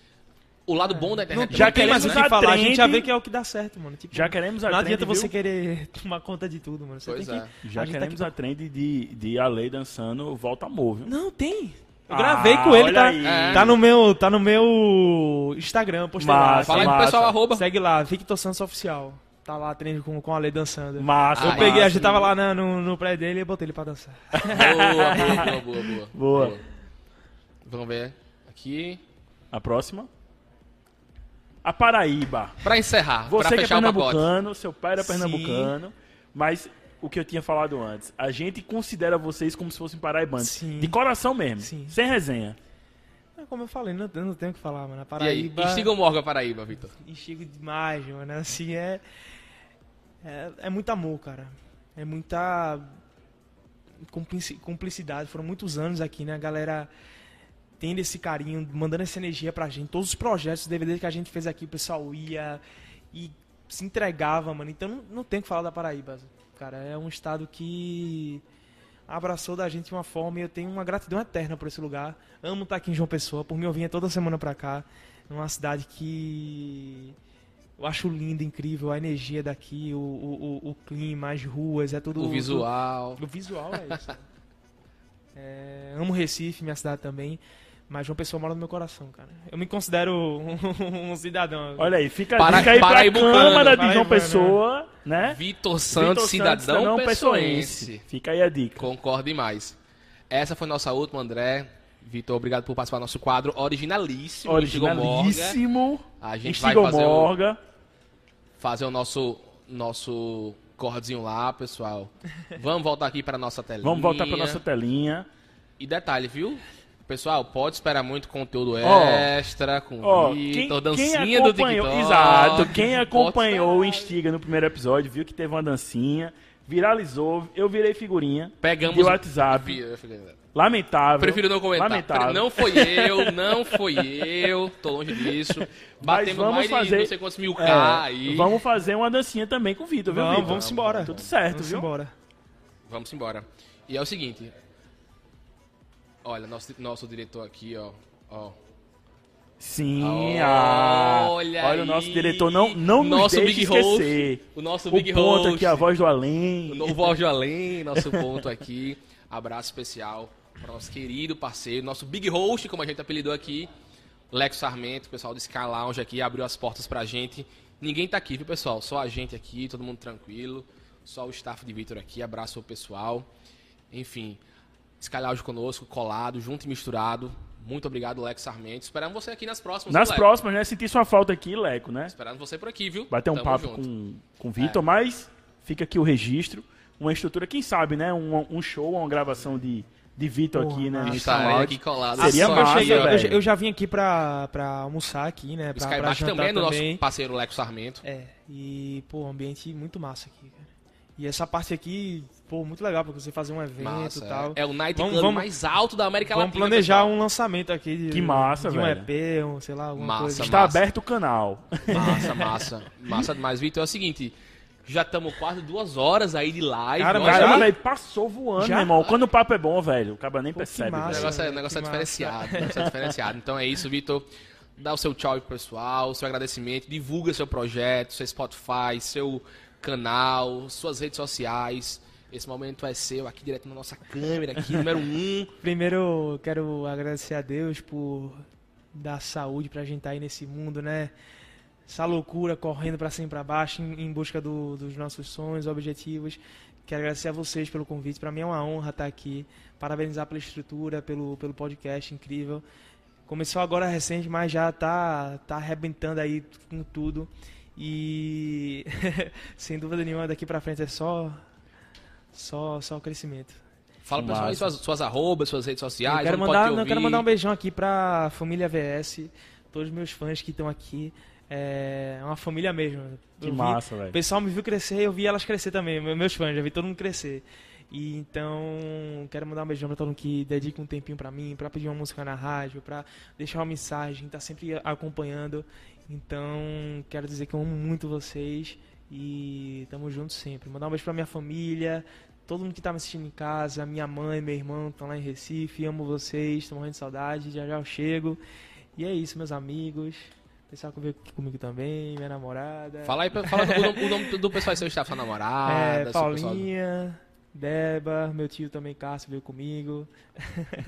o lado bom da internet já não tem mais queremos o que falar, a gente já trend. vê que é o que dá certo, mano. Tipo, Já queremos a não adianta trend, você viu? querer tomar conta de tudo, mano. Você Pois tem é. que... Já tá queremos aqui a trend de, de a Lei dançando Volta Amor, viu? Não, tem. Eu Ah, gravei com ele, tá? aí. Tá no meu, tá no meu Instagram, postei lá. Massa, Fala aí pro pessoal, arroba. Segue lá, Victor Santos Oficial. Tá lá, treino com, com a Lei dançando. Massa, eu Ah, peguei, a massa. gente tava lá na- no, no prédio dele e botei ele pra dançar. Boa, boa, boa, boa, boa. Boa. Vamos ver aqui. A próxima. A Paraíba. Pra encerrar, Você pra que é fechar o pacote. pernambucano, seu pai era Sim. pernambucano, mas o que eu tinha falado antes, a gente considera vocês como se fossem paraibanos. Sim. De coração mesmo, Sim. sem resenha. É Como eu falei, não, não tenho o que falar, mano. A E aí, Paraíba... instiga o Morgan Paraíba, Vitor. Instigo demais, mano. Assim, é, é. É muito amor, cara. É muita. cumplici- Cumplicidade. Foram muitos anos aqui, né? A galera tendo esse carinho, mandando essa energia pra gente. Todos os projetos, DVD que a gente fez aqui, o pessoal ia e se entregava, mano. Então não, não tem o que falar da Paraíba, cara. É um estado que abraçou da gente de uma forma e eu tenho uma gratidão eterna por esse lugar. Amo estar aqui em João Pessoa, por mim eu vinha toda semana pra cá. Numa cidade que eu acho linda, incrível, a energia daqui, o, o, o- clima, as ruas, é tudo. O visual. tudo- o visual é isso. É, amo Recife, minha cidade também. Mas João Pessoa mora no meu coração, cara. Eu me considero um, um cidadão. Olha aí, fica, Para- fica aí pra Câmara de João Pessoa, né? Vitor Santos, Vitor cidadão cidadão pessoense. Fica aí a dica. Concordo demais. Essa foi nossa última, André. Vitor, obrigado por participar do nosso quadro originalíssimo. Originalíssimo. A gente Instigo vai fazer o, fazer o nosso, nosso cordzinho lá, pessoal. Vamos voltar aqui para nossa telinha. Vamos voltar pra nossa telinha. E detalhe, viu? Pessoal, pode esperar muito conteúdo extra com Ó, o quem, Vitor, quem dancinha do acompanhou, TikTok. exato, quem acompanhou o. Instiga no primeiro episódio, viu que teve uma dancinha, viralizou, eu virei figurinha Pegamos de o- WhatsApp, lamentável. Prefiro não comentar. Lamentável. Não foi eu, não foi eu. Tô longe disso. Batemos vamos mais de fazer- não sei quantos mil K É, aí. Vamos fazer uma dancinha também com o Vitor, viu, Vamos, Vitor? vamos embora. Tudo certo, Vamos viu? embora. Vamos embora. E é o seguinte. Olha, nosso, nosso diretor aqui, ó. ó. Sim, ah, Olha olha o aí. nosso diretor, não, não nos Nosso deixe Big Host. esquecer. O nosso O Big ponto Host. aqui, a voz do além. O novo Voz do Além, nosso ponto aqui. Abraço especial para nosso querido parceiro, nosso Big Host, como a gente apelidou aqui, Lex Sarmento, o pessoal do Sky Lounge aqui, abriu as portas pra gente. Ninguém tá aqui, viu, pessoal? Só a gente aqui, todo mundo tranquilo. Só o staff de Vitor aqui, abraço ao pessoal. Enfim, Sky Lounge conosco, colado, junto e misturado. Muito obrigado, Lex Sarmento. Esperamos você aqui nas próximas. Nas Leco? próximas, né? Senti sua falta aqui, Leco, né? Esperando você por aqui, viu? Bater um Tamo papo junto. com, com o Vitor, mas fica aqui o registro. Uma estrutura, quem sabe, né? Um, um show, uma gravação de, de Vitor aqui, né? Skylounge. aqui colado. Seria eu, massa, cheguei- eu, eu já vim aqui pra, pra almoçar aqui, né? Pra, pra Skyback jantar também é do nosso parceiro Leco Sarmento. É, e, pô, um ambiente muito massa aqui, cara. E essa parte aqui, pô, muito legal pra você fazer um evento Massa, e tal. É o night Vamos- club vamos- mais alto da América Vamos Latina. planejar pessoal. um lançamento aqui de, Que massa, de um velho. EP, um, sei lá, alguma Massa, coisa. Está massa. aberto o canal. Massa, massa. Massa demais. Vitor, é o seguinte. Já estamos quase duas horas aí de live. Cara, já- Caramba, já? velho, passou voando, Já? meu irmão. Quando o papo é bom, velho, o cara nem Pô, percebe, massa. O negócio é, o negócio é diferenciado. O negócio é diferenciado. Então é isso, Vitor. Dá o seu tchau aí pro pessoal, seu agradecimento, divulga seu projeto, seu Spotify, seu canal, suas redes sociais. Esse momento é seu aqui direto na nossa câmera, aqui, número um. Primeiro, quero agradecer a Deus por dar saúde pra gente estar aí nesse mundo, né? Essa loucura correndo pra cima e pra baixo em, em busca do- dos nossos sonhos, objetivos. Quero agradecer a vocês pelo convite. Pra mim é uma honra estar aqui. Parabenizar pela estrutura, pelo, pelo podcast incrível. Começou agora recente, mas já tá, tá arrebentando aí com tudo. E sem dúvida nenhuma, daqui pra frente é só, só, só crescimento. Fala pro pessoal aí suas, suas arrobas, suas redes sociais. Eu quero, mandar, eu quero mandar um beijão aqui pra família VS, todos os meus fãs que estão aqui. É uma família mesmo. Que Eu vi- massa, O velho. pessoal me viu crescer, eu vi elas crescer também, me- meus fãs, já vi todo mundo crescer. E então, quero mandar um beijão pra todo mundo que dedica um tempinho pra mim, pra pedir uma música na rádio, pra deixar uma mensagem, tá sempre acompanhando. Então, quero dizer que eu amo muito vocês e tamo junto sempre. Mandar um beijo pra minha família, todo mundo que tá me assistindo em casa, minha mãe, meu irmão estão lá em Recife, amo vocês, tô morrendo de saudade, já já eu chego. E é isso, meus amigos. Pessoal que veio aqui comigo também, minha namorada. Fala aí, fala o nome, o nome do pessoal aí, seu staff, sua namorada, É. Paulinha, Deba, meu tio também, Cássio, veio comigo.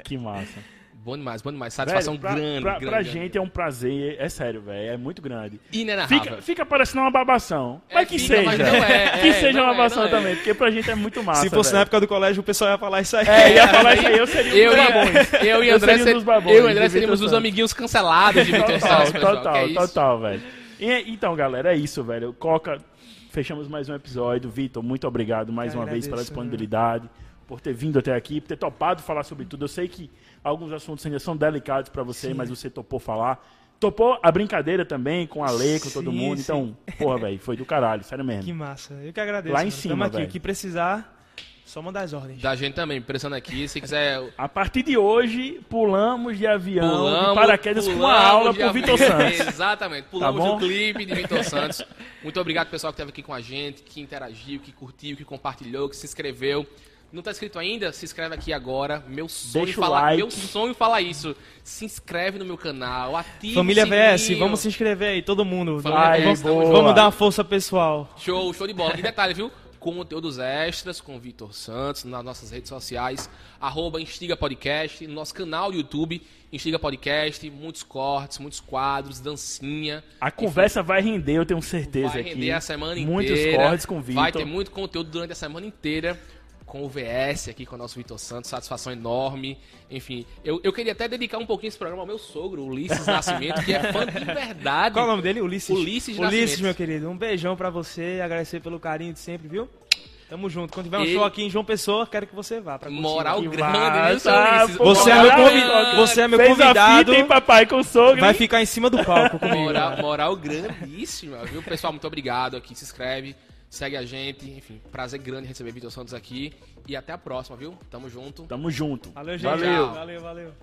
Que massa. Bom demais, bom demais. Satisfação Velho, pra, grande, pra, grande. pra grande. gente é um prazer, é sério, velho. É muito grande. Inenarrável. Fica, fica parecendo uma babação. É, mas que fica, seja. mas não é, que é, seja não uma é, babação é. também, porque pra gente é muito massa. Se fosse velho. na época do colégio, o pessoal ia falar isso aí. É, ia falar isso aí, eu seria um Eu dos e, babões. eu e Eu André, um ser- dos babões, eu e André seríamos os amiguinhos cancelados de Vitor Total, total, é total, velho. E- então, galera, é isso, velho. Coca, fechamos mais um episódio. Vitor, muito obrigado mais Eu uma vez pela disponibilidade, por ter vindo até aqui, por ter topado falar sobre tudo. Eu sei que alguns assuntos ainda são delicados pra você, Sim. mas você topou falar. Topou a brincadeira também com a Lei, com todo Sim, mundo. sim. Então, porra, velho, foi do caralho, sério mesmo. Que massa. Eu que agradeço. Lá em mano. cima, Tamo aqui. O que precisar, só mandar as ordens. Da gente também, pressando aqui. Se quiser A partir de hoje, pulamos de avião, Pulamos, de paraquedas com uma aula pro. Vitor Santos. Exatamente. Pulamos bom? o clipe de Vitor Santos. Muito obrigado, pessoal, que esteve aqui com a gente, que interagiu, que curtiu, que compartilhou, que se inscreveu. Não tá inscrito ainda? Se inscreve aqui agora. Meu sonho Deixa falar, like. meu sonho falar isso. Se inscreve no meu canal, ativa Família. VS, vamos se inscrever aí, todo mundo. Ai, vamos, vamos dar uma força pessoal. Show, show de bola. E detalhe, viu? Conteúdos extras com o Vitor Santos nas nossas redes sociais, arroba Instiga Podcast, no nosso canal do YouTube, Instiga Podcast, muitos cortes, muitos quadros, dancinha. A conversa vai render, eu tenho certeza Vai aqui. render a semana inteira. Muitos cortes com o Vitor. Vai ter muito conteúdo durante a semana inteira com o VS aqui, com o nosso Vitor Santos. Satisfação enorme. Enfim, eu, eu queria até dedicar um pouquinho esse programa ao meu sogro, Ulisses Nascimento, que é fã de verdade. Qual é o nome dele? Ulisses. Ulisses Ulisses, Nascimento. meu querido. Um beijão pra você. Agradecer pelo carinho de sempre, viu? Tamo junto. Quando tiver um Ele- show aqui em João Pessoa, quero que você vá. Pra. Moral grande, seu Ulisses? pô, Você é meu, grande. convi- você é meu convidado. fita, papai, com o sogro, Vai ficar em cima do palco comigo. Moral, moral grandíssima, viu? Pessoal, muito obrigado aqui. Se inscreve, Segue a gente. Enfim, prazer grande receber Vitor Santos aqui. E até a próxima, viu? Tamo junto. Tamo junto. Valeu, gente. Valeu, Tchau. valeu. valeu.